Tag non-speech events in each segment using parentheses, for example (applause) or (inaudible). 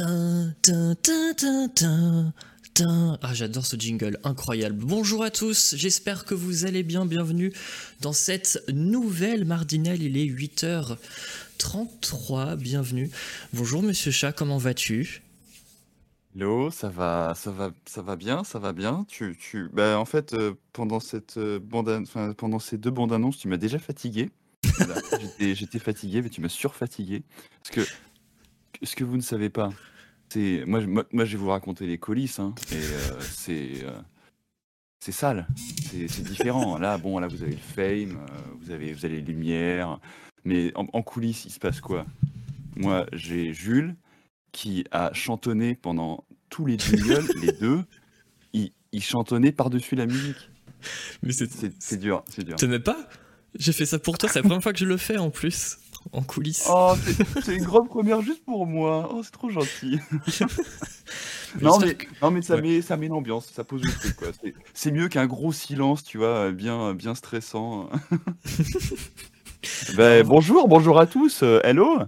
Ah, j'adore ce jingle, incroyable. Bonjour à tous, j'espère que vous allez bien. Bienvenue dans cette nouvelle Mardinale. Il est 8h33. Bienvenue. Bonjour, monsieur Chat, comment vas-tu? Hello, ça va, ça va, ça va bien, ça va bien. Tu, tu, bah, en fait, euh, pendant cette euh, bande, enfin, pendant ces deux bandes annonces, tu m'as déjà fatigué. Voilà, (laughs) J'étais, j'étais fatigué, mais tu m'as surfatigué. Parce que ce que vous ne savez pas, c'est moi, je- moi, moi, je vais vous raconter les coulisses, hein, et euh, c'est, euh, c'est sale, c'est, différent. Là, bon, là, vous avez le fame, euh, vous avez, vous avez les lumières, mais en, en coulisses, il se passe quoi? Moi, j'ai Jules qui a chantonné pendant tous les jingles, les deux. Il, il chantonnait par-dessus la musique. Mais c'est. Dur, c'est dur. T'aimais pas? J'ai fait ça pour toi, c'est la première fois que je le fais en plus, en coulisses. Oh, c'est- une grande première juste pour moi. Oh, c'est trop gentil. (laughs) non, mais, non, mais ça, Ouais. met, ça met l'ambiance, ça pose le truc. quoi. C'est- mieux qu'un gros silence, tu vois, bien, bien stressant. (laughs) Ben, bonjour, bonjour à tous. euh, hello.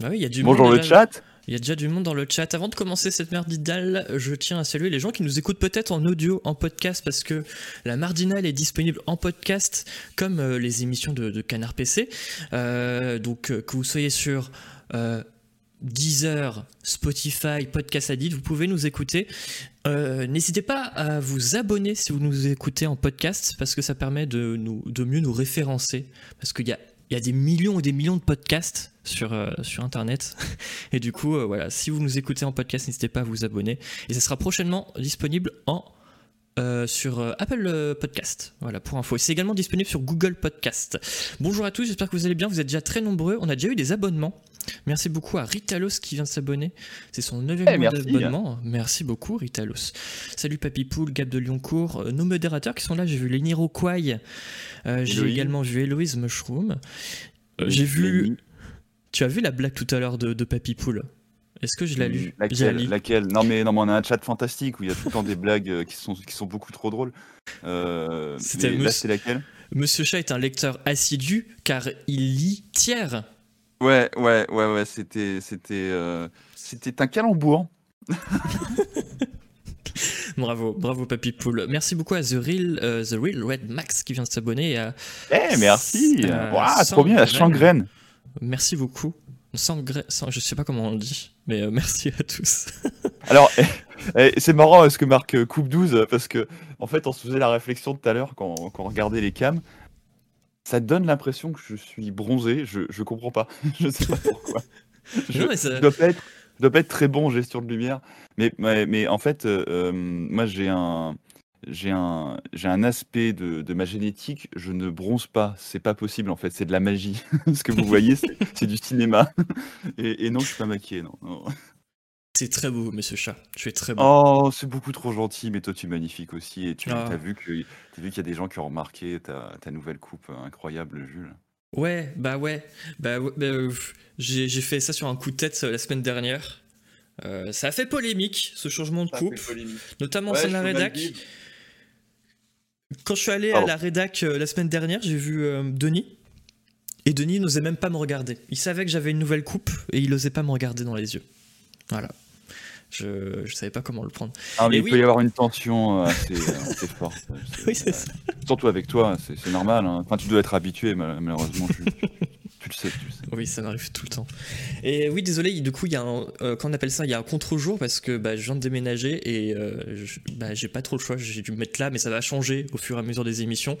Bah oui, y a du Bonjour monde le chat. Il y a déjà du monde dans le chat. Avant de commencer cette mardinale, je tiens à saluer les gens qui nous écoutent peut-être en audio, en podcast, parce que la mardinale est disponible en podcast, comme euh, les émissions de, Canard PC. Euh, donc, euh, que vous soyez sur Deezer, Spotify, Podcast Addict, vous pouvez nous écouter. N'hésitez pas à vous abonner si vous nous écoutez en podcast, parce que ça permet de, de mieux nous référencer. Parce qu'il y a, il y a des millions et des millions de podcasts sur, euh, Internet. (laughs) Et du coup, euh, voilà, si vous nous écoutez en podcast, n'hésitez pas à vous abonner. Et ça sera prochainement disponible en euh, sur euh, Apple euh, Podcast. Voilà pour info. C'est également disponible sur Google Podcast. Bonjour à tous, j'espère que vous allez bien. Vous êtes déjà très nombreux. On a déjà eu des abonnements. Merci beaucoup à Ritalos qui vient de s'abonner. C'est son neuvième Eh, mois merci. d'abonnement. Merci beaucoup Ritalos. Salut Papy Poule, Gab de Lyoncourt, nos modérateurs qui sont là. J'ai vu les Niroquois. Euh, J'ai également vu Héloïse Mushroom. Euh, J'ai vu. Lenny. Tu as vu la blague tout à l'heure de, de Papy Poule? Est-ce que je l'ai lu? Laquelle, non, mais, non, mais on a un chat fantastique où il y a tout le temps des blagues euh, qui sont, qui sont beaucoup trop drôles. Euh, C'était mais là, c'est laquelle? Monsieur Chat est un lecteur assidu car il lit tiers. Ouais, ouais, ouais, ouais, c'était, c'était, euh, c'était un calembour. (laughs) Bravo, bravo Papy Poule. Merci beaucoup à The Real, euh, The Real Red Max qui vient de s'abonner Eh, merci. Waouh, trop bien, la changraine. merci beaucoup. Sans, sans- je sais pas comment on le dit, mais euh, merci à tous. (laughs) Alors, eh, eh, c'est marrant euh, ce que marque euh, Coupe 12 euh, parce que, en fait, on se faisait la réflexion tout à l'heure quand, quand on regardait les cams. Ça donne l'impression que je suis bronzé. Je, je comprends pas. (laughs) je sais pas pourquoi. (laughs) Je, Non, ça- je dois pas être, je dois pas être très bon en gestion de lumière. Mais, mais, mais en fait, euh, moi, j'ai un, j'ai un, j'ai un aspect de, de ma génétique. Je ne bronze pas. C'est pas possible, en fait. C'est de la magie. (laughs) ce que vous voyez, c'est c'est du cinéma. (laughs) Et, et non, je suis pas maquillé. Non. non. C'est très beau, Monsieur Chat. Tu es très beau. Oh, c'est beaucoup trop gentil, mais toi tu es magnifique aussi. Et tu Ah. as vu que t'as vu qu'il y a des gens qui ont remarqué ta, ta nouvelle coupe euh, incroyable, Jules. Ouais, bah ouais. Bah, ouais, bah, euh, j'ai j'ai fait ça sur un coup de tête euh, la semaine dernière. Euh, ça a fait polémique, ce changement de coupe, notamment au sein de la rédac. Quand je suis allé Pardon. à la rédac euh, la semaine dernière, j'ai vu euh, Denis. Et Denis n'osait même pas me regarder. Il savait que j'avais une nouvelle coupe et il n'osait pas me regarder dans les yeux. Voilà. Je, je savais pas comment le prendre. Ah, mais Et il oui. peut y avoir une tension euh, assez, (laughs) assez forte. c'est- Oui, c'est ça. Surtout avec toi, c'est normal. hein. Enfin, tu dois être habitué, mal- malheureusement. (laughs) Oui, ça m'arrive tout le temps. Et oui, désolé, du coup, il euh, qu'on appelle ça Il y a un contre-jour parce que bah, je viens de déménager et euh, je- bah, pas trop le choix. J'ai dû me mettre là, mais ça va changer au fur et à mesure des émissions.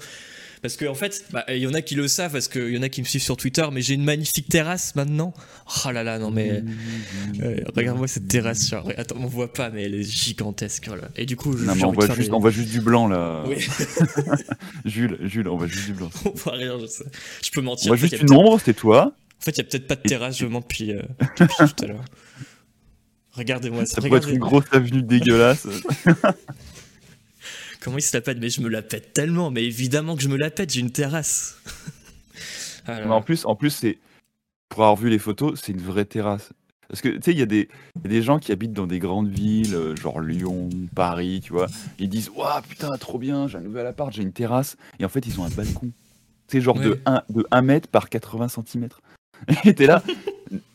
Parce qu'en en fait, bah, il y en a qui le savent parce qu'il y en a qui me suivent sur Twitter, mais j'ai une magnifique terrasse maintenant. Oh là là, non mais. (laughs) euh, Regarde-moi cette terrasse. Genre, attends, on voit pas, mais elle est gigantesque. voilà. Et du coup, je Non, mais on voit, juste, des- on voit juste du blanc là. Oui, (laughs) Jules, Jules, on voit juste du blanc. (laughs) on voit rien, je sais. Je peux On mentir. voit En fait, juste une ombre, c'est toi. En fait, il y a peut-être pas de terrasse, je mens depuis, euh, depuis tout à l'heure. Regardez-moi ça. Ça pourrait être une grosse avenue dégueulasse. Comment il se la pète Mais je me la pète tellement, mais évidemment que je me la pète, j'ai une terrasse. (laughs) Mais en plus, en plus c'est pour avoir vu les photos, c'est une vraie terrasse. Parce que tu sais, il y, a des il y a des gens qui habitent dans des grandes villes, euh, genre Lyon, Paris, tu vois. Ils disent Waouh, putain, trop bien, j'ai un nouvel appart, j'ai une terrasse. Et en fait, ils ont un balcon. C'est genre de Ouais. 1, de 1 mètre par 80 cm. (laughs) Et t'es là.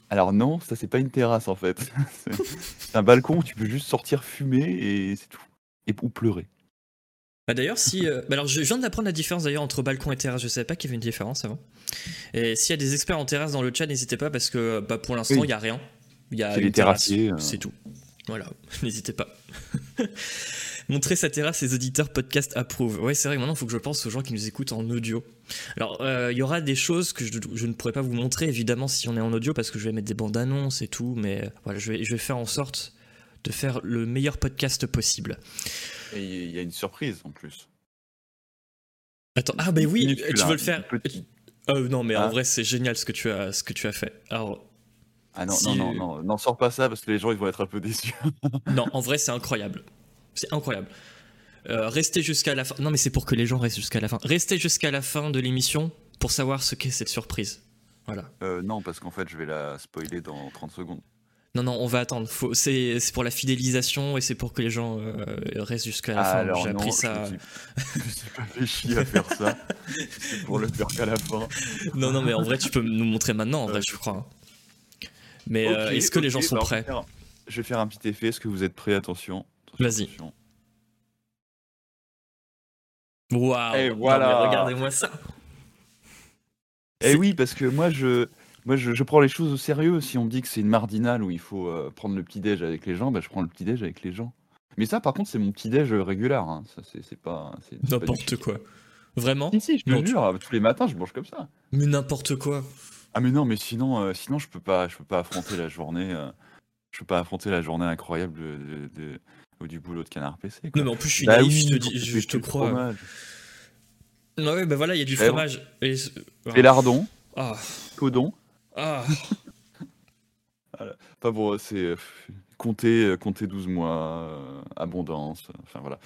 Alors non, ça c'est pas une terrasse en fait. (laughs) C'est un balcon où tu peux juste sortir fumer et c'est tout. Et, ou pleurer. Bah d'ailleurs, si. euh, bah alors, je viens d'apprendre la différence d'ailleurs entre balcon et terrasse. Je savais pas qu'il y avait une différence avant. Et s'il y a des experts en terrasse dans le chat, n'hésitez pas parce que bah, pour l'instant, il Oui. y a rien. Il y a une terrasse, terrassiers, euh. C'est tout. Voilà, (laughs) n'hésitez pas. (laughs) Montrer sa terrasse, les auditeurs podcast approuvent. Ouais, c'est vrai, maintenant, il faut que je pense aux gens qui nous écoutent en audio. Alors, euh, il y aura des choses que je, je ne pourrais pas vous montrer, évidemment, si on est en audio, parce que je vais mettre des bandes annonces et tout, mais euh, voilà, je vais, je vais faire en sorte de faire le meilleur podcast possible. Et il y a une surprise en plus. Attends, ah bah oui, tu hein, veux le faire. Euh, non, mais en Ah. vrai, c'est génial ce que tu as, ce que tu as fait. Alors, Ah non, Si- non, non, non, n'en sors pas ça parce que les gens ils vont être un peu déçus. (laughs) non, en vrai, c'est incroyable. C'est incroyable. Euh, restez jusqu'à la fin. Non, mais c'est pour que les gens restent jusqu'à la fin. Restez jusqu'à la fin de l'émission pour savoir ce qu'est cette surprise. Voilà. Euh, non, parce qu'en fait je vais la spoiler dans 30 secondes. Non, non, on va attendre. C'est c'est pour la fidélisation et c'est pour que les gens euh, restent jusqu'à la Ah, fin. alors J'ai appris ça. (laughs) je me suis pas fait chier à faire ça. C'est pour le faire qu'à la fin. (laughs) Non, non, mais en vrai, tu peux nous montrer maintenant, en vrai, je crois. Mais euh, est-ce que les gens sont bah, prêts faire- Je vais faire un petit effet. Est-ce que vous êtes prêts? Attention. Vas-y. Waouh Et voilà. Regardez-moi ça Eh oui, parce que moi, je, moi je, je prends les choses au sérieux. Si on me dit que c'est une mardinale où il faut euh, prendre le petit-déj avec les gens, bah, je prends le petit-déj avec les gens. Mais ça, par contre, c'est mon petit-déj régulier. Hein. Ça, c'est, pas, N'importe quoi. Vraiment Si, si, je te Non, tu- jure, tous les matins, je mange comme ça. Mais n'importe quoi. Ah mais non, mais sinon, euh, sinon je peux pas, je peux pas affronter la journée, euh, je peux pas affronter la journée incroyable de, de- de- ou du boulot de Canard PC. Quoi. Non, mais en plus, je suis Bah naïf, oui, je te, dis- je, te crois. fromage. Non, ouais, bah voilà, il y a du fromage. Et... Et lardon, Ah, codon. Ah. Enfin bon, c'est euh, compter, euh, compter 12 mois, euh, abondance, enfin voilà.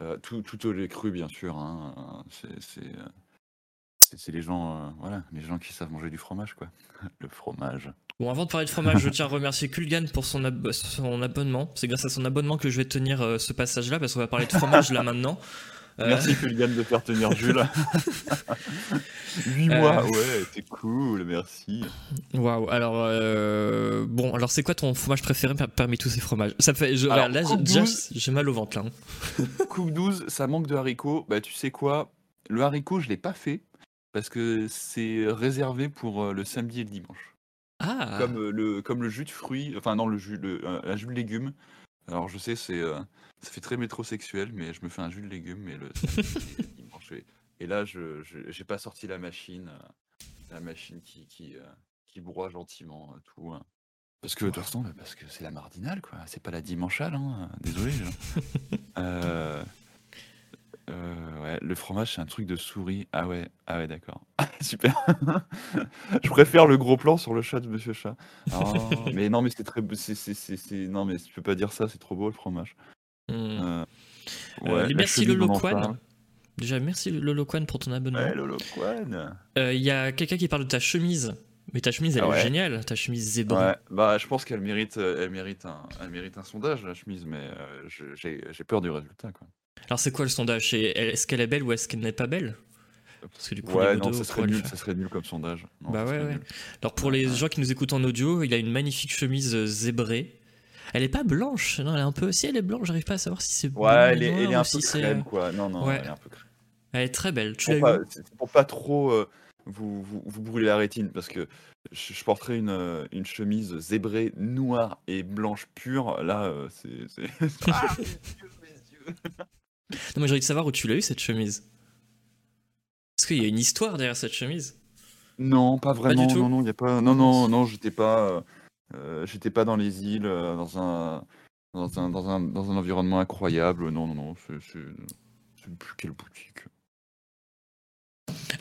Euh, tout, tout au lait cru, bien sûr. Hein, c'est, les gens, euh, voilà, les gens qui savent manger du fromage, quoi. (laughs) Le fromage. Bon, avant de parler de fromage, je tiens à remercier Kulgan pour son, ab- son abonnement. C'est grâce à son abonnement que je vais tenir ce passage-là, parce qu'on va parler de fromage là (laughs) maintenant. Euh, Merci Fulgan de faire tenir (laughs) Jules. 8 Euh. mois, ouais, c'est cool, merci. Waouh, alors, euh, bon, alors c'est quoi ton fromage préféré par- parmi tous ces fromages? Ça me fait. je- Alors, là, j'ai- coupe déjà, 12. j'ai mal au ventre là. hein. Coupe 12, ça manque de haricots. Bah, tu sais quoi? Le haricot, je l'ai pas fait parce que c'est réservé pour le samedi et le dimanche. Ah Comme, le, comme le jus de fruits, enfin, non, le jus, le, un jus de légumes. Alors, je sais, c'est, ça fait très métrosexuel, mais je me fais un jus de légumes, mais le samedi et le dimanche. Et, là, je j'ai pas sorti la machine, euh, la machine qui, qui, euh, qui broie gentiment euh, tout. hein. Parce que de toute façon, bah, parce que c'est la mardinale, quoi. C'est pas la dimanchale, hein. Désolé. hein. (laughs) Euh, euh, ouais, le fromage, c'est un truc de souris. Ah ouais, ah ouais, d'accord. (laughs) Super. Je préfère le gros plan sur le chat de Monsieur Chat. Oh, mais non, mais c'est très, c'est- non, mais tu peux pas dire ça. C'est trop beau le fromage. Ouais, la merci cheville, Lolo on en Quan. parle. Déjà, merci Lolo Quan pour ton abonnement. Ouais, Lolo Quan. Euh, Il y a quelqu'un qui parle de ta chemise. Mais ta chemise, elle Ah est ouais. géniale, ta chemise zébrée. Ouais, bah, je pense qu'elle mérite, elle mérite un, elle mérite un sondage la chemise, mais euh, j'ai, peur du résultat, quoi. Alors, c'est quoi le sondage? Est-ce qu'elle est belle ou est-ce qu'elle n'est pas belle? Parce que du coup, Ouais, non, ça serait nul, ça serait nul comme sondage. Non, Bah ouais, ouais. nul. Alors, pour les gens qui nous écoutent en audio, il a une magnifique chemise zébrée. Elle est pas blanche, non, elle est un peu. Si elle est blanche, j'arrive pas à savoir si c'est blanc Ouais, elle est, elle est un si peu c'est- crème, quoi. Non, non, Ouais. elle est un peu crème. Elle est très belle. Tu pour pas, pour pas trop euh, vous, vous, vous brûler la rétine, parce que je, je porterai une, euh, une chemise zébrée noire et blanche pure. Là, euh, c'est. (laughs) Ah, mes yeux, mes yeux. Non, mais j'ai envie de savoir où tu l'as eu cette chemise. Est-ce qu'il y a une histoire derrière cette chemise? Non, pas vraiment. tout non, non, y a pas. Non, non, non, j'étais pas. Euh, j'étais pas dans les îles, euh, dans un. Dans un, dans, un, dans un environnement incroyable. Non, non, non, c'est. plus quelle boutique.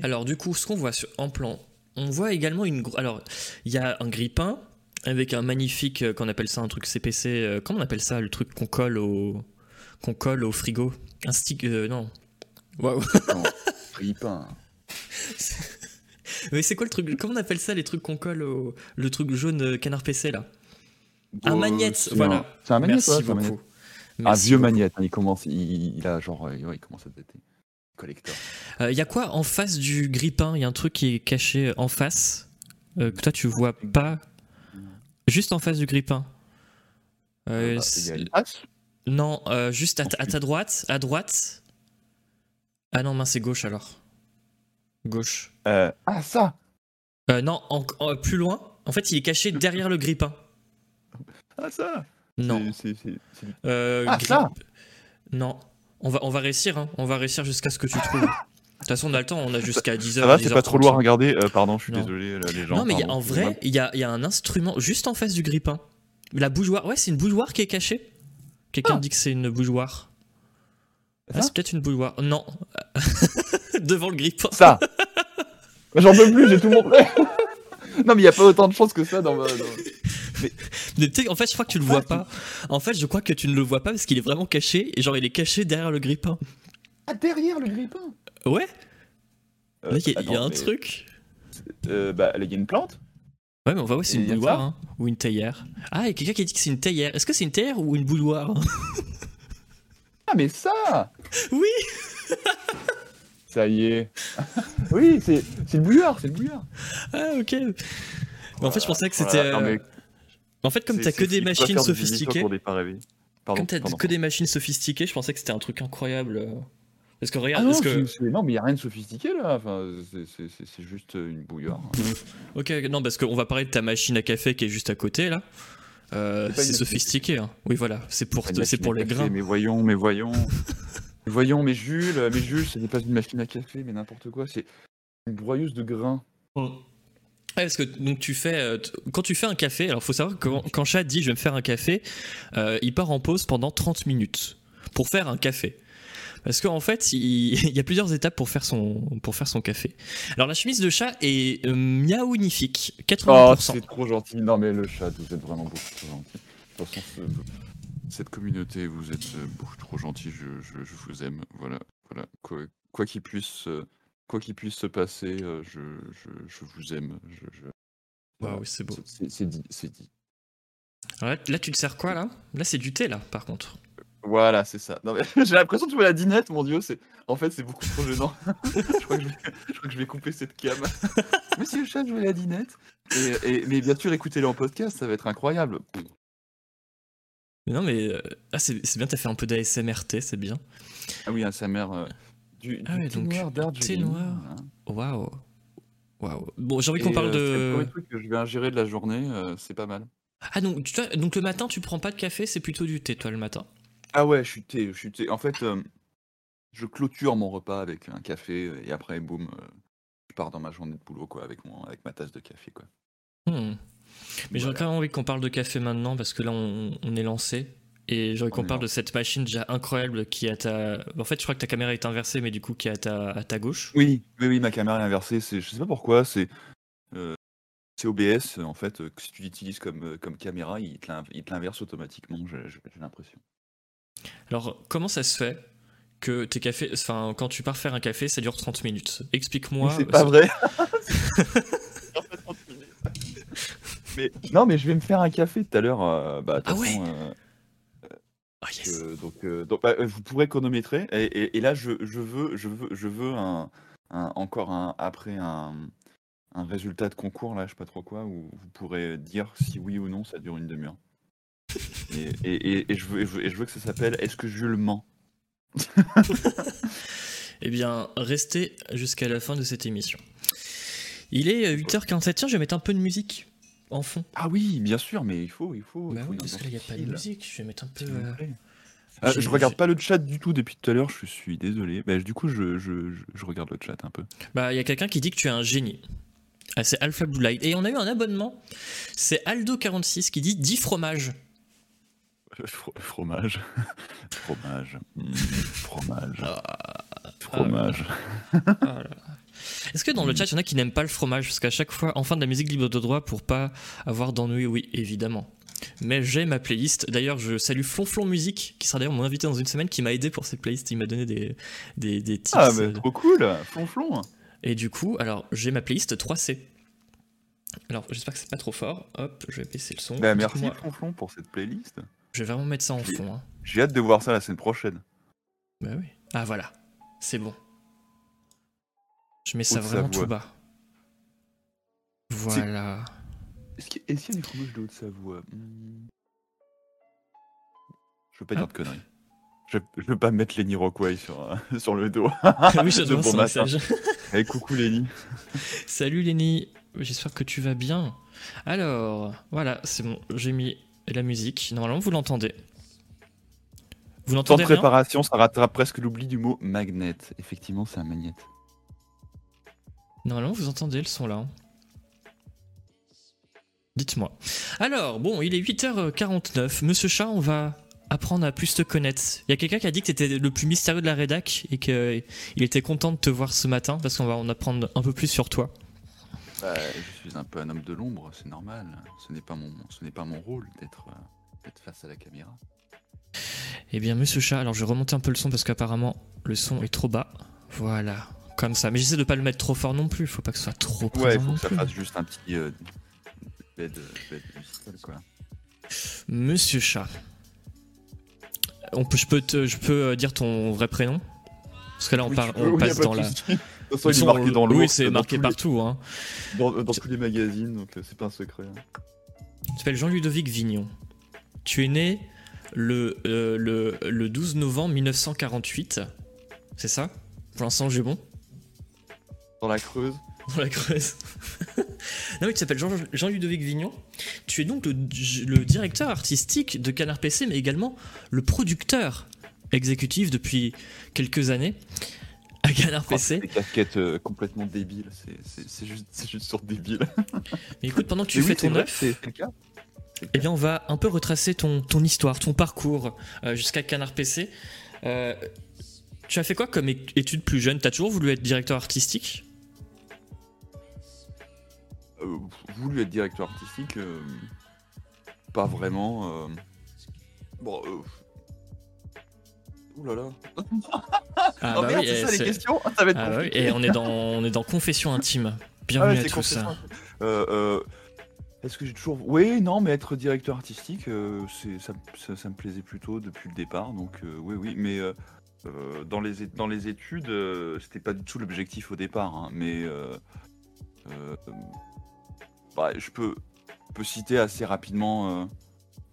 Alors, du coup, ce qu'on voit sur- en plan, on voit également une. Alors, il y a un grille-pain avec un magnifique. euh, qu'on appelle ça un truc CPC. euh, comment on appelle ça Le truc qu'on colle au. qu'on colle au frigo? Un stick. euh, non. Waouh Non, (laughs) Ripin. (laughs) Mais c'est quoi le truc Comment on appelle ça les trucs qu'on colle au. Le truc jaune euh, canard PC là? Un magnète, c'est voilà. un- C'est un magnète, Merci ouais, magnète. beaucoup. Un Merci vieux beaucoup. magnète, hein, il commence, il, il a genre, euh, ouais, il commence à dater. Collector. Il y a quoi en face du grille-pain Il y a un truc qui est caché en face euh, que toi tu vois pas. Juste en face du grippin. Euh, c'est- il y a une passe. Non, euh, juste à, ta- à ta droite. À droite. Ah non, mince, c'est gauche alors. Gauche. Euh, ah, ça Euh, non, en- en- plus loin. En fait, il est caché derrière le grippin. Ah, ça Non. C'est- c'est- c'est- c'est- Euh, Ah, ça Non. On va, on va réussir, hein. On va réussir jusqu'à ce que tu trouves. De toute façon, on a le temps, on a jusqu'à 10h. Ça va, c'est pas trop loin à regarder. Euh, pardon, je suis Non. désolé, les gens. Non, mais il y a- pardon, en vrai, il y a, il y a un instrument juste en face du grippin. La bougeoire. Ouais, c'est une bougeoire qui est cachée. Quelqu'un Ah. dit que c'est une bougeoire. Ah, c'est peut-être une bougeoire. Non. (laughs) Devant le grippin. Ça (laughs) J'en peux plus, j'ai tout montré (laughs) Non, mais il n'y a pas autant de chance que ça dans ma. dans- Mais tu sais, en fait, je crois que tu le vois pas. En fait, je crois que tu ne le vois pas parce qu'il est vraiment caché. Et genre, il est caché derrière le grippin. Ah, derrière le grippin? Ouais, Euh, là, il y a, y un mais- truc. Euh, bah, il y a une plante? Ouais, mais on va voir, c'est Et une ça hein, ou une théière. Ah, il y a quelqu'un qui a dit que c'est une théière. Est-ce que c'est une théière ou une bougeoire Ah, mais ça Oui (laughs) Ça y est (laughs) Oui, c'est c'est le bouillard, c'est le bouillard Ah, ok. Mais en fait, je pensais que c'était. Voilà, euh, mais En fait, comme t'as que des machines sophistiquées. pour des. Pardon, Comme t'as pardon. que des machines sophistiquées, je pensais que c'était un truc incroyable. Parce que Ah regarde, non, parce que. c'est- c'est- non, mais il n'y a rien de sophistiqué là. Enfin, c'est- juste une bouillarde. (laughs) Ok, non, parce qu'on va parler de ta machine à café qui est juste à côté là. Euh, C'est sophistiqué, hein. Oui, voilà, c'est pour, pour les grains. Mais voyons, mais voyons. (laughs) voyons, mais Jules, mais Jules, ce n'est pas une machine à café, mais n'importe quoi. C'est une broyeuse de grains. Ouais, parce que donc tu fais euh, quand tu fais un café, alors faut savoir que quand, quand Chat dit je vais me faire un café, euh, il part en pause pendant 30 minutes pour faire un café. Parce qu'en fait, il, (laughs) il y a plusieurs étapes pour faire son pour faire son café. Alors la chemise de chat est euh, miaounifique, Oh, 80%. c'est trop gentil. Non, mais le chat, vous êtes vraiment beaucoup trop gentil. De toute façon, ce- cette communauté, vous êtes euh, beaucoup trop gentil. Je, je, je vous aime. Voilà, voilà. Quoi quoi qu'il puisse, euh, quoi qu'il puisse se passer, euh, je, je, je vous aime. Je, je- Waouh, oui, c'est beau. C'est dit, c'est dit. Alors là, là, tu te sers quoi là? Là c'est du thé là par contre. Voilà, c'est ça. (laughs) J'ai l'impression de jouer à la dinette, mon dieu. C'est en fait, c'est beaucoup trop gênant. (laughs) je, crois que je, vais... je crois que je vais couper cette cam. (laughs) Monsieur le chat, jouer à la dinette. Et, et- Mais bien sûr, écoutez-le en podcast, ça va être incroyable. Mais non mais euh, ah, c'est c'est bien, t'as fait un peu d'ASMRT, c'est bien. Ah oui, mère. euh, du, du Ah ouais, thé donc, noir d'Argentine, thé noir. hein. Waouh, waouh. Bon, j'ai envie qu'on parle euh, C'est le de. premier truc que je vais ingérer de la journée, euh, c'est pas mal. Ah donc, tu donc le matin tu prends pas de café, c'est plutôt du thé toi le matin? Ah ouais, je suis thé, je suis thé. En fait, je clôture mon repas avec un café et après, boum, je pars dans ma journée de boulot, quoi, avec, mon, avec ma tasse de café, quoi. Mais j'aurais Voilà. quand même envie qu'on parle de café maintenant parce que là on, on est lancé. Et j'aurais On qu'on parle de cette machine déjà incroyable qui est à ta. En fait, je crois que ta caméra est inversée, mais du coup qui est à ta, à ta gauche. Oui, oui, oui, ma caméra est inversée. C'est, je sais pas pourquoi. C'est, euh, c'est OBS en fait. euh, que si tu l'utilises comme, euh, comme caméra, il te, l'in- il te l'inverse automatiquement. J'ai, l'impression. Alors, comment ça se fait que tes cafés. Enfin, quand tu pars faire un café, ça dure 30 minutes? Explique-moi. C'est pas vrai. (laughs) mais non, mais je vais me faire un café tout à l'heure. euh, bah, Ah ouais Ah, yes. Donc, euh, donc, bah, vous pourrez chronométrer. Et, et- et là, je, je veux, je veux, je veux un, un- encore un après un, un résultat de concours là, je sais pas trop quoi, où vous pourrez dire si oui ou non ça dure une demi-heure. Et, et- et- et je veux, et je que ça s'appelle Est-ce que Jules ment? (laughs) Eh bien, restez jusqu'à la fin de cette émission. Il est euh, 8h47. Tiens, je vais mettre un peu de musique en fond. Ah oui, bien sûr, mais il faut, il faut. il Bah faut oui, parce que là, il n'y a pas de musique. Je vais mettre un peu. euh. Ah, je regarde pas le chat du tout depuis tout à l'heure, je suis désolé. Bah, du coup, je, je- je- je regarde le chat un peu. Bah, il y a quelqu'un qui dit que tu es un génie. Ah, c'est Alpha Blue Light. Et on a eu un abonnement. C'est Aldo46 qui dit 10 fromages. Fro- fromage. (laughs) fromage. Mm, fromage. Ah, Fromage. Ah. Est-ce que dans le chat, il y en a qui n'aiment pas le fromage? Parce qu'à chaque fois, en fin de la musique libre de droit, pour pas avoir d'ennui, oui, évidemment. Mais j'ai ma playlist. D'ailleurs, je salue Flonflon Musique, qui sera d'ailleurs mon invité dans une semaine, qui m'a aidé pour cette playlist. Il m'a donné des, des, des tips. Ah, mais euh, trop cool Flonflon Et du coup, alors, j'ai ma playlist 3C. Alors, j'espère que c'est pas trop fort. Hop, je vais baisser le son. Bah, merci Flonflon pour cette playlist. Je vais vraiment mettre ça en fond. hein. J'ai hâte de voir ça la semaine prochaine. Bah oui. Ah, voilà. C'est bon. Je mets ça vraiment tout bas. Voilà. Est-ce qu'il y, a des fromages de Haute-Savoie hmm. Je veux pas dire de conneries. Je, veux pas mettre Lenny Rockway sur, euh, (laughs) sur le dos. Ah (laughs) oui, je vois son message. Hey, coucou Lenny. (laughs) Salut Lenny, j'espère que tu vas bien. Alors, voilà, c'est bon, j'ai mis la musique. Normalement, vous l'entendez. Vous l'entendez Sans préparation, ça rattrape presque l'oubli du mot magnet. Effectivement, c'est un magnet. Normalement, vous entendez le son là. Hein. Dites-moi. Alors, bon, il est 8h49. Monsieur Chat, on va apprendre à plus te connaître. Il y a quelqu'un qui a dit que tu étais le plus mystérieux de la rédac et qu'il était content de te voir ce matin parce qu'on va en apprendre un peu plus sur toi. Bah, je suis un peu un homme de l'ombre, c'est normal. Ce n'est pas mon, ce n'est pas mon rôle d'être, euh, face à la caméra. Eh bien, monsieur chat, alors je vais remonter un peu le son parce qu'apparemment le son est trop bas. Voilà, comme ça. Mais j'essaie de pas le mettre trop fort non plus. Faut pas que ce soit trop présent. Ouais, faut que ça fasse juste un petit euh, bed, quoi. Monsieur chat, on peut, je peux, te, je peux euh, dire ton vrai prénom? Parce que là, on, on passe dans la. De toute façon, il est marqué dans Oui, c'est marqué partout. Hein. Dans, tous les magazines, donc euh, c'est pas un secret. Hein. Tu t'appelles Jean-Ludovic Vignon. Tu es né le, euh, le, le 12 novembre 1948. C'est ça? Pour l'instant, j'ai bon? Dans la Creuse (laughs) Dans la Creuse. (laughs) non, oui, tu t'appelles Jean-Ludovic Vignon. Tu es donc le, le, directeur artistique de Canard PC, mais également le producteur exécutif depuis quelques années à Canard PC. Des casquettes euh, complètement débiles, c'est juste, juste sur débile. (laughs) mais écoute, pendant que tu fais ton œuf, eh bien, on va un peu retracer ton, ton histoire, ton parcours euh, jusqu'à Canard PC. Euh, tu as fait quoi comme étude plus jeune? T'as toujours voulu être directeur artistique? Voulu être directeur artistique Pas vraiment. Bon, Ouh là là. Ah, oh bah merde, c'est ça les questions ça va être ah, oui. Et on est, dans, (laughs) on est dans confession intime. Bienvenue ah, à tout ça. Euh, euh, Est-ce que j'ai toujours. Oui, non, mais être directeur artistique, euh, ça, ça, ça, me plaisait plutôt depuis le départ. Donc, euh, oui, oui. Mais euh, dans, les, dans les études, c'était pas du tout l'objectif au départ. Hein, mais bah, je peux, peux citer assez rapidement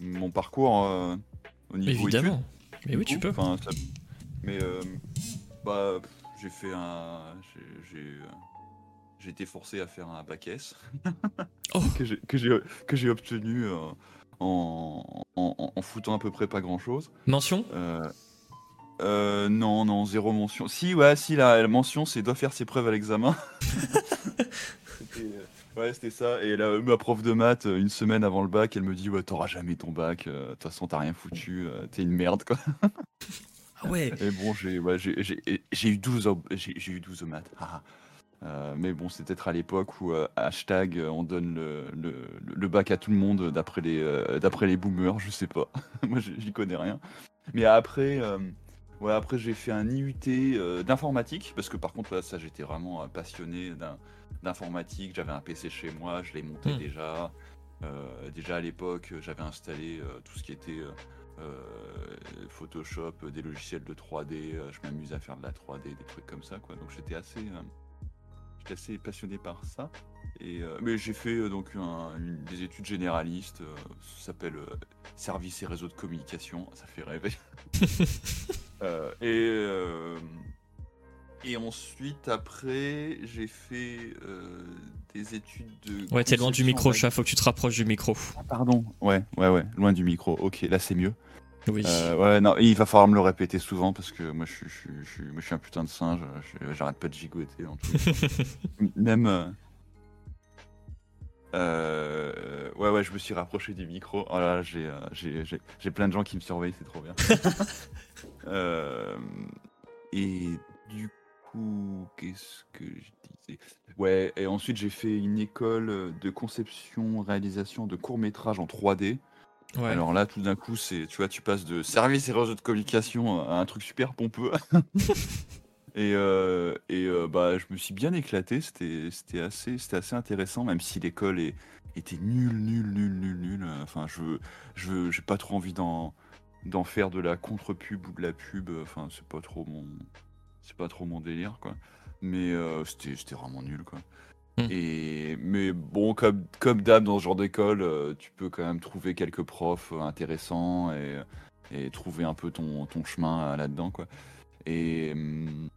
mon parcours au niveau Évidemment. études. Mais oui, tu peux. Mais euh, bah, j'ai fait un. J'ai j'ai été forcé à faire un bac S oh. (laughs) que j'ai obtenu euh, en, en, en, foutant à peu près pas grand chose. Mention? Euh, euh, Non, non, zéro mention. Si, ouais, si, la, la mention, c'est doit faire ses preuves à l'examen. (laughs) (laughs) Ouais, c'était ça. Et là, ma prof de maths, euh, une semaine avant le bac, elle me dit Ouais, t'auras jamais ton bac. Euh, de toute façon, t'as rien foutu. Euh, t'es une merde, quoi. (laughs) Ah ouais. Et bon, j'ai ouais, eu 12 au, j'ai eu 12 au maths. mais bon, c'était peut-être à l'époque où hashtag on donne le, le, le, bac à tout le monde d'après les, d'après les boomers, je sais pas. (laughs) Moi, j'y connais rien. Mais après, ouais, après j'ai fait un IUT d'informatique parce que par contre, là, ça, j'étais vraiment passionné d'un d'informatique. J'avais un PC chez moi, je l'ai monté hmm. déjà. Euh, déjà à l'époque, j'avais installé euh, tout ce qui était euh, Photoshop, des logiciels de 3D. je m'amusais à faire de la 3D, des trucs comme ça. Quoi. Donc j'étais assez, j'étais assez passionné par ça. Et, mais j'ai fait donc une, des études généralistes. ça s'appelle Services et réseaux de communication. Ça fait rêver. (laughs) et et ensuite, après, j'ai fait euh, des études de. Ouais, t'es loin du micro, chat, faut que tu te rapproches du micro. Ah, pardon, ouais, ouais, ouais, loin du micro. Ok, là c'est mieux. Oui. Euh, ouais, non, il va falloir me le répéter souvent parce que moi je, je, je, je suis un putain de singe, j'arrête pas de gigoter en tout. (laughs) Même. Euh, ouais, ouais, je me suis rapproché du micro. Oh là, j'ai plein de gens qui me surveillent, c'est trop bien. (laughs) et du qu'est-ce que je disais? Ouais, et ensuite j'ai fait une école de conception, réalisation de courts-métrages en 3D. Alors là, tout d'un coup, c'est, tu vois, tu passes de service et réseau de communication à un truc super pompeux. (laughs) et euh, et euh, bah, je me suis bien éclaté. C'était, c'était assez, c'était assez intéressant, même si l'école est, était nulle, nulle, nulle, nulle, nulle. Enfin, je, je, j'ai pas trop envie d'en, d'en faire de la contre-pub ou de la pub. Enfin, c'est pas trop mon, c'est pas trop mon délire, quoi. Mais euh, c'était vraiment nul, quoi. Hmm. Et, mais bon, comme, comme d'hab dans ce genre d'école, euh, tu peux quand même trouver quelques profs intéressants et, et trouver un peu ton, ton chemin là-dedans. quoi. Et hum,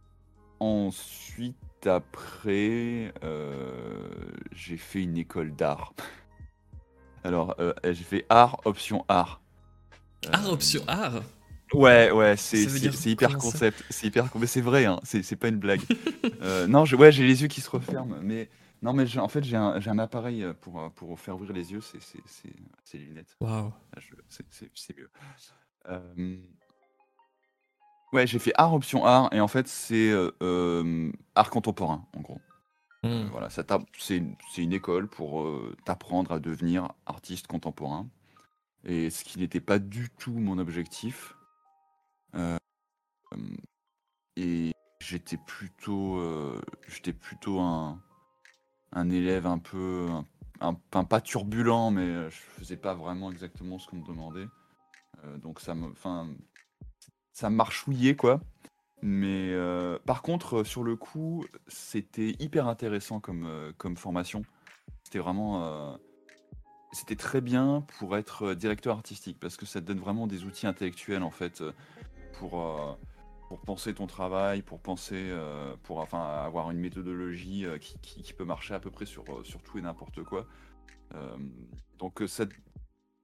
ensuite, après, j'ai fait une école d'art. (laughs) Alors, j'ai fait art, option art. Art, option art Ouais, ouais, c'est hyper concept. C'est hyper, mais c'est vrai, hein, c'est pas une blague. (laughs) euh, non, ouais, j'ai les yeux qui se referment, mais non, mais en fait, j'ai un, un, appareil pour, pour faire ouvrir les yeux, c'est les lunettes. Waouh. C'est mieux. Euh... Ouais, j'ai fait art option art, et en fait, c'est euh, art contemporain, en gros. Mmh. voilà, c'est une école pour t'apprendre à devenir artiste contemporain. Et ce qui n'était pas du tout mon objectif. Euh, et j'étais plutôt, euh, j'étais plutôt un, un élève un peu, un, pas turbulent, mais je faisais pas vraiment exactement ce qu'on me demandait. Euh, donc ça me, enfin, ça marchouillait quoi. Mais par contre, sur le coup, c'était hyper intéressant comme, comme formation. C'était vraiment c'était très bien pour être directeur artistique parce que ça donne vraiment des outils intellectuels en fait pour, euh, pour penser ton travail, pour penser, euh, pour enfin, avoir une méthodologie euh, qui, qui, peut marcher à peu près sur, sur tout et n'importe quoi. donc ça,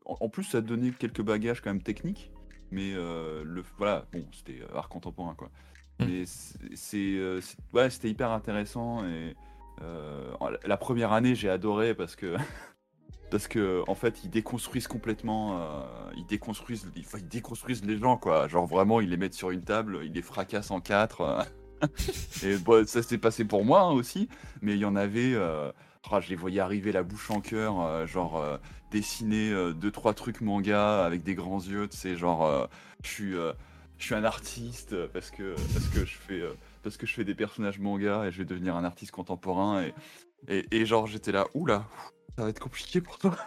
en, plus, ça donné quelques bagages quand même techniques, mais le, voilà, bon, c'était art contemporain quoi. Mmh. Mais c'est, ouais, c'était hyper intéressant et la première année j'ai adoré parce que (laughs) parce que en fait ils déconstruisent complètement euh, ils déconstruisent ils, déconstruisent les gens quoi genre vraiment ils les mettent sur une table ils les fracassent en quatre euh. (laughs) et bon, ça s'est passé pour moi hein, aussi mais il y en avait euh, oh, je les voyais arriver la bouche en cœur genre dessiner deux trois trucs manga avec des grands yeux tu sais genre je suis je suis un artiste parce que parce que je fais parce que je fais des personnages manga et je vais devenir un artiste contemporain et et, et genre j'étais là oula ça va être compliqué pour toi. (laughs)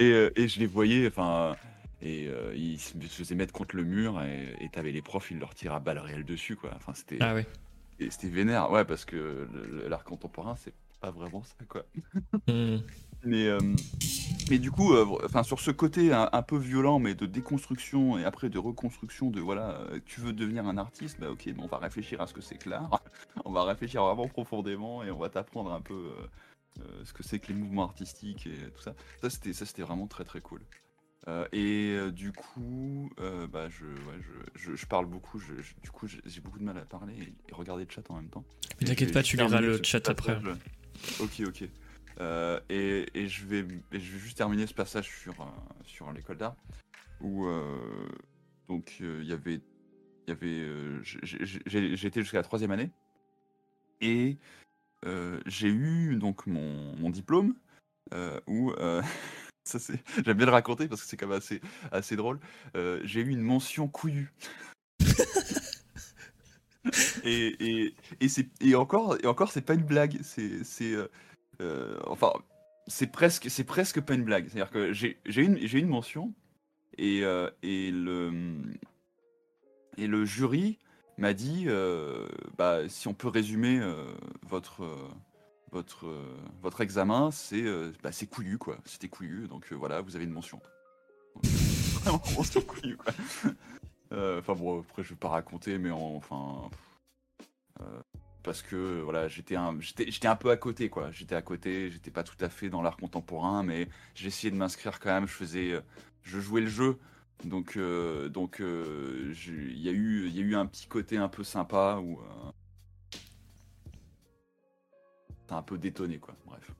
Euh, et, je les voyais, enfin, et euh, ils se faisaient mettre contre le mur et t'avais les profs, ils leur tiraient à balles réelles dessus, quoi. Enfin, c'était. Ah Et c'était vénère, ouais, parce que l'art contemporain, c'est pas vraiment ça, quoi. (laughs) Hmm. Mais, euh, mais du coup, enfin, sur ce côté un, peu violent, mais de déconstruction et après de reconstruction, de voilà, tu veux devenir un artiste, bah ok, bon, on va réfléchir à ce que c'est que l'art, (laughs) on va réfléchir vraiment profondément et on va t'apprendre un peu ce que c'est que les mouvements artistiques et tout ça. Ça, c'était, ça, c'était vraiment très très cool. Euh, et euh, du coup, bah, je, je, je, parle beaucoup, du coup, j'ai beaucoup de mal à parler et, regarder le chat en même temps. Mais t'inquiète pas, tu liras le chat après. Ok, ok. et, et, je vais, je vais juste terminer ce passage sur, sur l'école d'art où donc il y avait, y avait, été jusqu'à la troisième année et euh, j'ai eu donc mon, mon diplôme euh, où euh, (laughs) ça c'est (laughs) j'aime bien le raconter parce que c'est quand même assez assez drôle. j'ai eu une mention couillue. (laughs) et, et, et c'est et encore et encore c'est pas une blague c'est c'est enfin c'est presque c'est presque pas une blague c'est à dire que j'ai j'ai une j'ai une mention et et le et le jury m'a dit euh, bah, si on peut résumer euh, votre, euh, votre, votre examen, c'est bah, couillu, quoi. C'était couillu, donc voilà, vous avez une mention. (laughs) Vraiment, couillu. (laughs) Enfin bon, après, je vais pas raconter, mais enfin. parce que voilà, j'étais un, un peu à côté, quoi. J'étais à côté, j'étais pas tout à fait dans l'art contemporain, mais essayé de m'inscrire quand même. Je faisais, je jouais le jeu, donc, euh, donc, euh, il y a eu, il y a eu un petit côté un peu sympa où euh, t'as un peu détonné, quoi. Bref.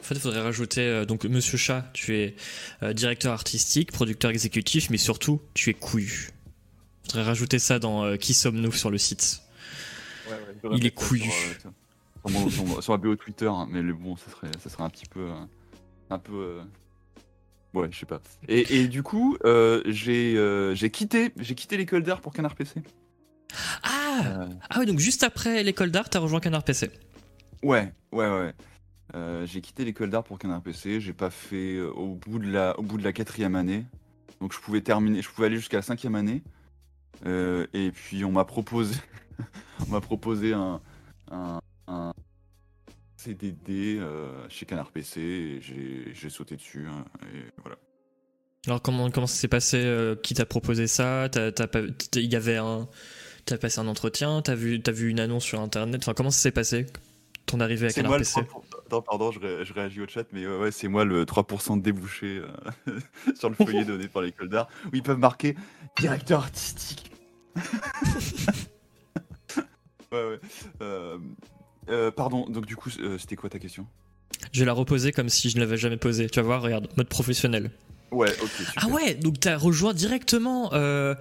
En fait, il faudrait rajouter donc Monsieur Chat, tu es directeur artistique, producteur exécutif, mais surtout tu es couillu. Il faudrait rajouter ça dans Qui sommes-nous sur le site. Ouais, ouais, il est couillu. Sur, sur, la bio Twitter, hein, mais bon, ça serait, ça serait un petit peu, un peu Ouais, je sais pas. Et, du coup, euh, euh, j'ai quitté, quitté l'école d'art pour Canard PC. Ah euh. Ah oui, donc juste après l'école d'art, t'as rejoint Canard PC. Ouais, ouais, ouais. j'ai quitté l'école d'art pour Canard PC. J'ai pas fait au bout de la, au bout de la quatrième année. Donc je pouvais terminer, je pouvais aller jusqu'à la cinquième année. et puis on m'a proposé, (laughs) on m'a proposé un, un, CDD euh, chez Canard PC et j'ai sauté dessus. hein, et voilà. Alors comment comment ça s'est passé euh, Qui t'a proposé ça? Il y avait un t'as passé un entretien T'as vu t'as vu une annonce sur internet Enfin comment ça s'est passé ton arrivée à Canard moi le PC 3%. Attends, pardon, je, ré- je réagis au chat, mais ouais, ouais, c'est moi le 3% de débouché euh, (laughs) sur le feuillet (laughs) donné par l'école d'art où ils peuvent marquer directeur artistique. (laughs) ouais, ouais. Euh, euh, pardon, donc du coup, euh, c'était quoi ta question? Je vais la reposer comme si je ne l'avais jamais posée. Tu vas voir, regarde, mode professionnel. Ouais, ok, super. Ah ouais, donc t'as rejoint directement. Euh,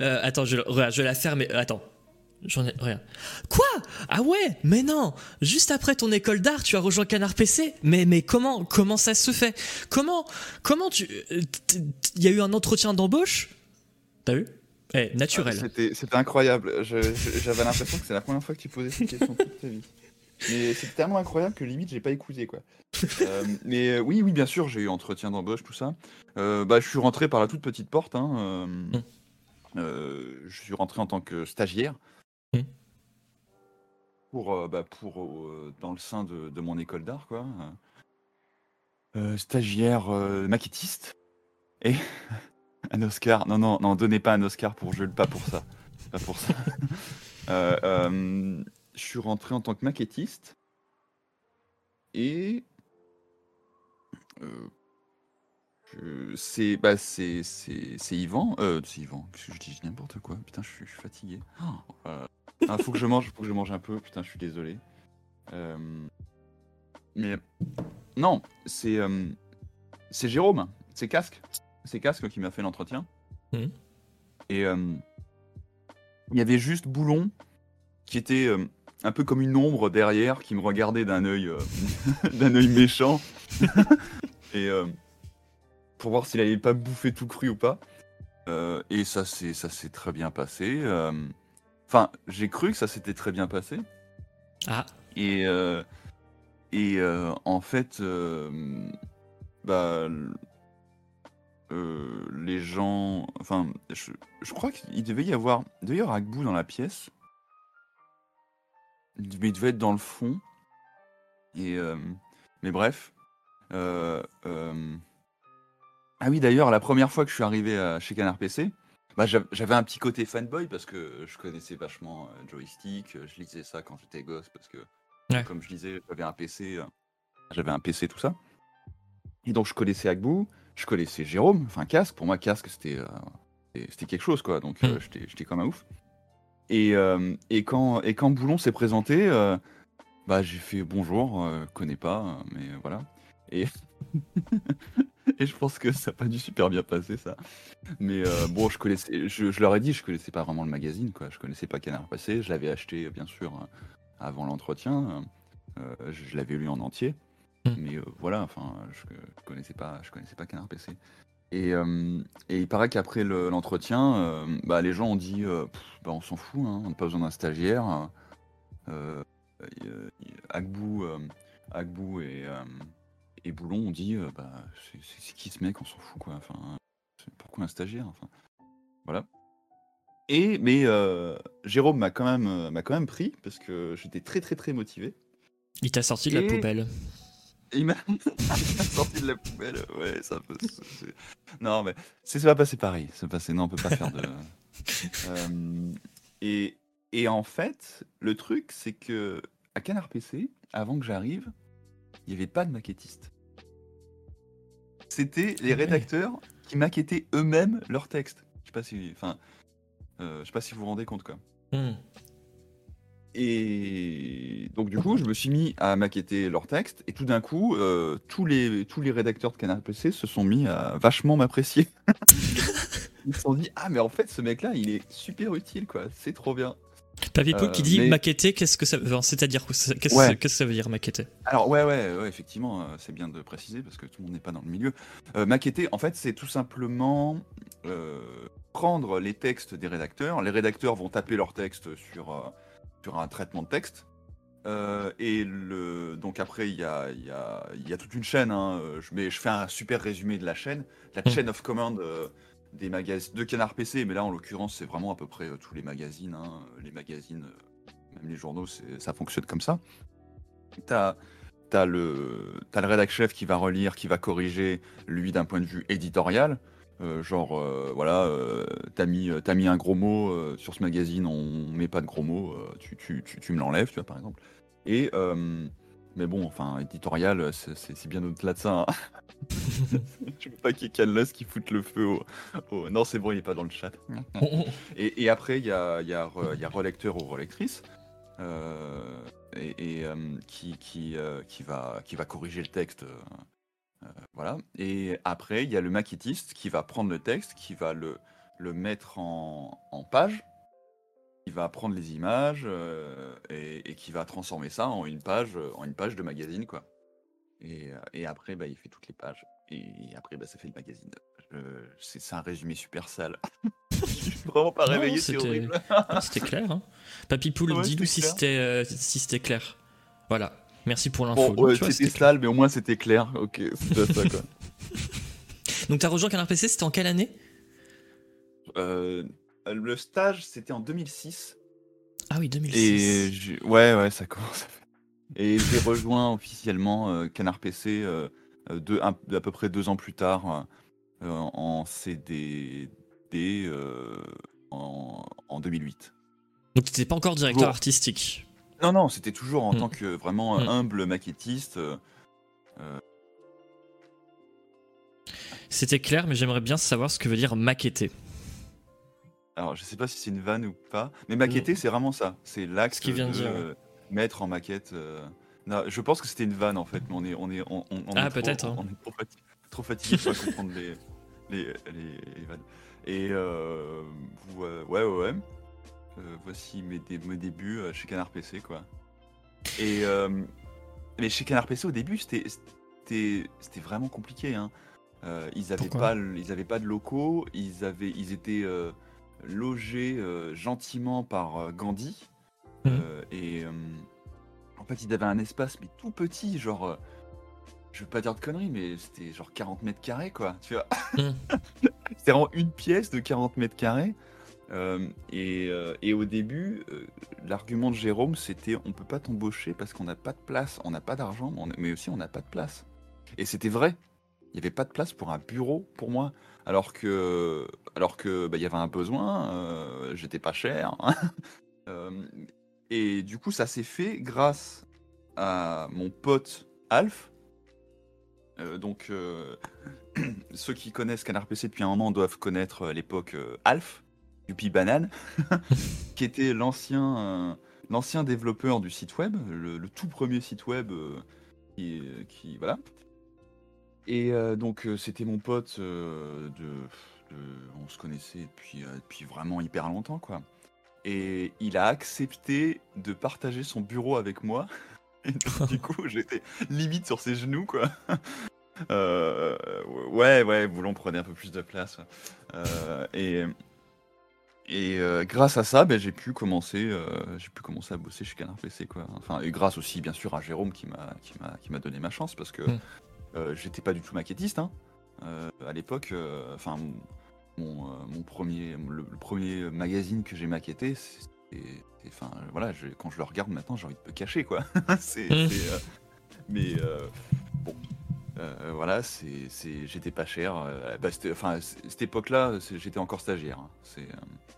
euh, attends, je, vais la faire, mais attends. J'en ai rien. Quoi? Ah ouais Mais non Juste après ton école d'art, tu as rejoint Canard PC Mais mais comment comment ça se fait? Comment comment tu il y a eu un entretien d'embauche? T'as vu? Eh, Ah, naturel. C'était c'était incroyable. J'avais l'impression que c'est la première fois que tu posais cette question toute ta vie. Mais c'est tellement incroyable que limite j'ai pas écouté quoi. Euh, mais euh, oui, oui, bien sûr, j'ai eu entretien d'embauche, tout ça. Euh, bah, je suis rentré par la toute petite porte. hein, euh, Mm. je suis rentré en tant que stagiaire Mm. pour, bah, pour dans le sein de, de mon école d'art quoi. Stagiaire maquettiste et (laughs) un Oscar. Non, non, non, donnez pas un Oscar pour Jules, pas pour ça. Pas pour ça. (laughs) Je suis rentré en tant que maquettiste et euh, c'est bah c'est c'est c'est Yvan. Euh, c'est Yvan. Qu'est-ce que je dis n'importe quoi. Putain, je suis, je suis fatigué. Oh, euh, ah, faut que je mange, faut que je mange un peu. Putain, je suis désolé. Euh, mais non, c'est c'est Jérôme. C'est Casque. C'est Casque qui m'a fait l'entretien. Mhm. Et il y avait juste Boulon qui était un peu comme une ombre derrière qui me regardait d'un œil euh, (laughs) d'un œil méchant (laughs) et euh, pour voir s'il allait pas bouffer tout cru ou pas. Euh, et ça s'est ça s'est très bien passé. Enfin, j'ai cru que ça s'était très bien passé. Ah, Et, et en fait, bah, euh, les gens. Enfin, je, je crois qu'il devait y avoir. Avoir Agbou dans la pièce. Devait, il devait être dans le fond. Et, euh, mais bref. Euh, euh, Ah oui, d'ailleurs, la première fois que je suis arrivé à- chez Canard PC, bah, j'av- j'avais un petit côté fanboy parce que je connaissais vachement joystick. Je lisais ça quand j'étais gosse parce que Ouais. comme je disais, j'avais un PC, j'avais un PC, tout ça. Et donc je connaissais Agbou, je connaissais Jérôme, enfin Casque. Pour moi, Casque, c'était c'était- quelque chose, quoi. Donc Mm. j'étais j'étais comme un ouf. Et, euh, et, quand, et quand Boulon s'est présenté, euh, bah, j'ai fait bonjour, euh, connais pas, mais voilà. Et, (laughs) et je pense que ça n'a pas dû super bien passer, ça. Mais euh, bon, je connaissais, je, je leur ai dit, je connaissais pas vraiment le magazine, quoi. Je connaissais pas Canard Passé. Je l'avais acheté, bien sûr, avant l'entretien. Euh, je je l'avais lu en entier. Mm. Mais euh, voilà, enfin, je, je connaissais pas, je connaissais pas Canard PC. Et, euh, et il paraît qu'après le- l'entretien, euh, bah, les gens ont dit, euh, Pff, bah, on s'en fout, hein, on n'a pas besoin d'un stagiaire. Euh, euh, Agbou, euh, Agbou et, euh, et Boulon ont dit, euh, bah, c'est- c'est c'est qui ce mec, on s'en fout, quoi. Enfin, c'est- pourquoi un stagiaire enfin, Voilà. Et mais euh, Jérôme m'a quand même m'a quand même pris parce que j'étais très très très motivé. il t'a sorti de la Et- poubelle. Il m'a (laughs) sorti de la poubelle. Ouais, ça peut. c'est- c'est- Non mais c'est ça va passer pareil. Va passer. Non, on peut pas faire de. (laughs) Euh, et et en fait, le truc c'est que à Canard PC, avant que j'arrive, il n'y avait pas de maquettiste. C'était les Ah ouais. rédacteurs qui maquettaient eux-mêmes leurs textes. Je sais pas si, enfin, euh, je sais pas si vous vous rendez compte quoi. Hmm. Et donc du coup, je me suis mis à maqueter leurs textes, et tout d'un coup, euh, tous, les, tous les rédacteurs de Canard PC se sont mis à vachement m'apprécier. (laughs) Ils se sont dit, ah mais en fait, ce mec-là, il est super utile, quoi, c'est trop bien. Papy Poule qui Euh, dit mais- maqueter, qu'est-ce que ça veut enfin, C'est-à-dire, qu'est-ce qu'est-ce Ouais. que ça veut dire maqueter Alors ouais, ouais, ouais effectivement, euh, c'est bien de préciser, parce que tout le monde n'est pas dans le milieu. Euh, maqueter, en fait, c'est tout simplement euh, prendre les textes des rédacteurs. Les rédacteurs vont taper leurs textes sur, euh, sur un traitement de texte. Euh, et le, donc après, il y a, y, a, y a toute une chaîne. hein, euh, Je, mets, je fais un super résumé de la chaîne, la Mm. chain of command euh, des magazines de Canard PC. Mais là, en l'occurrence, c'est vraiment à peu près euh, tous les magazines. hein, Les magazines, même les journaux, ça fonctionne comme ça. T'as t'as le, t'as le rédac chef qui va relire, qui va corriger, lui d'un point de vue éditorial. Euh, genre, euh, voilà, euh, t'as mis, t'as mis un gros mot sur ce magazine, on met pas de gros mots, tu, tu, tu, tu me l'enlèves, tu vois, par exemple. Et, mais bon, enfin, éditorial, c'est- bien au-delà de ça. hein. (laughs) Je veux pas qu'il y ait Canlas qui foute le feu au. au- Non, c'est bon, il est pas dans le chat. (laughs) Et, et après, il y a, y, a, re- il y a relecteur ou relectrice et, et, qui, qui, qui, va, qui va corriger le texte. Euh, voilà. Et après, il y a le maquettiste qui va prendre le texte, qui va le, le mettre en, en page, qui va prendre les images euh, et, et qui va transformer ça en une page, en une page de magazine. Quoi. Et, euh, et après, bah, il fait toutes les pages. Et après, bah, ça fait le magazine. C'est c'est un résumé super sale. (laughs) Je suis vraiment pas Non, réveillé, c'est c'était- horrible. (laughs) C'était clair. Hein. Papy Poule, Ouais, dis-nous c'était si clair. c'était si c'était clair. Voilà. Merci pour l'info. Bon, ouais, tu c'était c'était sale, mais au moins c'était clair. Ok, c'est déjà ça quoi. (laughs) Donc t'as rejoint Canard PC, c'était en quelle année? Euh, le stage, c'était en 2006. Ah oui, 2006. Et j'ai- ouais, ouais, ça commence. Et j'ai rejoint officiellement euh, Canard PC euh, euh, deux- un- à peu près deux ans plus tard euh, en CDD euh, en, en 2008. Donc t'étais pas encore directeur artistique. Non, non, c'était toujours en Mm. tant que vraiment euh, Mm. humble maquettiste. euh, C'était clair, mais j'aimerais bien savoir ce que veut dire maqueter. Alors, je sais pas si c'est une vanne ou pas, mais maqueter, c'est vraiment ça. C'est l'acte Ce qu'il vient de dire, euh, mettre en maquette. euh, non, je pense que c'était une vanne en fait, mais on est, on est, on, on- on Ah, est trop- peut-être, hein. On est trop, fati- trop fatigué pour comprendre les, les, les- les vannes. Et euh, ouais, ouais, ouais. Euh, voici mes, dé- mes débuts euh, chez Canard PC, quoi. Et euh, mais chez Canard PC, au début, c'était, vraiment compliqué. Hein. Ils avaient Pourquoi pas, le- ils avaient pas de locaux. Ils avaient, ils étaient logés gentiment par Gandhi. Euh, et en fait, ils avaient un espace mais tout petit, genre. je veux pas dire de conneries, mais c'était genre 40 mètres carrés, quoi. Tu vois (laughs) Mhm. C'était vraiment une pièce de 40 mètres carrés. Euh, et, euh, et au début, euh, l'argument de Jérôme, c'était on peut pas t'embaucher parce qu'on n'a pas de place, on n'a pas d'argent, mais, aussi on n'a pas de place. Et c'était vrai. Il n'y avait pas de place pour un bureau pour moi, alors que, alors que bah, y avait un besoin. J'étais pas cher. hein. (laughs) Et du coup, ça s'est fait grâce à mon pote Alf. Donc, (clears throat) ceux qui connaissent Canard PC depuis un moment doivent connaître l'époque Alf, Yuppie Banane, (laughs) qui était l'ancien euh, l'ancien développeur du site web, le, le tout premier site web euh, qui, qui- voilà. Et euh, donc c'était mon pote de, de- on se connaissait depuis depuis vraiment hyper longtemps quoi. Et il a accepté de partager son bureau avec moi. (laughs) Et donc, du coup, (laughs) j'étais limite sur ses genoux quoi. Euh, ouais, ouais, voulons prenez un peu plus de place. Euh, et et euh, grâce à ça, ben, j'ai pu commencer, euh, j'ai pu commencer à bosser chez Canard PC quoi. Enfin, et grâce aussi bien sûr à Jérôme qui m'a qui m'a qui m'a donné ma chance parce que Mm. euh, j'étais pas du tout maquettiste hein. Euh, à l'époque. Enfin, mon premier le, le premier magazine que j'ai maquetté, c'est- enfin voilà, je- quand je le regarde maintenant, j'ai envie de me cacher quoi. (laughs) c'est Mm. euh, mais bon. Euh, voilà, c'est, j'étais pas cher. euh, bah, enfin, cette époque-là, j'étais encore stagiaire. hein. C'est, euh,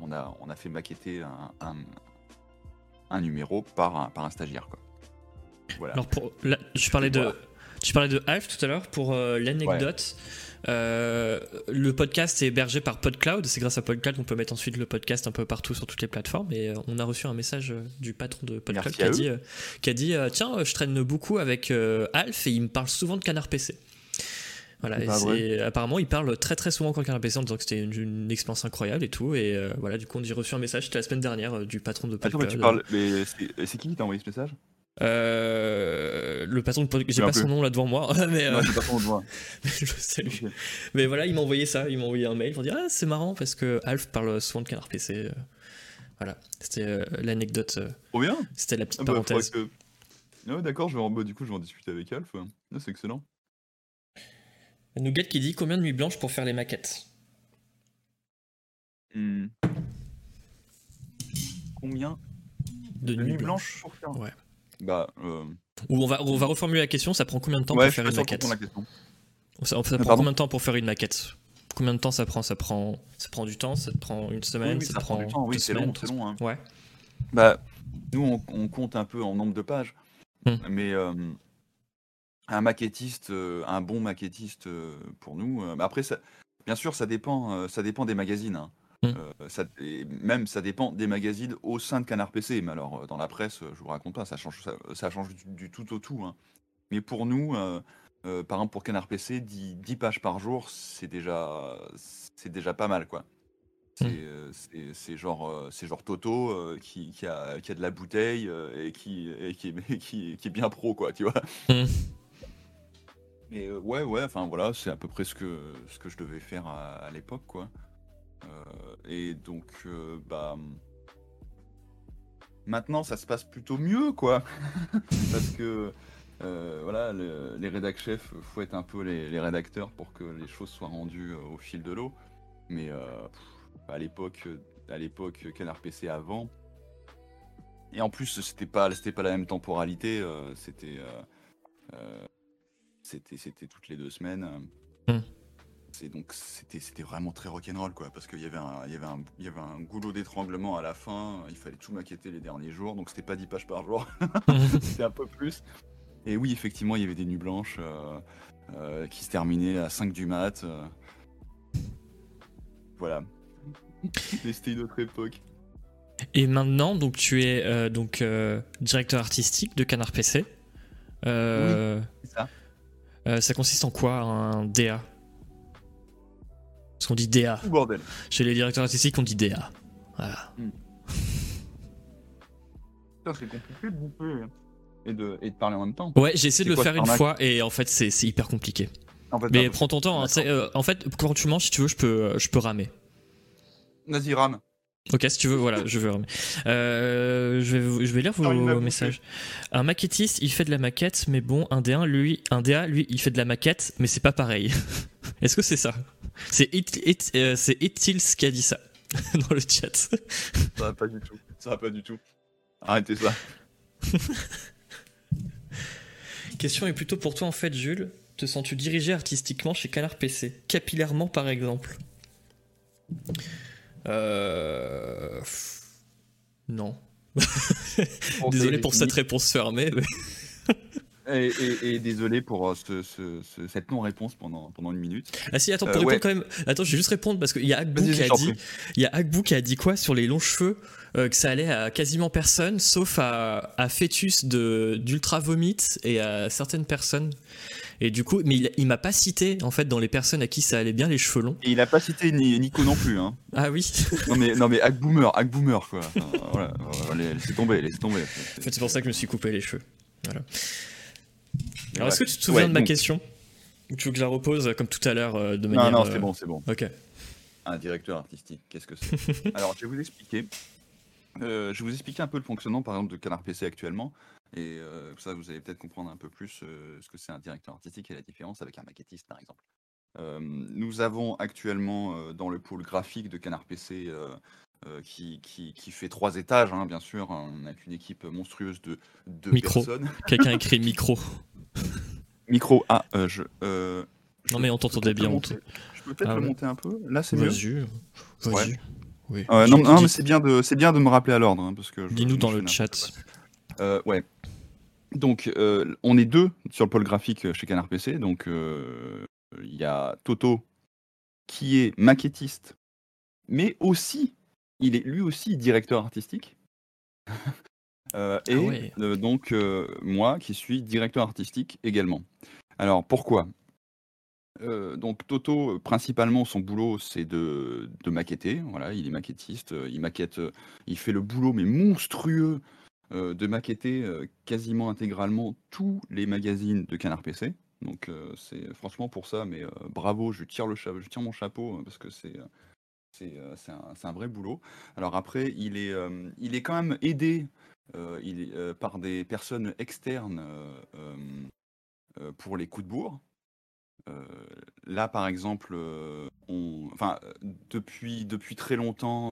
on a, on a fait maqueter un, un, un numéro par un, par un stagiaire, quoi. Voilà. Alors pour, là, tu parlais de, Voilà. tu parlais de Alf tout à l'heure pour euh, l'anecdote. euh, le podcast est hébergé par PodCloud. C'est grâce à PodCloud qu'on peut mettre ensuite le podcast un peu partout sur toutes les plateformes. Et euh, on a reçu un message du patron de PodCloud qui a, dit, qui a dit tiens, je traîne beaucoup avec Alf et il me parle souvent de Canard PC. Voilà, et apparemment il parle très très souvent quand Canard PC en disant que c'était une, une expérience incroyable et tout. Et euh, voilà, du coup on a reçu un message, c'était la semaine dernière, euh, du patron de Attends, PodCloud. mais tu parles. Mais c'est, qui qui t'a envoyé ce message? Euh, le patron de j'ai pas son nom là devant moi, (laughs) mais euh, Non, c'est pas doigt. (laughs) je le salue. Mais voilà, il m'a envoyé ça, il m'a envoyé un mail pour dire Ah, c'est marrant parce que Alf parle souvent de Canard PC. euh, Voilà, c'était euh, l'anecdote, euh, Trop bien. c'était la petite Ah bah, parenthèse. que- Ouais, d'accord, je vais en... bah, du coup, je vais en discuter avec Alf. Ah, c'est excellent. Nougat qui dit Combien de nuits blanches pour faire les maquettes? Hmm. Combien De de nuits nuits blanches. blanches pour faire Ouais. Bah, euh, Ou on va, on va reformuler la question, ça prend combien de temps ouais, pour faire une maquette? qu'on la question. Ça, ça prend pardon combien de temps pour faire une maquette? Combien de temps ça prend? Ça prend ça prend du temps, ça te prend une Oui, semaine, oui, ça, ça te prend prend du temps, oui, c'est long, c'est long. hein. Ouais. Bah, nous, on, on compte un peu en nombre de pages, Hmm. mais euh, un maquettiste, euh, un bon maquettiste euh, pour nous. euh, après, ça, bien sûr, ça dépend, ça dépend des magazines. hein. Euh, ça, et même ça dépend des magazines au sein de Canard PC. Mais alors, dans la presse, je vous raconte pas, ça change, ça, ça change du, du tout au tout. hein. Mais pour nous, euh, euh, par exemple pour Canard PC, 10, 10 pages par jour, c'est déjà, c'est déjà pas mal, quoi. C'est euh, c'est- c'est genre, c'est genre Toto qui, qui a, qui a de la bouteille et, qui, et qui, est, (laughs) qui, qui est bien pro, quoi, tu vois. Hmm. Euh, ouais, ouais, enfin voilà, c'est à peu près ce que, ce que je devais faire à, l'époque, quoi. Euh, et donc, euh, bah. Maintenant, ça se passe plutôt mieux, quoi. (laughs) Parce que, voilà, le- les rédac chefs fouettent un peu les, les rédacteurs pour que les choses soient rendues au fil de l'eau. Mais à l'époque, Canard PC avant. Et en plus, c'était pas, c'était pas la même temporalité. c'était, c'était, c'était toutes les deux semaines. Hmm. C'est donc c'était, c'était vraiment très rock'n'roll quoi, parce qu'il y avait un, il y avait un, il y avait un goulot d'étranglement à la fin. Il fallait tout maqueter les derniers jours, donc c'était pas 10 pages par jour, (laughs) c'était un peu plus. Et oui, effectivement, il y avait des nuits blanches euh, euh, qui se terminaient à 5 du mat. euh. Voilà. C'était une autre époque. Et maintenant, donc tu es euh, donc euh, directeur artistique de Canard PC. Euh, C'est ça. Euh, ça consiste en quoi un DA Parce qu'on dit DA. Tout bordel. Chez les directeurs artistiques, on dit DA. Voilà. Putain, c'est compliqué de bouffer et de, et de parler en même temps. Ouais, j'ai essayé de le quoi faire une fois et en fait, c'est hyper compliqué. En fait, Mais prends ton temps. hein, euh, en fait, quand tu manges, si tu veux, je peux, je peux ramer. Vas-y, rame. Ok, si tu veux, voilà, je veux. Euh, je vais, je vais lire vos, bouffé. messages. Un maquettiste, il fait de la maquette, mais bon, un D1, lui, un DA, lui, il fait de la maquette, mais c'est pas pareil. (laughs) Est-ce que c'est ça? C'est It- It- euh, c'est Itils qui a dit ça (laughs) dans le chat. Ça va pas du tout. Ça va pas du tout. Arrêtez ça. (laughs) Question est plutôt pour toi en fait, Jules. Te sens-tu dirigé artistiquement chez Canard PC Capillairement, par exemple? Euh... Non. Désolé pour cette réponse fermée. mais- Et, et- et désolé pour euh, ce- ce- ce- cette non-réponse pendant, pendant une minute. Ah si, attends, pour Euh, répondre ouais. quand même. Attends, je vais juste répondre parce qu'il y a Agbou Vas-y, qui a dit. Il y a Agbou qui a dit quoi sur les longs cheveux euh, que ça allait à quasiment personne, sauf à, à Fœtus d'Ultra Vomit et à certaines personnes. Et du coup, mais il, il m'a pas cité en fait dans les personnes à qui ça allait bien les cheveux longs. Et il a pas cité ni- Nico non plus. Hein. Ah oui. Non mais, non mais Hackboomer, Hackboomer quoi. Enfin, voilà, voilà, laissez tomber, laissez tomber. En fait, c'est pour ça que je me suis coupé les cheveux. Voilà. Alors, est-ce que tu te souviens Ouais, de ma donc- question? Ou tu veux que je la repose comme tout à l'heure euh, de Non, manière. non, euh, c'est bon, c'est bon. Ok. Un directeur artistique, qu'est-ce que c'est? (laughs) Alors, je vais vous expliquer. Euh, je vais vous expliquer un peu le fonctionnement, par exemple, de Canard PC actuellement. Et euh, ça, vous allez peut-être comprendre un peu plus euh, ce que c'est un directeur artistique et la différence avec un maquettiste, par exemple. Euh, nous avons actuellement euh, dans le pôle graphique de Canard PC qui, qui, qui fait trois étages, hein, bien sûr. On a une équipe monstrueuse de deux Micro. personnes. Quelqu'un écrit (laughs) micro. Micro, ah, je. Non, mais on t'entendait bien, monter. Je peux peut-être Ah le monter un peu. Là, c'est mieux. Vas-y. Vas-y. Ouais. Oui. Non, mais c'est bien de, c'est bien de me rappeler à l'ordre, hein, parce que. Dis-nous dans le chat. Euh, ouais. Donc, euh, on est deux sur le pôle graphique chez Canard PC. Donc, euh, il y a Toto qui est maquettiste, mais aussi, il est lui aussi directeur artistique. (laughs) Euh, et Ah ouais. euh, donc, euh, moi qui suis directeur artistique également. Alors, pourquoi? Euh, donc Toto, euh, principalement, son boulot, c'est de, de maqueter. Voilà, il est maquettiste. euh, Il maquette, euh, il fait le boulot, mais monstrueux, euh, de maqueter euh, quasiment intégralement tous les magazines de Canard PC. Donc euh, c'est franchement pour ça, mais bravo, je tire le je tire mon chapeau euh, parce que c'est un, vrai boulot. Alors après, il est il est quand même aidé par des personnes externes pour les coups de bourre. Là, par exemple, on, enfin, depuis, depuis très longtemps,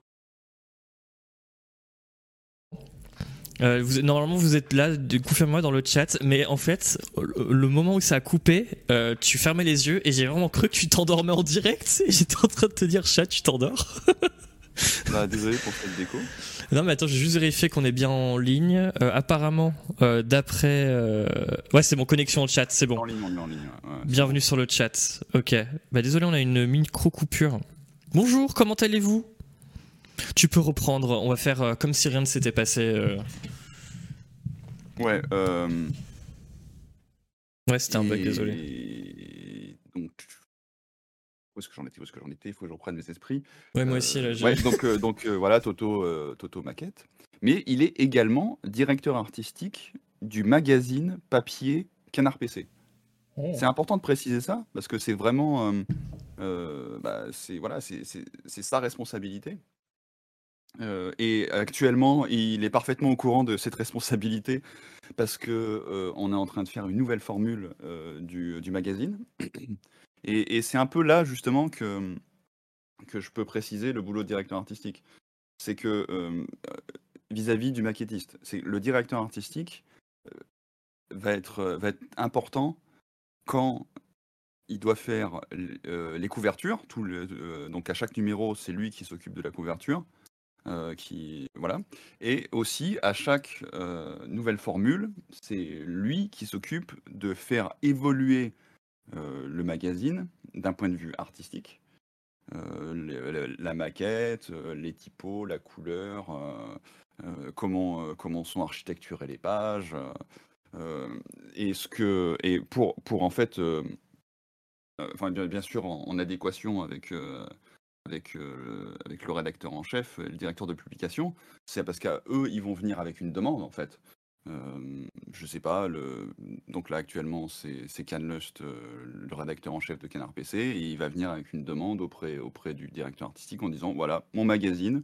Euh, vous, normalement, vous êtes là, confirmez-moi dans le chat, mais en fait, le, moment où ça a coupé, euh, tu fermais les yeux et j'ai vraiment cru que tu t'endormais en direct. Et (laughs) j'étais en train de te dire, chat, tu t'endors. (laughs) bah, désolé pour cette déco. Non, mais attends, j'ai juste vérifié qu'on est bien en ligne. Euh, apparemment, euh, d'après. Euh, ouais, c'est mon connexion au chat, c'est bon. En ligne, on est en ligne. Bienvenue sur le chat. Ok. Bah, désolé, on a une micro-coupure. Bonjour, comment allez-vous? Tu peux reprendre, on va faire euh, comme si rien ne s'était passé. Euh. Ouais, euh... Ouais, c'était un bug, désolé. Donc, où est-ce que j'en étais Où est-ce que j'en étais? Il faut que je reprenne mes esprits. Ouais, moi aussi, là, ouais, donc, donc voilà, Toto, Toto Maquette. Mais il est également directeur artistique du magazine papier Canard PC. Oh. C'est important de préciser ça parce que c'est vraiment, bah, c'est voilà, c'est sa responsabilité. Euh, et actuellement, il est parfaitement au courant de cette responsabilité parce que euh, on est en train de faire une nouvelle formule euh, du, magazine. Et, c'est un peu là justement que, que je peux préciser le boulot de directeur artistique. C'est que vis-à-vis du maquettiste, le directeur artistique va être, important quand il doit faire les couvertures. Donc à chaque numéro, c'est lui qui s'occupe de la couverture. Euh, qui voilà. Et aussi, à chaque euh, nouvelle formule, c'est lui qui s'occupe de faire évoluer euh, le magazine d'un point de vue artistique. la, maquette, les typos, la couleur, comment, comment sont architecturées les pages. et, ce que, et pour, pour en fait, bien, sûr en adéquation avec avec, euh, avec le rédacteur en chef, le directeur de publication, c'est parce qu'eux, ils vont venir avec une demande, en fait. Euh, je sais pas, donc là actuellement c'est Canlust, euh, le rédacteur en chef de Canard PC, et il va venir avec une demande auprès, auprès du directeur artistique en disant voilà, mon magazine,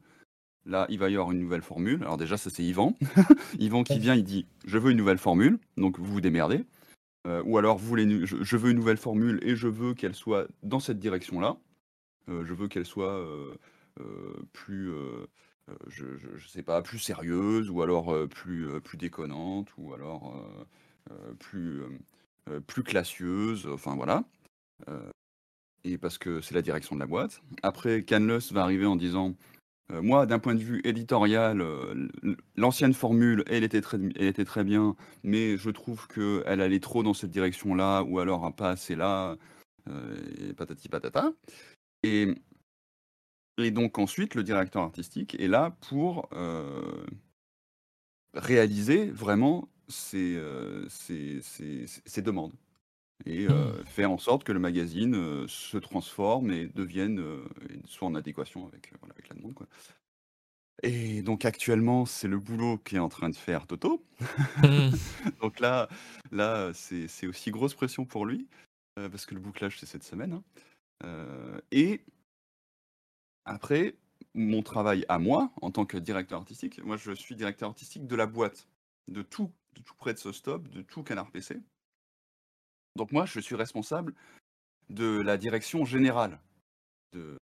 là il va y avoir une nouvelle formule. Alors déjà, ça c'est Yvan. (laughs) Yvan qui vient, il dit je veux une nouvelle formule, donc vous vous démerdez. ou alors vous voulez, je veux une nouvelle formule et je veux qu'elle soit dans cette direction-là. Euh, je veux qu'elle soit euh, euh, plus, je, sais pas, plus sérieuse ou alors plus, plus déconnante ou alors plus, plus classieuse. Enfin voilà et parce que c'est la direction de la boîte. Après, Canless va arriver en disant Moi, d'un point de vue éditorial, l'ancienne formule, elle était, très, elle était très bien, mais je trouve qu'elle allait trop dans cette direction-là, ou alors pas assez là, et patati patata. Et, et donc ensuite, le directeur artistique est là pour euh, réaliser vraiment ses, euh, demandes et euh, mmh. faire en sorte que le magazine se transforme et devienne soit en adéquation avec, avec la demande. Quoi. Et donc actuellement, c'est le boulot qui est en train de faire Toto. Mmh. (laughs) donc là, là c'est aussi grosse pression pour lui, parce que le bouclage, c'est cette semaine. Hein. Euh, et après, mon travail à moi, en tant que directeur artistique, moi je suis directeur artistique de la boîte, de tout, de tout près de ce stop, de tout Canard PC. Donc moi, je suis responsable de la direction générale de,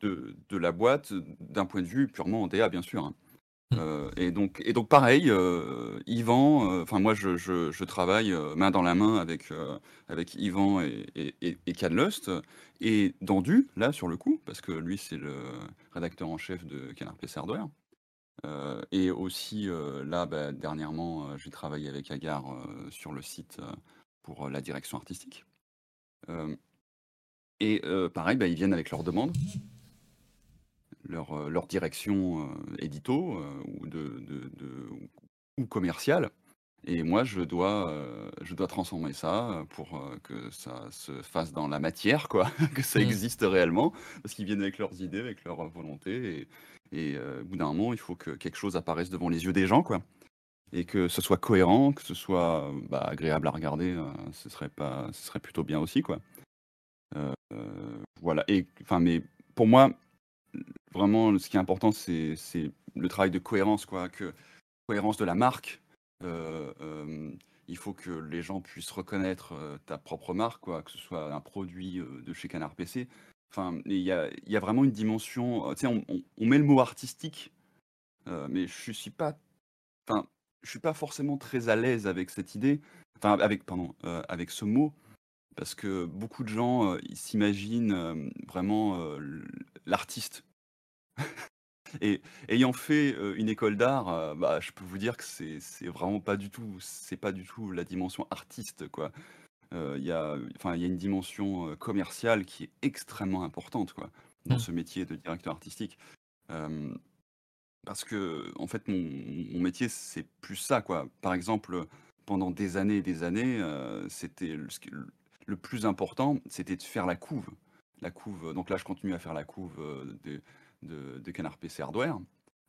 de, de la boîte d'un point de vue purement DA, bien sûr. Hein. Mmh. Euh, et, donc, et donc pareil, euh, Yvan, euh, enfin moi je, travaille main dans la main avec, avec Yvan et, et, et et Dandu, là sur le coup, parce que lui c'est le rédacteur en chef de Canard PC Hardware. et aussi là, bah, dernièrement, j'ai travaillé avec Agar sur le site pour la direction artistique. et pareil, bah, ils viennent avec leurs demandes leur, euh, leur direction euh, édito euh, ou, de, de, ou commerciale. Et moi, je dois, je dois transformer ça pour que ça se fasse dans la matière, quoi, (laughs) que ça mmh. existe réellement, parce qu'ils viennent avec leurs idées, avec leur volonté, et, et au bout d'un moment, il faut que quelque chose apparaisse devant les yeux des gens, quoi, et que ce soit cohérent, que ce soit bah, agréable à regarder, ce serait pas, ce serait plutôt bien aussi, quoi. voilà. Et enfin, mais pour moi, vraiment, ce qui est important, c'est le travail de cohérence, quoi. Que, cohérence de la marque. Euh, euh, il faut que les gens puissent reconnaître euh, ta propre marque, quoi, que ce soit un produit de chez Canard PC. Enfin, il y a, y a, vraiment une dimension. Tu sais, on, met le mot artistique mais je suis pas enfin, je suis pas forcément très à l'aise avec cette idée, enfin avec pardon, avec ce mot, parce que beaucoup de gens, ils s'imaginent, vraiment, l'artiste. (laughs) Et ayant fait, une école d'art, bah, je peux vous dire que c'est c'est vraiment pas du tout c'est pas du tout la dimension artiste, quoi. il y a enfin, il y a une dimension, commerciale qui est extrêmement importante, quoi, dans mmh. ce métier de directeur artistique. parce que en fait, mon métier, c'est plus ça, quoi. Par exemple, pendant des années et des années, c'était le plus important, c'était de faire la couve. La couve, donc là, je continue à faire la couve, de de, Canard PC Hardware.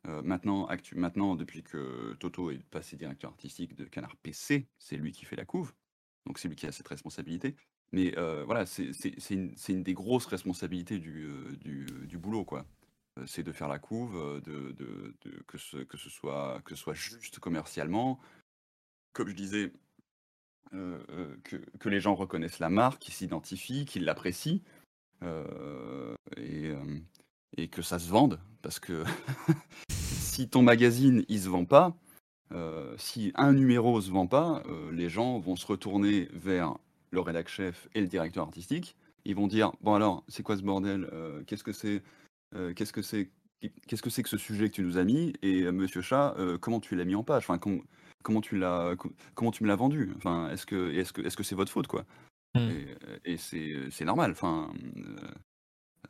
Euh, maintenant, maintenant, depuis que Toto est passé directeur artistique de Canard PC, c'est lui qui fait la couve. Donc c'est lui qui a cette responsabilité. Mais euh, voilà, c'est une, des grosses responsabilités du, euh, boulot, quoi. C'est de faire la couve, que, ce soit, que ce soit juste commercialement. Comme je disais, que, que, les gens reconnaissent la marque, qu'ils s'identifient, qu'ils l'apprécient. et, et que ça se vende, parce que (laughs) si ton magazine il se vend pas, euh, si un numéro se vend pas, euh, les gens vont se retourner vers le rédac chef et le directeur artistique. Ils vont dire bon alors c'est quoi ce bordel euh, Qu'est-ce que c'est Qu'est-ce que c'est Qu'est-ce que que ce sujet que tu nous as mis Et Monsieur Chat, comment tu l'as mis en page? Comment tu l'as comment tu me l'as vendu? Enfin est-ce que est-ce que est-ce que c'est votre faute quoi? Mmh. Et, c'est normal. Enfin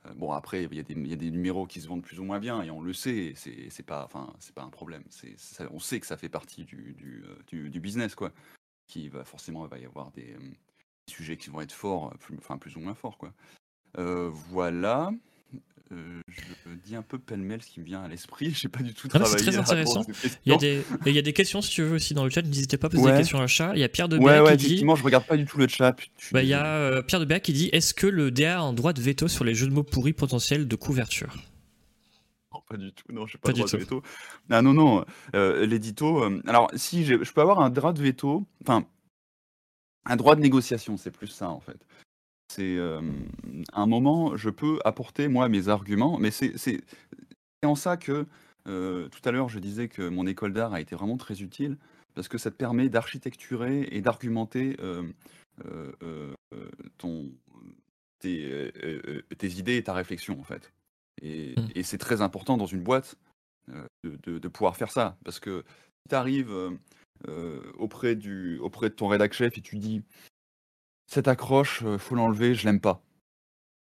euh, bon, après, il y, a des, numéros qui se vendent plus ou moins bien, et on le sait, c'est pas, enfin, pas un problème. on sait que ça fait partie du, euh, business, quoi. Qui va forcément, il va y avoir des, euh, sujets qui vont être forts, plus, enfin, plus ou moins forts, quoi. voilà. Euh, je dis un peu pêle-mêle ce qui me vient à l'esprit. (laughs) J'ai pas du tout travaillé. C'est très intéressant. Il y, a des, il y a des questions si tu veux aussi dans le chat. N'hésitez pas à poser des questions à chat. Il y a Pierre de ouais, ouais, qui effectivement, je regarde pas du tout le chat. Bah, il y a euh, Pierre de qui dit Est-ce que le DA a un droit de veto sur les jeux de mots pourris potentiels de couverture? Non, pas du tout. Non, je pas, pas droit de veto. Ah, non, non. Euh, L'édito. alors, si je peux avoir un droit de veto, enfin, un droit de négociation, c'est plus ça en fait c'est un moment, je peux apporter moi mes arguments, mais c'est en ça que tout à l'heure je disais que mon école d'art a été vraiment très utile parce que ça te permet d'architecturer et d'argumenter ton tes, idées et ta réflexion en fait. Et, mmh. c'est très important dans une boîte de, pouvoir faire ça parce que si tu arrives auprès du auprès de ton rédac chef et tu dis cette accroche, faut l'enlever, je l'aime pas.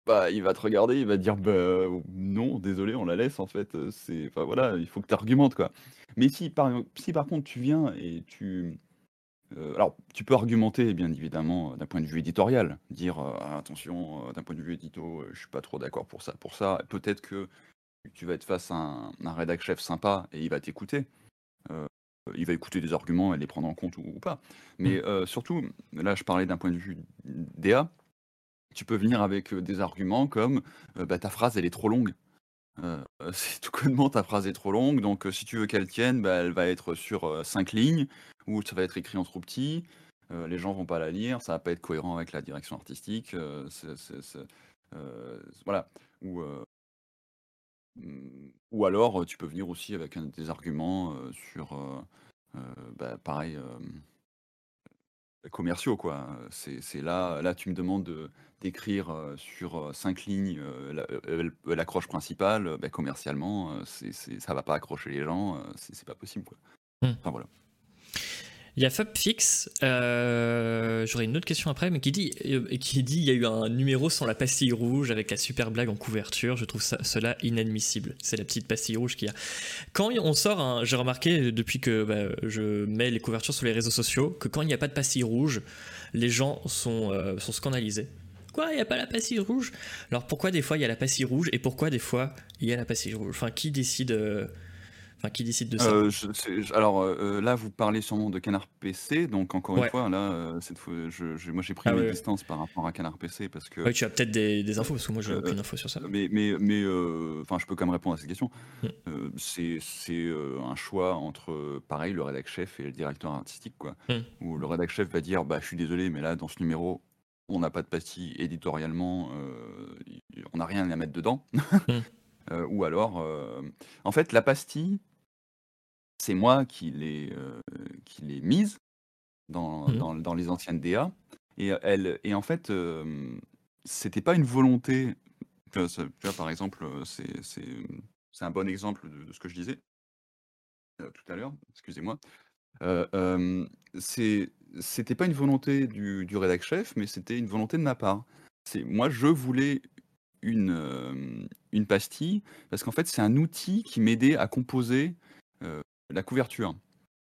Bah, il va te regarder, il va te dire: «Bah, non, désolé, on la laisse en fait, c'est enfin voilà, il faut que tu argumentes quoi». Mais si par si par contre tu viens et tu, alors tu peux argumenter bien évidemment, d'un point de vue éditorial, dire: «Ah, attention, d'un point de vue édito, je suis pas trop d'accord pour ça, pour ça». Peut-être que tu vas être face à un un rédac chef sympa et il va t'écouter il va écouter des arguments et les prendre en compte ou, pas. Mais mmh. surtout, là, je parlais d'un point de vue DA. Tu peux venir avec des arguments comme bah, ta phrase, elle est trop longue. (laughs) c'est tout connement, ta phrase est trop longue. Donc, si tu veux qu'elle tienne, bah, elle va être sur cinq lignes ou ça va être écrit en trop petit. les gens vont pas la lire, ça va pas être cohérent avec la direction artistique. voilà. Ou, Mmh, ou alors, tu peux venir aussi avec des arguments, sur, bah, pareil, commerciaux, quoi. C'est là là, tu me demandes d'écrire, sur, cinq lignes, l'accroche principale, bah, commercialement, c'est ça va pas accrocher les gens, c'est pas possible, quoi. Mmh. Enfin, voilà. Il y a Fabfix, euh, j'aurais une autre question après, mais qui dit, euh, qui dit il y a eu un numéro sans la pastille rouge avec la super blague en couverture. Je trouve cela inadmissible. C'est la petite pastille rouge qu'il y a. Quand on sort, j'ai remarqué depuis que bah, je mets les couvertures sur les réseaux sociaux, que quand il n'y a pas de pastille rouge, les gens sont, euh, sont scandalisés. Quoi, il n'y a pas la pastille rouge? Alors pourquoi des fois il y a la pastille rouge et pourquoi des fois il y a la pastille rouge? Enfin, qui décide Enfin, qui décide de ça euh, alors euh, là, vous parlez sûrement de Canard PC, donc encore une fois, là, euh, cette fois, je, moi j'ai pris ah mes distances par rapport à Canard PC parce que. Ouais, tu as peut-être des, infos parce que moi j'ai aucune info sur ça. Mais, mais, mais enfin, je peux quand même répondre à cette question. Mm. c'est un choix entre, pareil, le rédac chef et le directeur artistique, quoi. Mm. Où le rédac chef va dire, bah, je suis désolé, mais là, dans ce numéro, on n'a pas de pastille éditorialement, on n'a rien à mettre dedans. Mm. (laughs) ou alors, en fait, la pastille, c'est moi qui l'ai mise dans, Mmh. dans, dans les anciennes DA. Et, elle, et en fait, c'était pas une volonté. Tu vois, ça- tu vois, par exemple, c'est c'est- un bon exemple de, de ce que je disais euh, tout à l'heure. Excusez-moi. Euh, euh, c'était pas une volonté du, du rédac chef, mais c'était une volonté de ma part. Moi, je voulais une, euh, une pastille parce qu'en fait, c'est un outil qui m'aidait à composer euh, la couverture.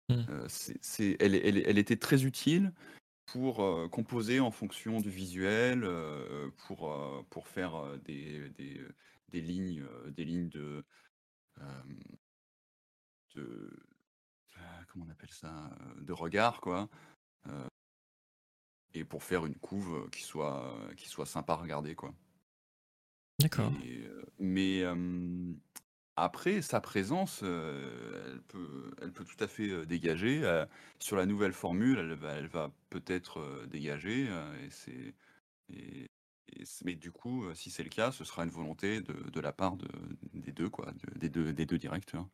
Mm. Euh, c'est- c'est- elle, elle- elle était très utile pour euh, composer en fonction du visuel, euh, pour, pour faire des, des, des lignes, des lignes de, de ah, comment on appelle ça, de regard, quoi. et pour faire une couve qui soit, qui soit sympa à regarder, quoi. D'accord. Et, mais après, sa présence, euh, elle peut, tout à fait euh, dégager. euh, sur la nouvelle formule, elle va, peut-être dégager. mais du coup, si c'est le cas, ce sera une volonté de, la part de, des deux, quoi, de- des, deux, directeurs.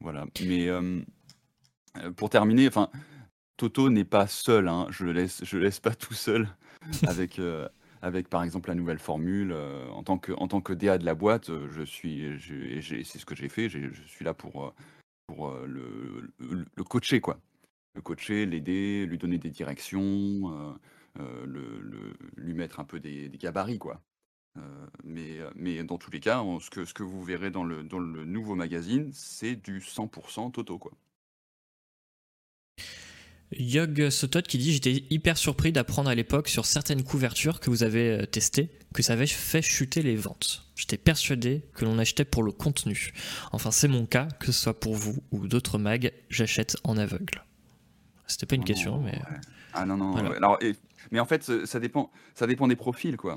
Voilà. Mais pour terminer, Toto n'est pas seul. hein, je le laisse, je le laisse pas tout seul avec. Avec par exemple la nouvelle formule. euh, en, tant que, en tant que DA de la boîte, euh, je suis, j'ai- c'est ce que j'ai fait, je suis là pour, euh, pour le, coacher, quoi. Le coacher, l'aider, lui donner des directions, lui mettre un peu des, gabarits, quoi. Mais, mais dans tous les cas, ce, que, ce que vous verrez dans le, dans le nouveau magazine, c'est du 100% Toto, quoi. Yog Sotot qui dit J'étais hyper surpris d'apprendre à l'époque sur certaines couvertures que vous avez euh, testées que ça avait fait chuter les ventes. J'étais persuadé que l'on achetait pour le contenu. Enfin, c'est mon cas, que ce soit pour vous ou d'autres mags, j'achète en aveugle. C'était pas une Ah question, mais. ouais. Ah non, non. Voilà. Alors, et- mais en fait, ça dépend, ça dépend des profils, quoi.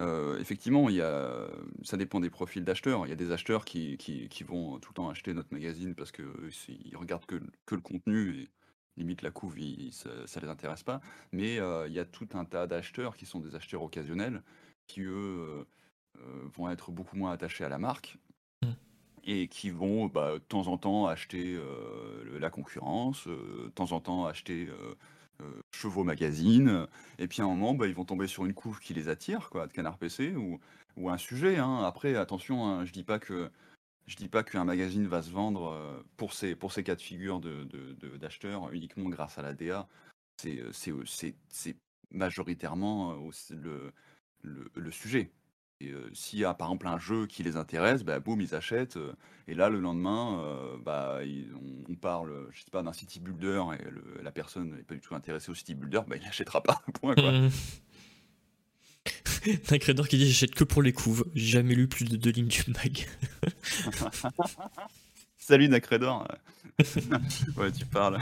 Euh, effectivement, il y a, ça dépend des profils d'acheteurs. Il y a des acheteurs qui, qui, qui vont tout le temps acheter notre magazine parce que eux, c'est- ils regardent que, que le contenu et limite la couve, ça, ça les intéresse pas. Mais euh, il y a tout un tas d'acheteurs qui sont des acheteurs occasionnels qui, eux, euh, euh, vont être beaucoup moins attachés à la marque Mm. et qui vont bah, de temps en temps acheter euh, la concurrence, euh, de temps en temps acheter euh, Chevaux Magazine, et puis à un moment, bah, ils vont tomber sur une couve qui les attire, quoi, de Canard PC, ou, ou un sujet. hein. Après, attention, hein, je dis pas que je dis pas qu'un magazine va se vendre euh, pour ces, pour ces cas de figure d'acheteurs uniquement grâce à la DA. C'est, euh, euh, c'est, majoritairement le, sujet. Et euh, s'il y a par exemple un jeu qui les intéresse, bah, boum, ils achètent. et là, le lendemain, bah, on, parle, d'un city builder et la personne n'est pas du tout intéressée au city builder, bah, il n'achètera pas. (laughs) Quoi. (laughs) Hmm. Nacredor qui dit J'achète que pour les couves. J'ai jamais lu plus de deux lignes du mag. (laughs) Salut Nacredor. (laughs) ouais, tu parles.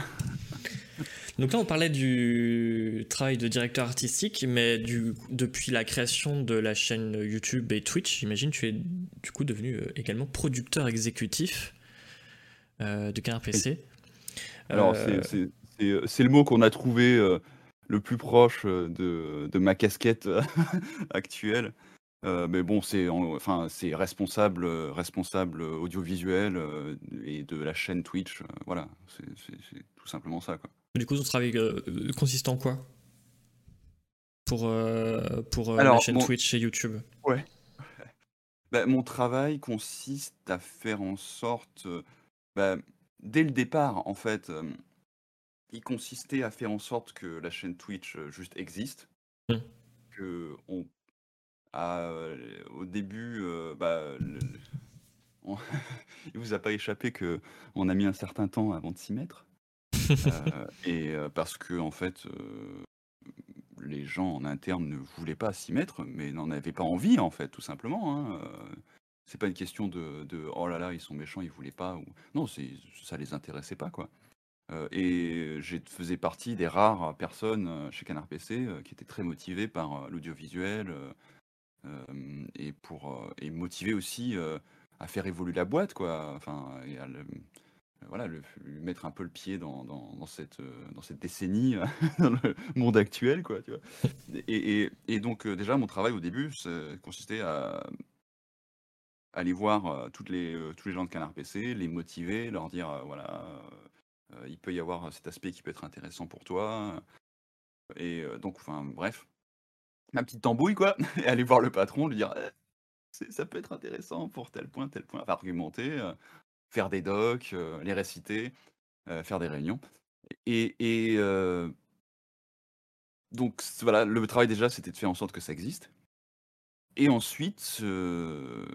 Donc là, on parlait du travail de directeur artistique, mais du, depuis la création de la chaîne YouTube et Twitch, j'imagine tu es du coup devenu euh, également producteur exécutif euh, de Canard PC. Alors, Euh, c'est- le mot qu'on a trouvé euh, le plus proche de, de ma casquette (laughs) actuelle. Euh, mais bon, c'est en- enfin, c'est responsable, responsable audiovisuel et de la chaîne Twitch. voilà, c'est tout simplement ça. Quoi. Du coup, ton travail euh, consiste en quoi? Pour, euh, pour la chaîne Twitch et YouTube? (laughs) Bah, mon travail consiste à faire en sorte, bah, dès le départ, en fait, il consistait à faire en sorte que la chaîne Twitch euh, juste existe, Mm. que on a, euh, au début, euh, bah, le- le- on- (laughs) il vous a pas échappé que on a mis un certain temps avant de s'y mettre, (laughs) Euh, et parce que en fait. euh, les gens en interne ne voulaient pas s'y mettre, mais n'en avaient pas envie, en fait, tout simplement. hein, c'est pas une question de, de oh là là, ils sont méchants, ils voulaient pas. Ou... Non, c'est ça les intéressait pas, quoi. Euh, et je faisais partie des rares personnes euh, chez Canard PC euh, qui étaient très motivées par l'audiovisuel et pour et motivées aussi à faire évoluer la boîte, quoi. Enfin, et à voilà, lui mettre un peu le pied dans, dans, cette, dans cette décennie, (laughs) dans le monde actuel, quoi, tu vois. Et, et- donc, déjà, mon travail au début consistait à, aller voir toutes les, tous les gens de Canard PC, les motiver, leur dire voilà, il peut y avoir cet aspect qui peut être intéressant pour toi. Et donc, enfin, bref, ma petite tambouille, quoi, (laughs) et aller voir le patron, lui dire «Eh, ça peut être intéressant pour tel point, tel point, argumenter, faire des docs, les réciter, faire des réunions. Et, et donc, voilà, le travail déjà, c'était de faire en sorte que ça existe. Et ensuite,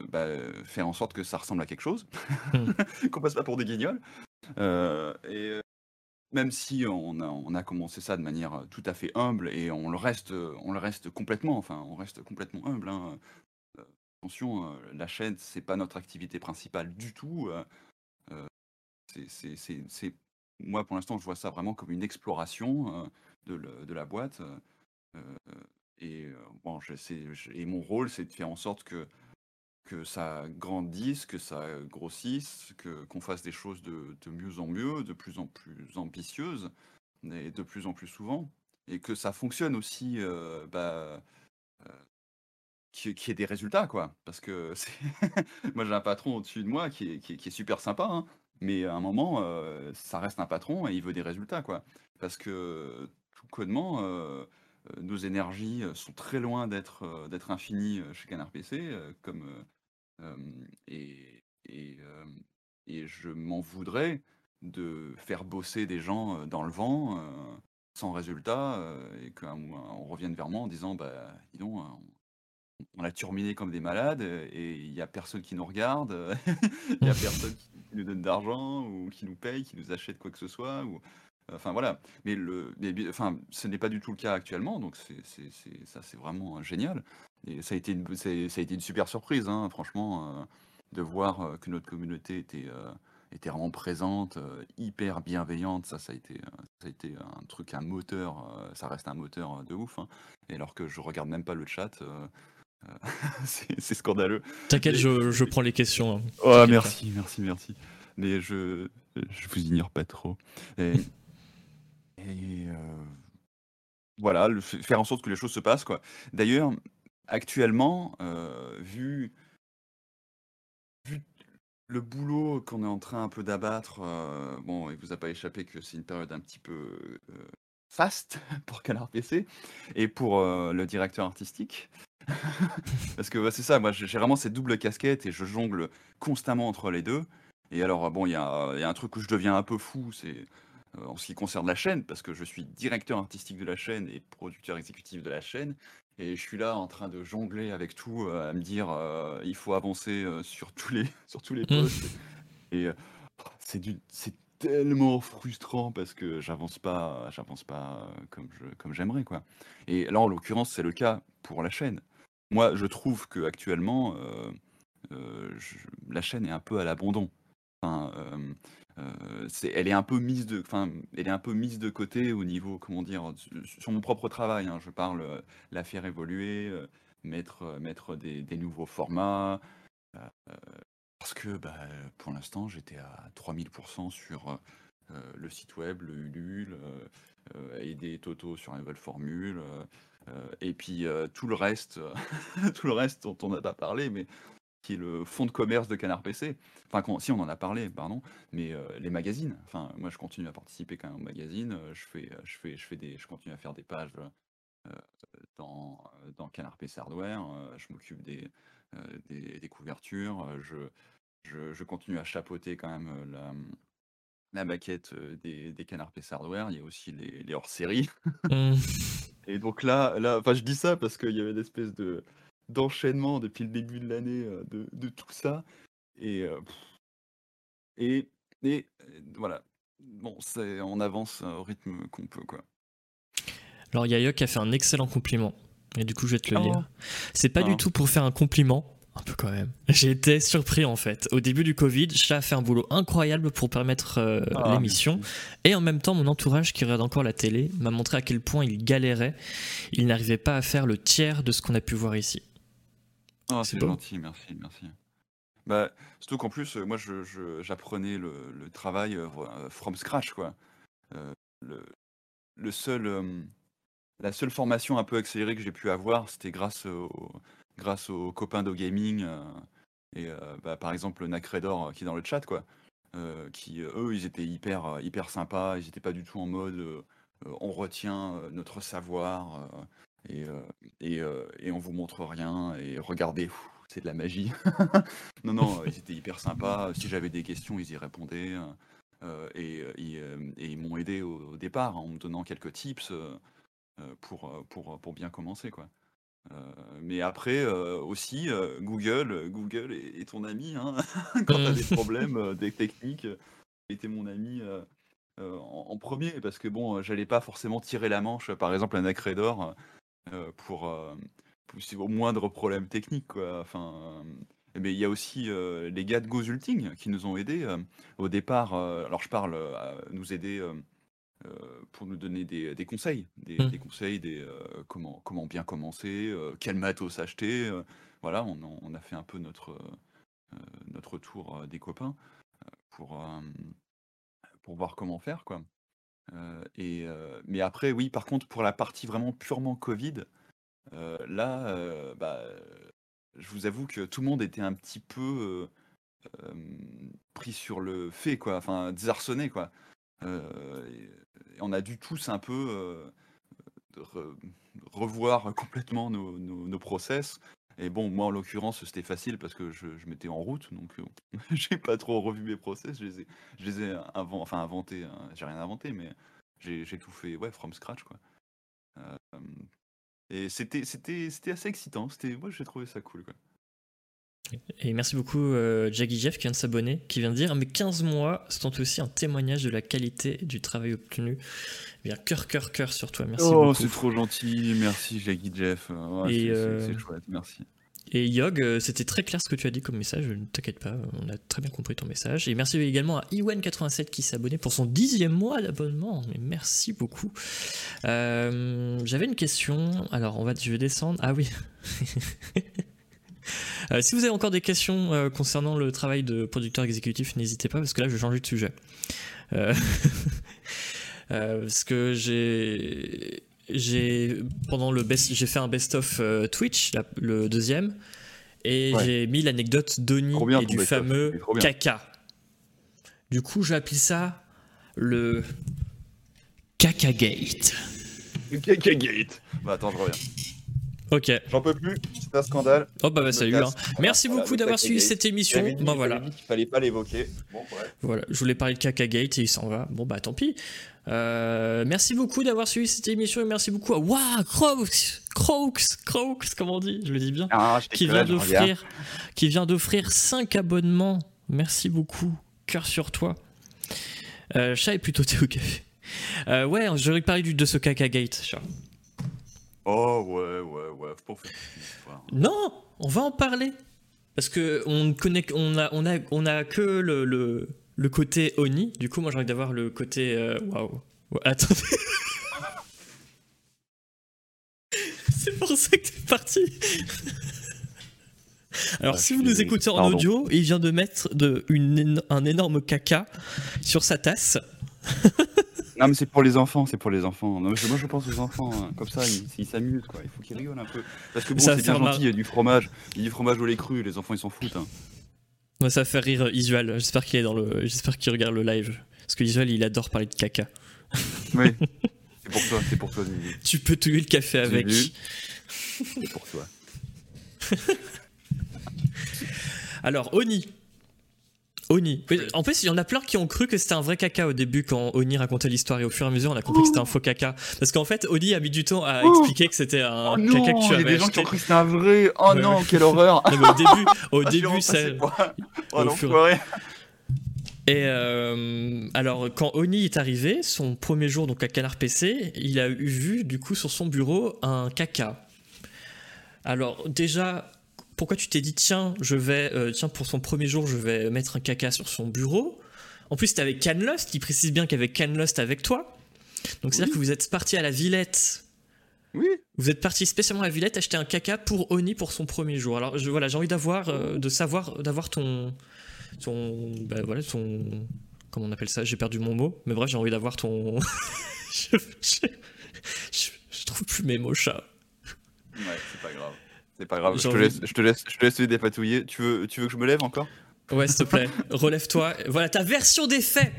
bah, faire en sorte que ça ressemble à quelque chose, mmh. (laughs) qu'on passe pas pour des guignols. Et même si on a, commencé ça de manière tout à fait humble et on le reste, on le reste complètement, enfin, on reste complètement humble. Hein, attention, la chaîne, c'est pas notre activité principale du tout. moi, pour l'instant, je vois ça vraiment comme une exploration de, la boîte. Et, bon, et mon rôle, c'est de faire en sorte que, que ça grandisse, que ça grossisse, que, qu'on fasse des choses de, de mieux en mieux, de plus en plus ambitieuses, et de plus en plus souvent. Et que ça fonctionne aussi, bah, qui, qui ait des résultats, quoi. Parce que (laughs) moi, j'ai un patron au-dessus de moi qui est, qui est, super sympa, hein, mais à un moment, ça reste un patron et il veut des résultats, quoi. Parce que tout connement, nos énergies sont très loin d'être d'être infinies chez Canard PC, comme et, et, et je m'en voudrais de faire bosser des gens dans le vent sans résultat et qu'on revienne vers moi en disant bah dis donc on a terminé comme des malades et il n'y a personne qui nous regarde, (laughs) il n'y a (laughs) personne qui nous donne d'argent ou qui nous paye, qui nous achète quoi que ce soit ou Enfin voilà, mais, le, enfin, ce n'est pas du tout le cas actuellement, donc c'est, ça c'est vraiment génial. Et ça a été une, ça a été une super surprise, hein, franchement, euh, de voir euh, que notre communauté était, euh, était vraiment présente, hyper bienveillante. Ça, ça a été, ça a été un truc, un moteur. ça reste un moteur de ouf. Hein. Et alors que je regarde même pas le chat. (laughs) c'est, scandaleux. T'inquiète, je, je, prends les questions. Hein. Oh, merci, merci, merci. Mais je, je vous ignore pas trop. Et, et voilà, faire en sorte que les choses se passent. D'ailleurs, actuellement, vu vu le boulot qu'on est en train un peu d'abattre, bon, il vous a pas échappé que c'est une période un petit peu, faste (laughs) pour Canard PC et pour, le directeur artistique. (laughs) Parce que, c'est ça, moi j'ai vraiment cette double casquette et je jongle constamment entre les deux. Et alors, bon, il y a un truc où je deviens un peu fou, c'est euh, en ce qui concerne la chaîne, parce que je suis directeur artistique de la chaîne et producteur exécutif de la chaîne. Et je suis là en train de jongler avec tout, euh, à me dire euh, il faut avancer sur tous les, (laughs) sur tous les mmh. postes. Et c'est c'est tellement frustrant parce que j'avance pas, j'avance pas comme je, comme j'aimerais quoi. Et là en l'occurrence c'est le cas pour la chaîne. Moi je trouve que actuellement la chaîne est un peu à l'abandon. Enfin, elle est un peu mise de, enfin, elle est un peu mise de côté au niveau, comment dire, sur mon propre travail. Hein, je parle, la faire évoluer, mettre, mettre des, nouveaux formats, parce que, bah, pour l'instant, j'étais à 3000% sur le site web, le Ulule, aider Toto sur une nouvelle formule, et puis tout le reste, (laughs) tout le reste dont on n'a pas parlé, mais qui est le fonds de commerce de Canard PC. Enfin, si on en a parlé, pardon, mais euh, les magazines. Enfin, moi, je continue à participer quand même aux magazines. Euh, je fais, euh, je fais, je fais des, je continue à faire des pages dans, dans Canard PC Hardware. je m'occupe des, des, couvertures. Je, je, continue à chapeauter quand même la, la maquette des, des Canard PC Hardware. Il y a aussi les, les hors-séries. Mmh. (laughs) Et donc là, là, enfin, je dis ça parce qu'il y avait une espèce de d'enchaînement depuis le début de l'année de, de, tout ça. Et, et, et, voilà. Bon, on avance au rythme qu'on peut, quoi. Alors, Yayok a fait un excellent compliment. Et du coup, je vais te le lire. Oh. C'est pas du tout pour faire un compliment, un peu quand même. (laughs) J'ai été surpris en fait. Au début du Covid, Chat a fait un boulot incroyable pour permettre ah, l'émission. Et en même temps, mon entourage qui regarde encore la télé m'a montré à quel point il galérait. Il n'arrivait pas à faire le tiers de ce qu'on a pu voir ici. Ah, c'est gentil, merci, merci. Bah, surtout qu'en plus, moi, je, j'apprenais le, le travail from scratch, quoi. le, le seul, la seule formation un peu accélérée que j'ai pu avoir, c'était grâce au, grâce aux copains de gaming Et bah, par exemple, Nacredor qui est dans le chat, quoi, qui eux, ils étaient hyper, hyper sympas, ils n'étaient pas du tout en mode on retient notre savoir et, et, et, on vous montre rien et regardez, c'est de la magie. (laughs) non, non, ils étaient hyper sympas. Si j'avais des questions, ils y répondaient. et, ils m'ont aidé au, départ en me donnant quelques tips pour, pour, pour bien commencer. quoi. mais après aussi, Google, Google est, ton ami hein. (laughs) quand tu as des problèmes (laughs) des techniques. Était mon ami en, premier parce que bon, j'allais pas forcément tirer la manche, par exemple, un Acredor pour, au moindre problème technique. Quoi. Enfin, mais il y a aussi les gars de Gozulting qui nous ont aidés au départ. alors je parle à nous aider pour nous donner des, conseils, des, mmh. conseils, des comment comment bien commencer, quel matos acheter. voilà, on, on, a fait un peu notre notre tour des copains pour pour voir comment faire quoi. Et mais après oui, par contre pour la partie vraiment purement Covid, là, bah, je vous avoue que tout le monde était un petit peu pris sur le fait, quoi, enfin désarçonné, quoi. on a dû tous un peu revoir complètement nos, nos, process. Et bon, moi en l'occurrence, c'était facile parce que je, m'étais en route, donc (laughs) j'ai pas trop revu mes process. Je les ai, je les ai enfin inventés. Hein, j'ai rien inventé, mais j'ai tout fait, ouais, from scratch, quoi. Et c'était assez excitant. Moi j'ai trouvé ça cool quoi. Et merci beaucoup euh, Jaggy Jeff qui vient de s'abonner, qui vient de dire mais 15 mois sont aussi un témoignage de la qualité du travail obtenu. Eh bien cœur cœur cœur sur toi, merci oh, c'est trop gentil, merci Jaggy Jeff. c'est euh, chouette, merci. Et Yog, euh, c'était très clair ce que tu as dit comme message, ne t'inquiète pas, on a très bien compris ton message. Et merci également à Iwen87 qui s'est abonné pour son dixième mois d'abonnement. Merci beaucoup. Euh, j'avais une question, alors on va, je vais descendre. Ah oui. (laughs) Euh, si vous avez encore des questions concernant le travail de producteur exécutif, n'hésitez pas parce que là je vais changer de sujet. (laughs) parce que j'ai j'ai pendant le best, j'ai fait un best of euh, Twitch, le deuxième, et j'ai mis l'anecdote d'Oni et du fameux caca. Du coup, j'appelle ça le caca gate. Le caca gate. Bah attends, je reviens. Ok. J'en peux plus, c'est un scandale. Oh bah, bah salut. Hein. Merci beaucoup d'avoir suivi cette émission. Bon voilà. Il fallait pas l'évoquer. Bon, Voilà, je voulais parler de caca gate et il s'en va. Bon bah tant pis. Euh, merci beaucoup d'avoir suivi cette émission et merci beaucoup à Waouh Croaks, Croaks, Croaks, comment on dit? Je le dis bien. Ah, qui, vient d'offrir, qui vient d'offrir 5 abonnements. Merci beaucoup. Cœur sur toi. Euh, chat est plutôt (laughs) thé au café. Euh, ouais, j'aurais parlé du, de ce caca gate, chat. Oh ouais, ouais, ouais. Pas faire non, on va en parler. Parce que on connaît, on a, on a, on a que le, le le côté Oni. Du coup, moi, j'ai envie d'avoir le côté. Euh, waouh. Attendez. (laughs) C'est pour ça que t'es parti. Alors, ah, si vous nous écoutez en audio, il vient de mettre de une, un énorme caca sur sa tasse. (laughs) non, mais c'est pour les enfants, c'est pour les enfants. moi, je pense aux enfants, hein. comme ça, ils s'amusent, quoi. Il faut qu'ils rigolent un peu. Parce que bon, c'est bien gentil, il y a du fromage, il y a du fromage au lait cru, les enfants, ils s'en foutent. Hein ça fait rire Isual. J'espère qu'il est dans le. J'espère qu'il regarde le live. Parce que Isual, il adore parler de caca. Oui. (laughs) C'est pour toi, c'est pour toi. Tu peux tuer le café avec. C'est pour toi. (laughs) Alors, Oni. Oni. En plus, il y en a plein qui ont cru que c'était un vrai caca au début quand Oni racontait l'histoire et au fur et à mesure on a compris que c'était un faux caca. Parce qu'en fait, Oni a mis du temps à expliquer que c'était un oh caca que tu avais Il y a des gens qui ont cru que c'était un vrai. Oh non, quelle horreur. (laughs) au début, au début, c'est. Oh non, et euh, alors, quand Oni est arrivé, son premier jour donc à Canard PC, il a eu vu du coup sur son bureau un caca. Alors déjà, pourquoi tu t'es dit tiens, je vais euh, tiens pour son premier jour, je vais mettre un caca sur son bureau. En plus, c'était avec Canlost, qui précise bien qu'avec Canlost avec toi. Donc c'est-à-dire que vous êtes parti à la Villette. Oui. Vous êtes parti spécialement à la Villette acheter un caca pour Oni pour son premier jour. Alors je, voilà, j'ai envie d'avoir euh, de savoir d'avoir ton ton bah, voilà ton comment on appelle ça? J'ai perdu mon mot, mais bref, j'ai envie d'avoir ton (laughs) je, je, trouve plus mes mots chat. Ouais, c'est pas grave. C'est pas grave, je te, laisse, je, te laisse, je te laisse dépatouiller. Tu veux, tu veux que je me lève encore? Ouais, s'il te plaît, (laughs) relève-toi. Voilà ta version des faits.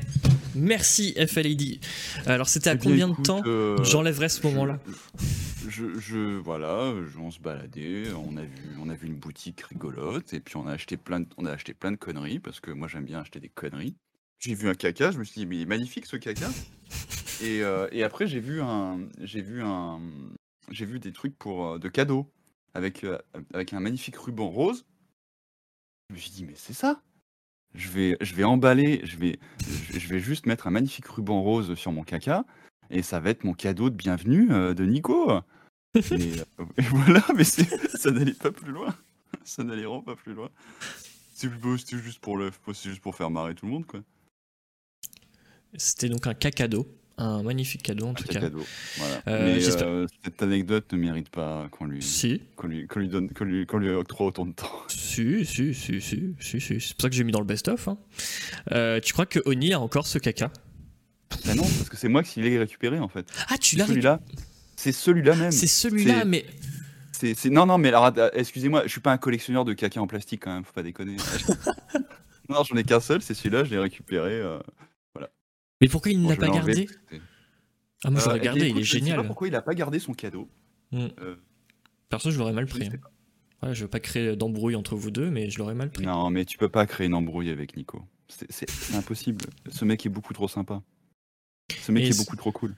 Merci FLAD. Alors c'était à Eh bien, combien de temps euh, j'enlèverais ce moment-là? je, je, voilà, on se baladait, on a vu, on a vu une boutique rigolote et puis on a acheté plein de, on a acheté plein de conneries parce que moi j'aime bien acheter des conneries. J'ai vu un caca, je me suis dit mais il est magnifique ce caca. Et, euh, et après j'ai vu un, j'ai vu un, j'ai vu des trucs pour euh, de cadeaux avec euh, avec un magnifique ruban rose. Je me suis dit mais c'est ça. Je vais, je vais emballer, je vais, je vais juste mettre un magnifique ruban rose sur mon caca et ça va être mon cadeau de bienvenue euh, de Nico. (laughs) Et, euh, et (laughs) voilà, mais ça n'allait pas plus loin. Ça n'allait vraiment pas plus loin. C'était juste pour le, juste pour faire marrer tout le monde, quoi. C'était donc un cacado, un magnifique cadeau en Un tout cas. cadeau. Voilà. Euh, mais euh, cette anecdote ne mérite pas qu'on lui, Si, qu'on lui, qu'on lui donne, qu'on lui, qu'on lui octroie autant de temps. si, si, si, si, si, si. C'est pour ça que j'ai mis dans le best-of. hein. Euh, tu crois que Oni a encore ce caca? Bah non, parce que c'est moi qui l'ai récupéré en fait. Ah, tu C'est l'as récu- celui-là. C'est celui-là même. C'est celui-là, C'est- mais C'est, c'est- Non, non, mais alors, excusez-moi, je suis pas un collectionneur de caca en plastique quand même, faut pas déconner. (laughs) non, j'en ai qu'un seul, c'est celui-là, je l'ai récupéré. Euh, mais pourquoi il ne bon, l'a pas gardé Ah, moi je Euh, l'aurais eh gardé, il est Je sais pas génial. pourquoi il a pas gardé son cadeau. Mm. Euh, Perso, je l'aurais mal pris. hein. Ouais, je veux pas créer d'embrouille entre vous deux, mais je l'aurais mal pris. Non, mais tu peux pas créer une embrouille avec Nico. C'est, impossible. Ce mec est beaucoup trop sympa. Ce mec est beaucoup trop cool.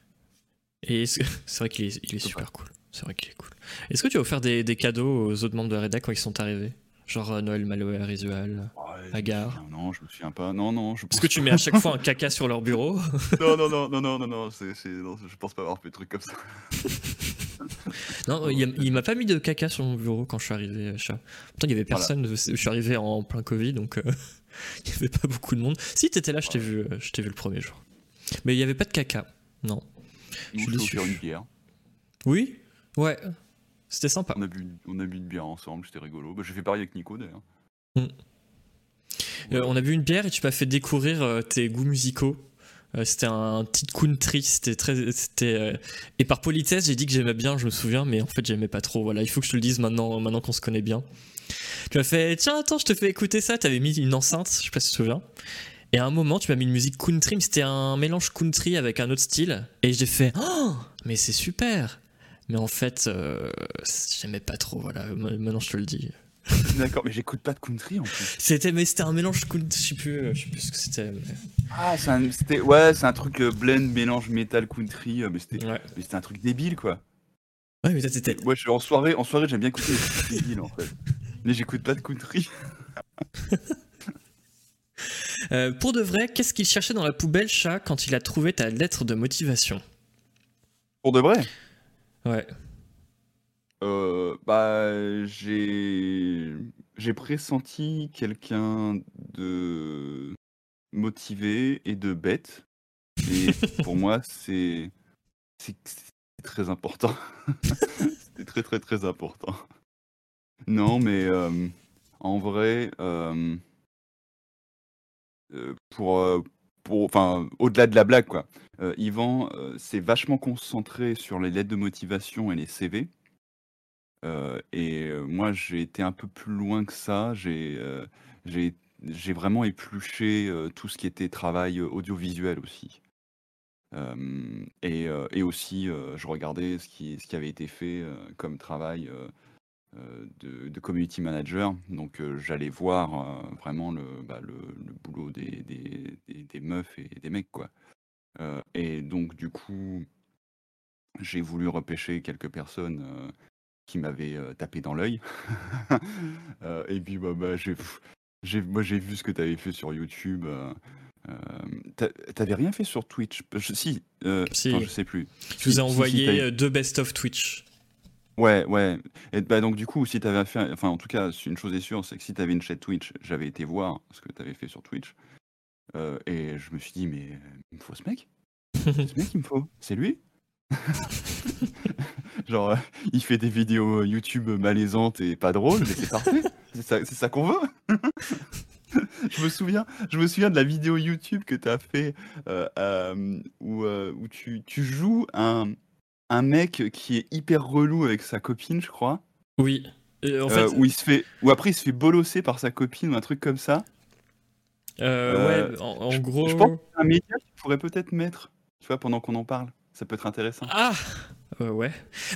Et (laughs) c'est vrai qu'il est, il est peux super cool. C'est vrai qu'il est cool. Est-ce que tu as offert des, des cadeaux aux autres membres de la Reda quand ils sont arrivés? Genre euh, Noël Maloer, Isual Agar. Non, je me souviens pas. Non, non, je pense Est-ce que tu mets à chaque fois (laughs) un caca sur leur bureau? Non, non, non, non, non, non, non, c'est, c'est- non, je pense pas avoir fait de trucs comme ça. (laughs) Non, il, il m'a pas mis de caca sur mon bureau quand je suis arrivé. euh, chat. Pourtant, il y avait Voilà. personne. Je suis arrivé en plein Covid, donc euh, (laughs) il y avait pas beaucoup de monde. Si t'étais là, je t'ai Ouais. vu, euh, je t'ai vu le premier jour. Mais il y avait pas de caca. Non. Suis je t'ai déçu. offert une bière. Oui? Ouais. C'était sympa. On a bu, on a bu une bière ensemble, c'était rigolo. Bah, j'ai fait pareil avec Nico d'ailleurs. Mm. Euh, on a bu une bière et tu m'as fait découvrir euh, tes goûts musicaux. Euh, c'était un petit country, c'était très, c'était et par politesse j'ai dit que j'aimais bien, je me souviens, mais en fait j'aimais pas trop. Voilà, il faut que je te le dise maintenant, maintenant qu'on se connaît bien. Tu m'as fait, tiens attends, je te fais écouter ça. T'avais mis une enceinte, je sais pas si tu te souviens. Et à un moment, tu m'as mis une musique country, mais c'était un mélange country avec un autre style. Et j'ai fait, oh, mais c'est super. Mais en fait, euh, j'aimais pas trop. Voilà, maintenant je te le dis. (laughs) D'accord, mais j'écoute pas de country en plus. C'était, mais c'était un mélange country, je sais plus, euh, je sais plus ce que c'était. mais- Ah, c'est un, c'était, ouais, c'est un truc euh, blend, mélange metal country, euh, mais c'était, Ouais. c'était un truc débile quoi. Ouais, mais t'étais. Moi, je suis en soirée, en soirée, j'aime bien écouter des trucs débiles en fait. Mais j'écoute pas de country. (laughs) Euh, pour de vrai, qu'est-ce qu'il cherchait dans la poubelle, chat, quand il a trouvé ta lettre de motivation? Pour de vrai? Ouais. Euh, bah, j'ai j'ai pressenti quelqu'un de motivé et de bête. Et (laughs) pour moi, c'est très important. (laughs) C'était très très très important. Non, mais euh, en vrai, euh, pour enfin au-delà de la blague quoi. Euh, Yvan euh, s'est vachement concentré sur les lettres de motivation et les CV. Euh, et euh, moi, j'ai été un peu plus loin que ça. J'ai j'ai vraiment épluché tout ce qui était travail audiovisuel aussi. Et, et aussi, je regardais ce qui, ce qui avait été fait comme travail euh, de, de community manager. Donc, euh, j'allais voir euh, vraiment le, bah, le, le boulot des, des, des- des meufs et des mecs, quoi. Et donc, du coup, j'ai voulu repêcher quelques personnes qui m'avaient tapé dans l'œil. (laughs) Et puis, bah, bah, j'ai, moi, j'ai vu ce que tu avais fait sur YouTube. euh, t'a- T'avais rien fait sur Twitch? Je- Si, euh, Si. attends, je sais plus. Je vous ai si, envoyé deux best-of Twitch. Ouais, ouais. Et bah donc du coup, si t'avais fait, enfin en tout cas, une chose est sûre, c'est que si t'avais une chaîne Twitch, j'avais été voir ce que t'avais fait sur Twitch, Euh, et je me suis dit, mais euh, il me faut ce mec, ce mec il me faut, c'est lui. (laughs) Genre, euh, il fait des vidéos YouTube malaisantes et pas drôles, c'est parfait. C'est ça, ça qu'on veut. (laughs) je me souviens, je me souviens de la vidéo YouTube que t'as fait euh, euh, où, euh, tu, tu joues un, un mec qui est hyper relou avec sa copine, je crois. Oui. Euh, en fait, où il se fait, où après il se fait bolosser par sa copine ou un truc comme ça. euh, euh, ouais, en, en Je, gros. je pense que c'est un média qu'il pourrait peut-être mettre, tu vois, pendant qu'on en parle. Ça peut être intéressant. Ah Euh, ouais.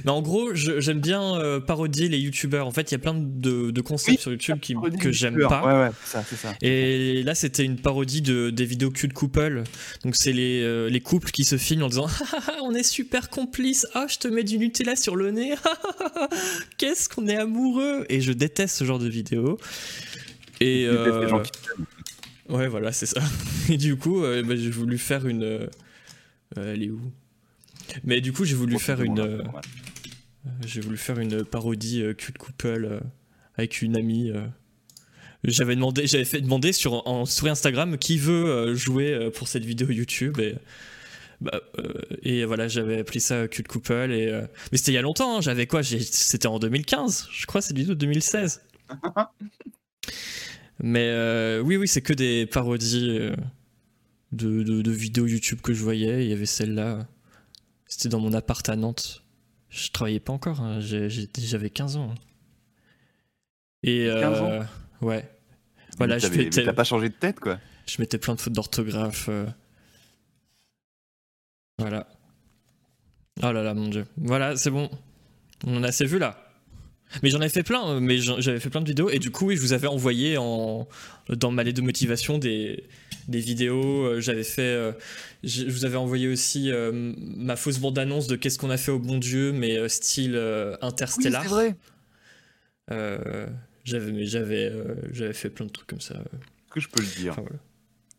Mais en gros, j'aime bien euh, parodier les youtubeurs. En fait, il y a plein de, de concepts Oui, sur YouTube qui, que j'aime pas. Ouais, ouais, ça, c'est ça. Et là, c'était une parodie de, des vidéos cul de couple. Donc, c'est les, euh, les couples qui se filment en disant (laughs) Ah, ah, ah, On est super complices. Ah, je te mets du Nutella sur le nez. (laughs) Qu'est-ce qu'on est amoureux. Et je déteste ce genre de vidéos. Et. Les euh, gens qui t'aiment. Ouais, voilà, c'est ça. (laughs) Et du coup, euh, bah, j'ai voulu faire une. elle est où? Mais du coup, j'ai voulu faire une. Euh, c'est j'ai voulu faire une parodie euh, cul de couple euh, avec une amie. euh. J'avais demandé, j'avais fait demander sur en story Instagram qui veut jouer pour cette vidéo YouTube et bah, et voilà j'avais appelé ça cul de couple et mais c'était il y a longtemps. hein, j'avais quoi C'était en 2015, je crois cette vidéo de 2016. (laughs) mais oui oui c'est que des parodies de, de, de vidéos YouTube que je voyais. Il y avait celle-là. C'était dans mon appart à Nantes. Je travaillais pas encore, hein, j'avais 15 ans. hein. Et 15 ans euh, ouais. Voilà, je T'as pas changé de tête, quoi. je mettais plein de fautes d'orthographe. euh. Voilà. Oh là là, mon dieu. Voilà, c'est bon. On a assez vu là. Mais j'en ai fait plein, euh, mais j'avais fait plein de vidéos et du coup, oui, je vous avais envoyé en, dans ma lettre de motivation des, des vidéos. euh, J'avais fait, euh, je vous avais envoyé aussi euh, ma fausse bande-annonce de Qu'est-ce qu'on a fait au bon Dieu, mais euh, style euh, interstellar. Oui, c'est vrai. Euh, j'avais, mais j'avais, euh, j'avais fait plein de trucs comme ça. Est-ce que je peux le dire Enfin, voilà.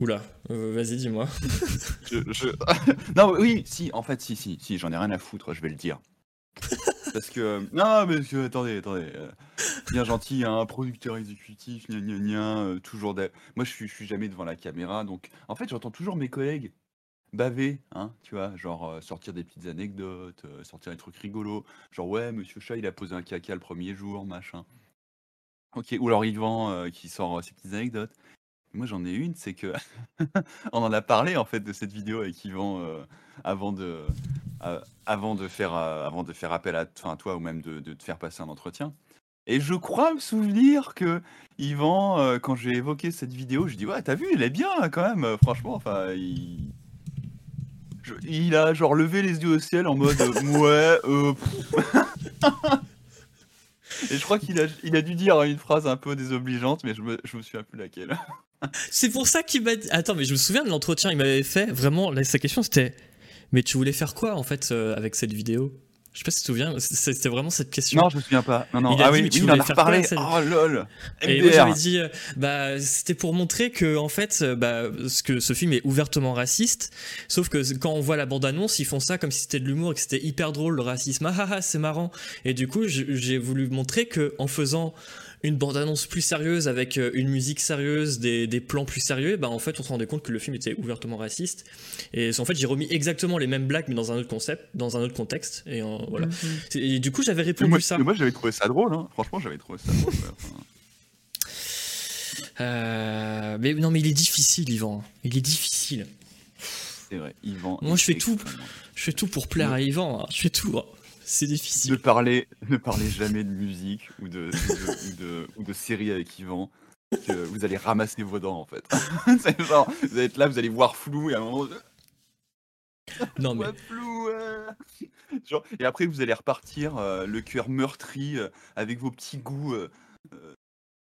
Oula, euh, vas-y, dis-moi. (laughs) Je- (laughs) non, oui, si, en fait, si, si, si, j'en ai rien à foutre, je vais le dire. Parce que. Non, mais attendez, attendez. euh, bien gentil, un producteur exécutif, gna gna gna, euh, toujours. d'a- Moi, je suis, suis jamais devant la caméra, donc. En fait, j'entends toujours mes collègues baver, hein, tu vois, genre euh, sortir des petites anecdotes, euh, sortir des trucs rigolos. Genre, ouais, monsieur Chat, il a posé un caca le premier jour, machin. Ok, ou alors Yvan euh, qui sort euh, ses petites anecdotes. Moi, j'en ai une, c'est que. (laughs) On en a parlé, en fait, de cette vidéo avec Yvan euh, avant de. euh, avant de faire, euh, avant de faire appel à, enfin, à toi ou même de, de te faire passer un entretien. Et je crois me souvenir que Yvan, quand j'ai évoqué cette vidéo, je dis ouais, t'as vu, il est bien hein, quand même, franchement. Enfin, il... je- il a genre levé les yeux au ciel en mode (laughs) ouais. euh. (laughs) Et je crois qu'il a, il a dû dire une phrase un peu désobligeante, mais je me, je me souviens plus laquelle. (laughs) C'est pour ça qu'il m'a dit. Attends, mais je me souviens de l'entretien, il m'avait fait. Vraiment, là, sa question c'était Mais tu voulais faire quoi en fait euh, avec cette vidéo? Je sais pas si tu te souviens, c'était vraiment cette question. Non, je me souviens pas. Non, non. Il a ah dit, oui, mais tu oui, en voulais a faire reparlé. quoi, Oh lol. Et moi j'avais dit, euh, bah c'était pour montrer que en fait, euh, bah, ce que ce film est ouvertement raciste. Sauf que quand on voit la bande annonce, ils font ça comme si c'était de l'humour et que c'était hyper drôle le racisme. Ah ah ah, c'est marrant. Et du coup, j'ai voulu montrer que en faisant une bande annonce plus sérieuse avec euh, une musique sérieuse, des, des plans plus sérieux, bah en fait on se rendait compte que le film était ouvertement raciste. Et en fait j'ai remis exactement les mêmes blagues mais dans un autre concept, dans un autre contexte. Et euh, voilà. Et du coup j'avais répondu moi, ça. moi, j'avais trouvé ça drôle. Hein. Franchement, j'avais trouvé ça drôle. enfin. Euh, mais non mais il est difficile Yvan. Il est difficile. C'est vrai. Yvan. Moi, je fais tout. Je fais tout pour plaire à Yvan, hein. je fais tout. hein. C'est Ne difficile. parlez, ne parlez jamais de musique ou de, de, ou de, ou de série avec Yvan. Que vous allez ramasser vos dents en fait. (laughs) Genre, vous allez être là, vous allez voir flou et à un moment. Non (laughs) mais flou, ouais. Genre, et après, vous allez repartir euh, le cœur meurtri euh, avec vos petits goûts euh, euh,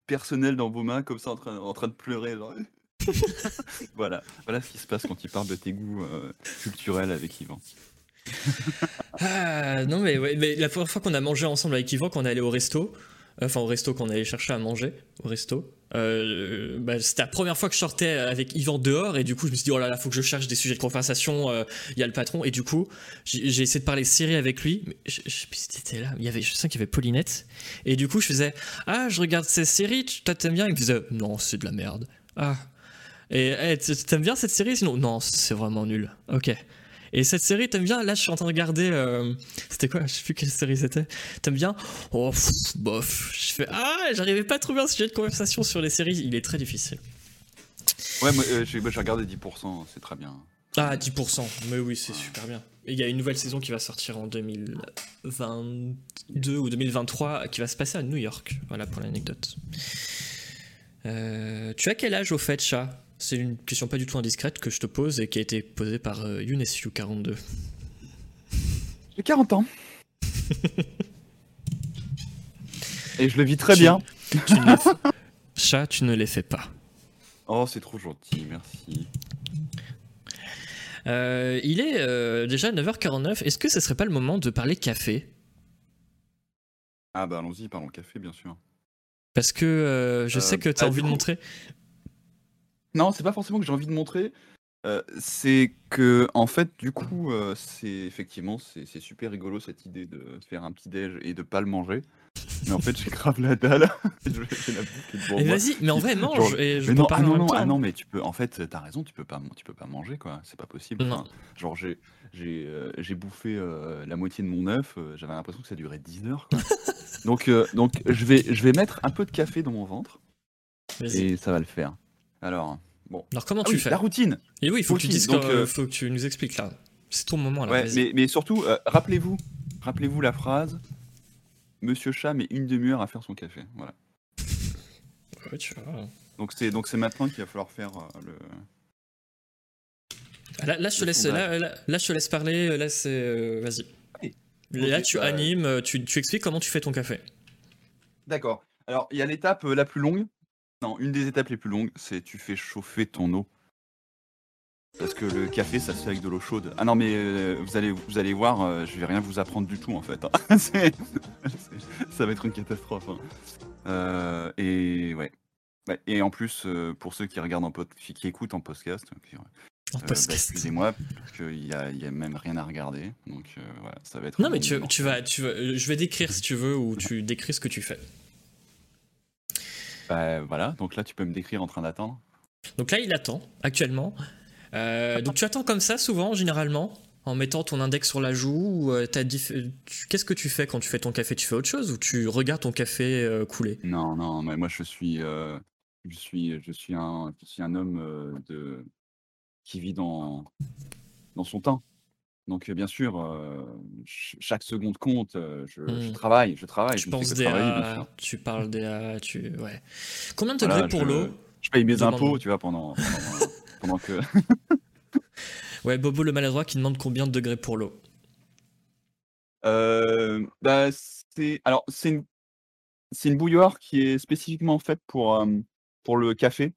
personnels dans vos mains, comme ça en train, en train de pleurer. genre. (laughs) voilà, voilà ce qui se passe quand tu parles de tes goûts euh, culturels avec Yvan. (laughs) Ah, non mais, mais la première fois qu'on a mangé ensemble avec Yvan, quand on est allé au resto, euh, enfin au resto qu'on allait chercher à manger, au resto, euh, bah, c'était la première fois que je sortais avec Yvan dehors et du coup je me suis dit oh là là faut que je cherche des sujets de conversation, euh, il y a le patron et du coup j'ai essayé de parler série avec lui, mais je, je t'étais là, il y avait, je sais qu'il y avait Paulinette et du coup je faisais ah je regarde ces séries, toi t'aimes bien, il me faisait non c'est de la merde, ah. Et hey, t- t'aimes bien cette série sinon non c'est vraiment nul, ok. Et cette série, t'aimes bien Là, je suis en train de regarder. euh, C'était quoi Je sais plus quelle série c'était. T'aimes bien Oh, pff, bof. Je fais Ah, j'arrivais pas à trouver un sujet de conversation sur les séries. Il est très difficile. Ouais, moi, euh, j'ai regardé 10%, c'est très bien. Ah, 10%, mais oui, c'est super bien. Il y a une nouvelle saison qui va sortir en 2022 ou 2023 qui va se passer à New York. Voilà pour l'anecdote. Euh, tu as quel âge au fait, chat? C'est une question pas du tout indiscrète que je te pose et qui a été posée par euh, YounesU42. J'ai 40 ans. et je le vis très bien. Chat, tu ne les fais pas. Oh, c'est trop gentil, merci. Euh, il est euh, déjà 9h49. Est-ce que ce serait pas le moment de parler café? Ah bah allons-y, parlons café, bien sûr. Parce que euh, je sais que tu as ah, envie de coup- montrer. Non, c'est pas forcément que j'ai envie de montrer. euh, c'est que, en fait, du coup, euh, c'est effectivement, c'est super rigolo cette idée de faire un petit déj et de pas le manger. Mais en fait, j'ai grave la dalle. (laughs) Je- la moi. vas-y, mais en vrai, mange Genre, et je Mais peux non, ah non, non, ah non, mais tu peux. En fait, t'as raison, tu peux pas, tu peux pas manger, quoi. C'est pas possible. Non. Enfin, genre, j'ai, j'ai, euh, bouffé la moitié de mon œuf. J'avais l'impression que ça durait 10 heures. Quoi. (laughs) donc, donc, je vais, je vais mettre un peu de café dans mon ventre et ça va le faire. Alors, bon. Alors comment Ah tu oui, fais la routine. Et oui, il faut que tu routine, dises, donc, quand- euh, faut que tu nous expliques là. C'est ton moment là. Ouais, mais, mais surtout, euh, rappelez-vous, rappelez-vous la phrase. Monsieur chat met une demi-heure à faire son café. Voilà. Ouais, tu vois. Donc c'est donc c'est maintenant qu'il va falloir faire euh, le. Ah, Là, là, je te laisse, là, là, là, je te laisse parler. Là, c'est, euh, vas-y. Là, tu bah, animes, tu, tu expliques comment tu fais ton café. D'accord. Alors, il y a l'étape la plus longue. Non, une des étapes les plus longues, c'est tu fais chauffer ton eau. Parce que le café, ça se fait avec de l'eau chaude. Ah non, mais euh, vous, allez, vous allez voir, euh, je vais rien vous apprendre du tout en fait. hein. (laughs) C'est- ça va être une catastrophe. hein. Euh, et ouais. Ouais, Et en plus, euh, pour ceux qui regardent en pod- qui écoutent en podcast, qui- En bah, podcast. excusez-moi, parce qu'il y a, il y a même rien à regarder. Donc euh, voilà, ça va être. non, mais tu, tu vas, tu vas, euh, je vais décrire si tu veux ou tu décris ce que tu fais. Bah, voilà, donc là, tu peux me décrire en train d'attendre. Donc là, il attend actuellement. Euh, donc tu attends comme ça souvent, généralement, en mettant ton index sur la joue. ou, euh, euh, Qu'est-ce que tu fais quand tu fais ton café? Tu fais autre chose ou tu regardes ton café euh, couler? Non, non, mais moi je suis, je suis, je suis un, je suis un homme de, qui vit dans, dans son temps. Donc bien sûr, euh, ch- chaque seconde compte. euh, je, je travaille, je travaille. Tu je DA, parles DA, tu. Ouais. Combien de Voilà, degrés pour l'eau? Je paye mes impôts, tu vois, pendant, pendant, pendant que. (laughs) Ouais, Bobo le maladroit qui demande combien de degrés pour l'eau? Euh, bah, c'est, alors c'est une, c'est une bouilloire qui est spécifiquement faite pour, euh, pour le café.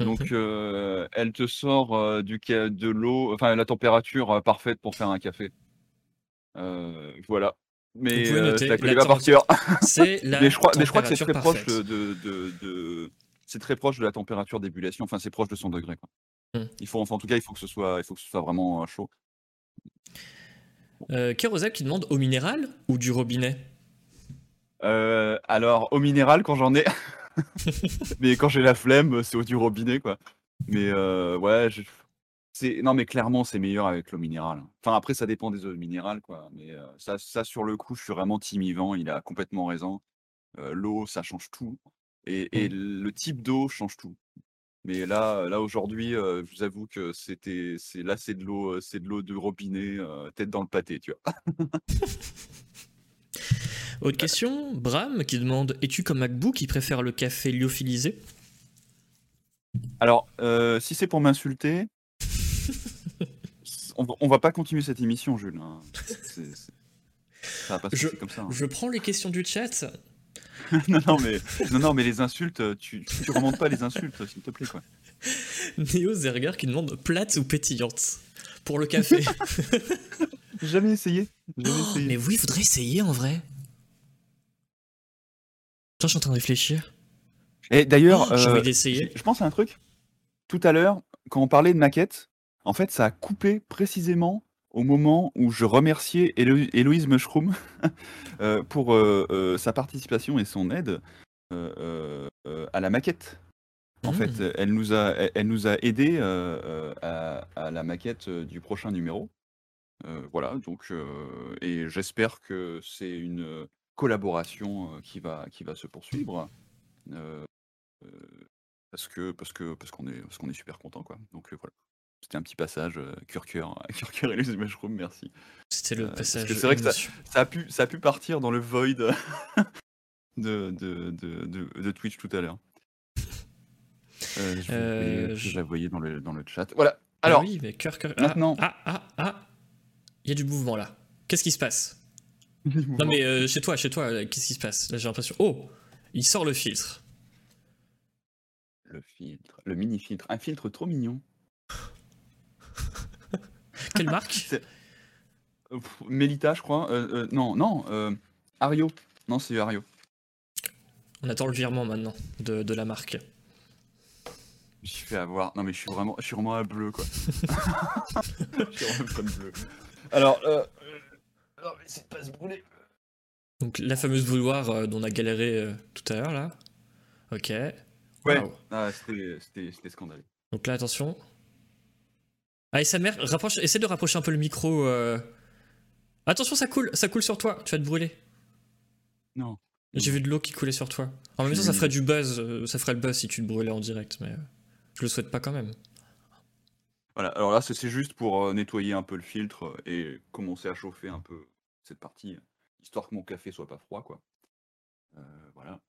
Donc, euh, elle te sort euh, du, de l'eau, enfin la température euh, parfaite pour faire un café. Voilà. Mais la connais la pas par cœur. C'est (laughs) la mais, je crois, mais je crois que c'est très proche de, de, de- c'est très proche de la température d'ébullition. Enfin, c'est proche de 100 degrés. Quoi. Hmm. Il faut, enfin, en tout cas, il faut que ce soit, il faut que ce soit vraiment chaud. Euh, qui demande au minéral ou du robinet? Euh, alors, au minéral, quand j'en ai. (laughs) mais quand j'ai la flemme, c'est au du robinet, quoi. Mais euh, ouais, je- c'est non, mais clairement, c'est meilleur avec l'eau minérale. Enfin, après, ça dépend des eaux minérales, quoi. Mais euh, ça, ça, sur le coup, je suis vraiment team Yvan, il a complètement raison. Euh, l'eau, ça change tout. Et, et le type d'eau change tout. Mais là, là aujourd'hui, euh, je vous avoue que c'était, c'est là, c'est de l'eau, c'est de l'eau de robinet, euh, tête dans le pâté, tu vois. (laughs) Autre question, Bram qui demande Es-tu comme MacBook qui préfère le café lyophilisé? Alors, euh, si c'est pour m'insulter, (laughs) on, va- on va pas continuer cette émission, Jules. hein. C'est- c'est- Ça va pas se Je- passer comme ça. hein. Je prends les questions du chat. (laughs) non, non, mais, non, non, mais les insultes, tu, tu remontes pas les insultes, s'il te plaît. Quoi. Néo Zerger qui demande plate ou pétillante? Pour le café. (laughs) Jamais essayé. Jamais Oh, (gasps) essayé. mais oui, il faudrait essayer en vrai. Je suis en train de réfléchir. Et d'ailleurs, Oh, j'ai euh, je pense à un truc. Tout à l'heure, quand on parlait de maquette, en fait, ça a coupé précisément au moment où je remerciais Hélo- Héloïse Mushroom (laughs) euh, pour euh, sa participation et son aide à la maquette. En Mm. fait, elle nous a, elle, elle nous a aidé à, à la maquette du prochain numéro. Euh, voilà, donc, euh, et j'espère que c'est une collaboration qui va, qui va se poursuivre. Parce que parce que parce qu'on est parce qu'on est super content quoi. Donc voilà. c'était un petit passage, Curcure, (laughs) Curcure et les mushrooms, merci. C'était le Euh, passage. c'est vrai que ça- a pu, ça a pu partir dans le void (laughs) de, de, de, de- Twitch tout à l'heure. Euh, je, Euh, voyais- je- je la voyais dans le, dans le chat. Voilà. Ah Alors, oui, mais cœur, cœur. Ah, maintenant. Ah, ah, ah. Il y a du mouvement là. Qu'est-ce qui se passe? Non, mais euh, chez toi, chez toi, euh, qu'est-ce qui se passe? Là, j'ai l'impression. Oh Il sort le filtre. le filtre, le mini filtre, un filtre trop mignon. (laughs) Quelle marque? (laughs) Melita, je crois. Euh, euh, non, non. euh, Ario. Non, c'est Ario. On attend le virement maintenant de, de la marque. Je suis fait avoir. Non, mais je suis vraiment, je suis vraiment un bleu, quoi. (laughs) je suis vraiment comme bleu. Alors, euh, alors, essaye de pas se brûler. Donc, la fameuse bouilloire euh, dont on a galéré euh, tout à l'heure là. Ok. Ouais. Ah, c'était, scandaleux. Donc là, attention. Ah, et sa mère, rapproche, essaie de rapprocher un peu le micro. euh. Attention, ça coule, ça coule sur toi, tu vas te brûler. Non. J'ai vu de l'eau qui coulait sur toi. En même temps, ça ferait du buzz, euh, ça ferait le buzz si tu te brûlais en direct, mais euh, je le souhaite pas quand même. Voilà. Alors là, c'est, juste pour euh, nettoyer un peu le filtre euh, et commencer à chauffer un peu cette partie, euh, histoire que mon café soit pas froid, quoi. Euh, voilà.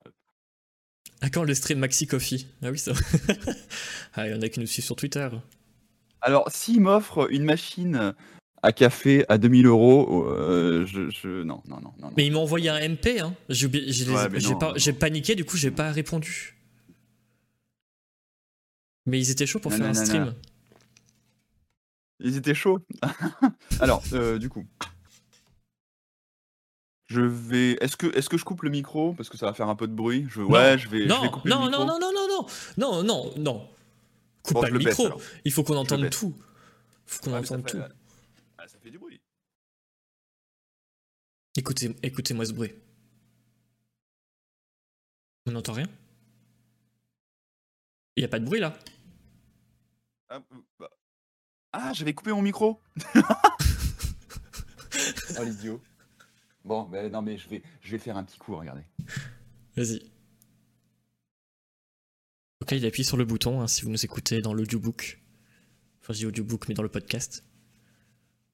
À quand le stream Maxi Coffee Ah oui, ça. (laughs) ah, il y en a qui nous suivent sur Twitter. Alors, s'il m'offre une machine à café à 2000 euros, euh, je, je- Non, non, non. Mais il m'a envoyé un MP, hein. J'ai Ouais, paniqué, du coup, j'ai pas répondu. Mais ils étaient chauds pour faire un stream. Ils étaient chauds. (laughs) Alors, euh, du coup. Je vais. Est-ce que, est-ce que je coupe le micro? Parce que ça va faire un peu de bruit. Je... Ouais, je vais, je vais Non, couper non, le micro. non, non, non, non, non, non, non, non. Coupe Bon, pas le micro. Il faut qu'on entende tout. faut qu'on ça entende fait- tout. Ah, ça fait du bruit. Écoutez, écoutez-moi ce bruit. On n'entend rien? Il y a pas de bruit là? Ah, bah. Ah, j'avais coupé mon micro. (laughs) oh l'idiot. Bon, ben non, mais je vais, je vais faire un petit coup, regardez. Vas-y. Là, il appuie sur le bouton hein, si vous nous écoutez dans l'audiobook. Enfin, je dis audiobook, mais dans le podcast.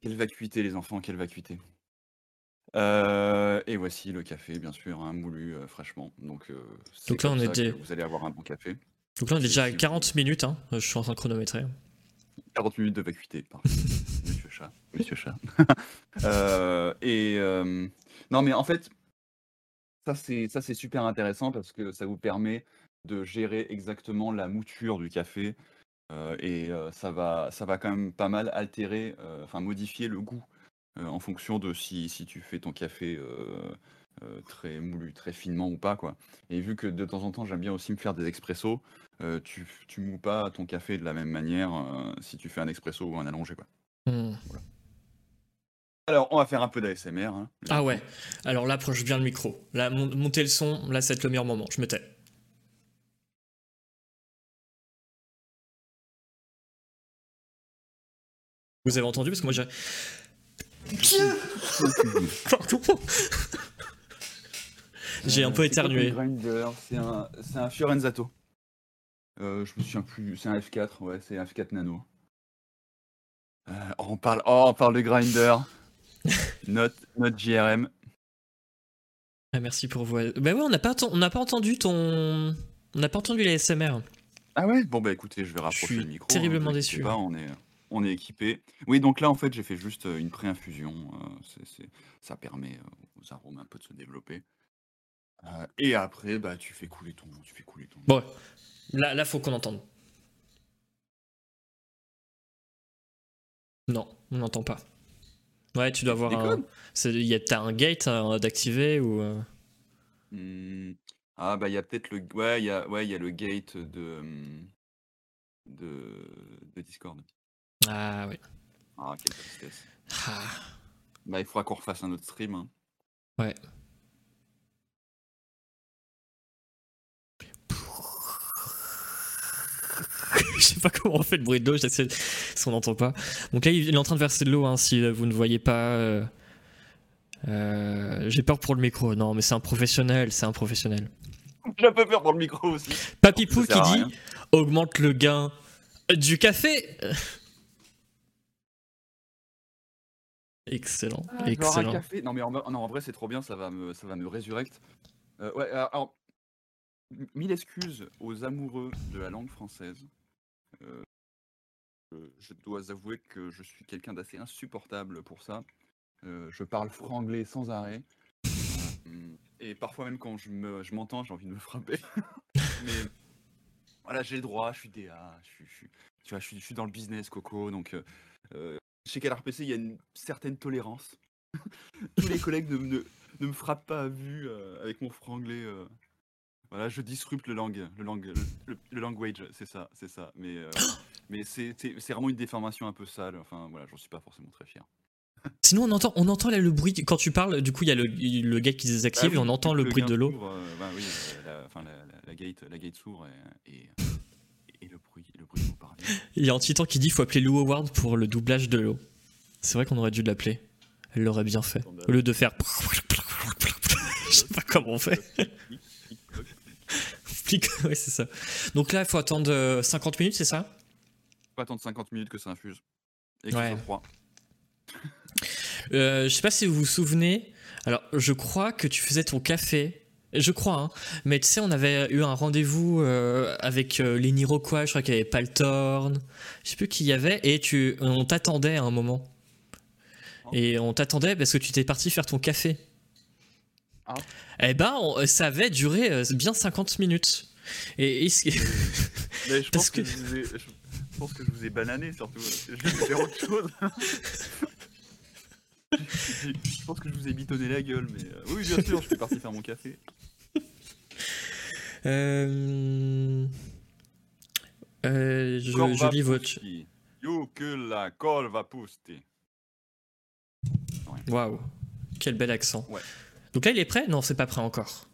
Quelle vacuité, les enfants, quelle vacuité. Euh, et voici le café, bien sûr, hein, moulu euh, fraîchement. Donc, euh, Donc là, on que Vous allez avoir un bon café. Donc là, on est déjà à c'est- 40 minutes. Hein. Je suis en train de chronométrer. 40 minutes de vacuité. (laughs) Monsieur chat. Monsieur chat. (laughs) Euh, et euh, non, mais en fait, ça c'est ça c'est super intéressant parce que ça vous permet de gérer exactement la mouture du café euh, et ça va ça va quand même pas mal altérer, enfin modifier le goût en fonction de si, si tu fais ton café euh, très moulu, très finement ou pas quoi. Et vu que de temps en temps j'aime bien aussi me faire des expressos, euh, tu tu moues pas ton café de la même manière euh, si tu fais un expresso ou un allongé quoi. Hmm. Alors, on va faire un peu d'ASMR. Hein. Ah ouais. Alors là, approche bien le micro. Là, mon- montez le son. Là, c'est le meilleur moment. Je me tais. Vous avez entendu? Parce que moi, j'ai. (laughs) Pardon. J'ai un peu Euh, éternué. C'est un, un Fiorenzato. Euh, je me souviens plus. C'est un F4. Ouais, c'est un F4 Nano. Euh, oh, on parle, oh, on parle de grinder. (laughs) Note, note JRM. Ah, merci pour vous. Bah ouais, on n'a pas, atten- on n'a pas entendu ton. On n'a pas entendu les SMR. Ah ouais? Bon bah écoutez, je vais rapprocher suis le micro. terriblement vous inquiétez déçu. Pas, on est, on est équipé. Oui, donc là en fait j'ai fait juste une pré-infusion. euh, ça permet aux arômes un peu de se développer. Euh, et après, bah tu fais couler ton, tu fais couler ton. Bon, là, là, faut qu'on entende. Non, on n'entend pas. Ouais, tu dois avoir un. T'as un gate à d'activer ou. euh, Hmm, Ah bah il y a peut-être le ouais il y a ouais il y a le gate de hum, de, de Discord. Ah oui. Ah quelle tristesse. Ah. Bah il faudra qu'on refasse un autre stream. hein. Ouais. (laughs) Je sais pas comment on fait le bruit de l'eau, j'essaie si on n'entend pas. Donc là, il est en train de verser de l'eau, hein, si euh, vous ne voyez pas. euh, euh, J'ai peur pour le micro. Non, mais c'est un professionnel, c'est un professionnel. J'ai un peu peur pour le micro aussi. Papy Pou qui dit augmente le gain du café. (laughs) Excellent, Ah, excellent. café. Non, mais en, non, en vrai, c'est trop bien, ça va me, ça va me résurrecte. Euh, ouais, alors, mille excuses aux amoureux de la langue française. Je dois avouer que je suis quelqu'un d'assez insupportable pour ça. Je parle franglais sans arrêt. Euh, et parfois même quand je me- je m'entends, j'ai envie de me frapper. (laughs) mais voilà, j'ai le droit, je suis DA, je suis, je suis- tu vois, je suis, je suis dans le business, Coco. Donc, euh, chez Canard PC, il y a une certaine tolérance. (laughs) Tous les collègues ne, ne- ne me frappent pas à vue euh, avec mon franglais. euh. Voilà, je disrupte le langue, le langue, le, le- language, c'est ça, c'est ça. Mais, euh, (gasps) mais c'est vraiment une déformation un peu sale. Enfin, voilà, j'en suis pas forcément très fier. (laughs) Sinon, on entend, on entend là le bruit quand tu parles. Du coup, il y a le, le gars qui se désactive Ah et on entend le bruit de l'eau. euh, bah oui, euh, la, enfin, la, la- la gate, la gate s'ouvre et, et, et le bruit, le bruit. Il y a un titan qui dit faut appeler Lou Howard pour le doublage de l'eau. C'est vrai qu'on aurait dû l'appeler. Elle l'aurait bien fait. Au lieu de faire. (laughs) Je sais pas comment on fait. (laughs) Flic, (laughs) ouais, c'est ça. Donc là, il faut attendre euh, 50 minutes, c'est ça? Faut attendre 50 minutes que ça infuse et que Ouais. soit froid. Euh, Je sais pas si vous vous souvenez. Alors, je crois que tu faisais ton café. Je crois, hein. Mais tu sais, on avait eu un rendez-vous euh, avec euh, les Niroquois. Je crois qu'il y avait Paltorn. Je sais plus qui y avait. Et tu, on t'attendait à un moment. Et on t'attendait parce que tu t'es parti faire ton café. Ah. Eh ben, on- ça avait duré euh, bien 50 minutes. Et, et ce (laughs) Mais je (laughs) Parce pense que, que- je vous ai, je pense que je vous ai banané surtout. Je vais faire autre chose. (laughs) je pense que je vous ai bitonné la gueule, mais euh, oui, bien sûr, je suis parti faire mon café. Euh, euh, je, je lis votre. pusti. You que la colle va pusti. Waouh, quel bel accent. Ouais. Donc là, il est prêt? Non, c'est pas prêt encore.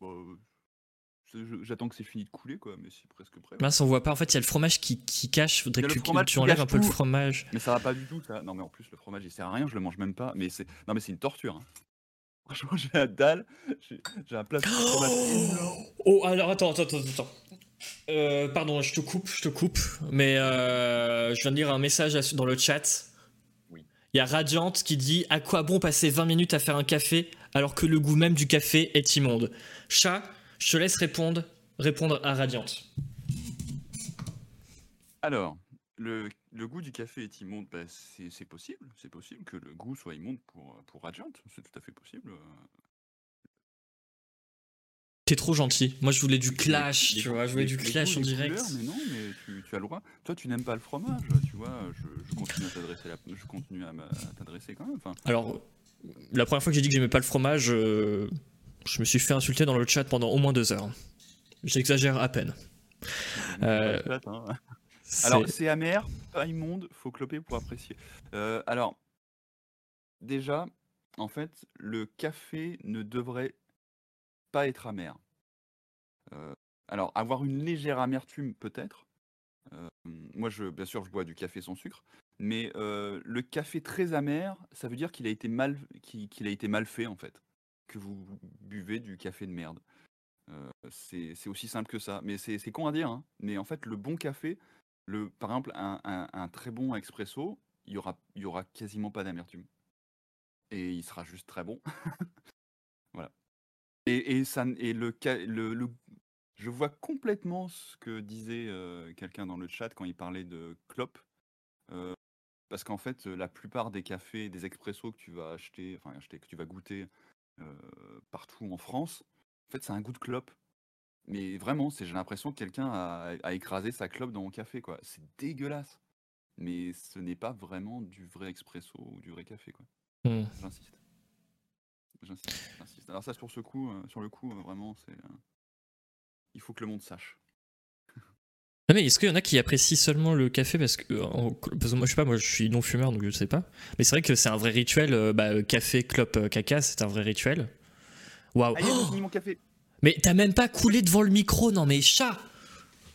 Bon, je- J'attends que c'est fini de couler, quoi, mais c'est presque prêt. Mince, on voit pas. En fait, il y a le fromage qui, qui cache. Faudrait que tu, enlèves un peu le fromage. Mais ça va pas du tout, ça. Non, mais en plus, le fromage, il sert à rien, je le mange même pas. Mais c'est, non, mais c'est une torture. hein. (laughs) Franchement, j'ai la dalle, j'ai un plat de fromage énorme. Oh, alors attends, attends, attends, attends. Euh, pardon, je te coupe, je te coupe. Mais euh, je viens de lire un message dans le chat. Oui. Il y a Radiant qui dit À quoi bon passer 20 minutes à faire un café alors que le goût même du café est immonde Chat, je te laisse répondre, répondre à Radiant. Alors, le, le goût du café est immonde, bah, c'est c'est possible. C'est possible que le goût soit immonde pour, pour Radiant. C'est tout à fait possible. T'es trop gentil. Moi, je voulais du clash, Les- tu vois. Je voulais les- du clash goûts, en direct. couleurs, mais non, mais tu, tu as le droit. Toi, tu n'aimes pas le fromage, tu vois. Je, je continue à t'adresser, je continue à m'a- à t'adresser quand même. Enfin, Alors, la première fois que j'ai dit que j'aimais pas le fromage, euh, je me suis fait insulter dans le chat pendant au moins deux heures. J'exagère à peine. Euh, hein. Alors, c'est amer, pas immonde, faut cloper pour apprécier. Euh, alors, déjà, en fait, le café ne devrait pas être amer. Alors, avoir une légère amertume, peut-être. Moi, je, bien sûr, je bois du café sans sucre. Mais euh, le café très amer, ça veut dire qu'il a été mal, qu'il a été mal fait, en fait. Que vous buvez du café de merde. Euh, c'est aussi simple que ça. Mais c'est con à dire. hein. Mais en fait, le bon café, le, par exemple, un, très bon expresso, il y aura, quasiment pas d'amertume. Et il sera juste très bon. (laughs) voilà. Et, le, le, le- je vois complètement ce que disait euh, quelqu'un dans le chat quand il parlait de. Euh, parce qu'en fait, la plupart des cafés, des expressos que tu vas acheter, enfin acheter, que tu vas goûter euh, partout en France, en fait, c'est un goût de clope. Mais vraiment, c'est j'ai l'impression que quelqu'un a, a écrasé sa clope dans mon café, quoi. C'est dégueulasse. Mais ce n'est pas vraiment du vrai expresso ou du vrai café, quoi. Hmm. J'insiste. J'insiste, j'insiste. Alors ça, sur ce coup, euh, sur le coup, euh, vraiment, c'est. euh, il faut que le monde sache. Non, mais est-ce qu'il y en a qui apprécient seulement le café parce que, euh, en- parce que moi je sais pas, moi je suis non fumeur donc je sais pas. Mais c'est vrai que c'est un vrai rituel. euh, bah, café, clope, euh, caca, c'est un vrai rituel. Waouh. Oh mon café. (gasps) mais t'as même pas coulé devant le micro, non mais chat.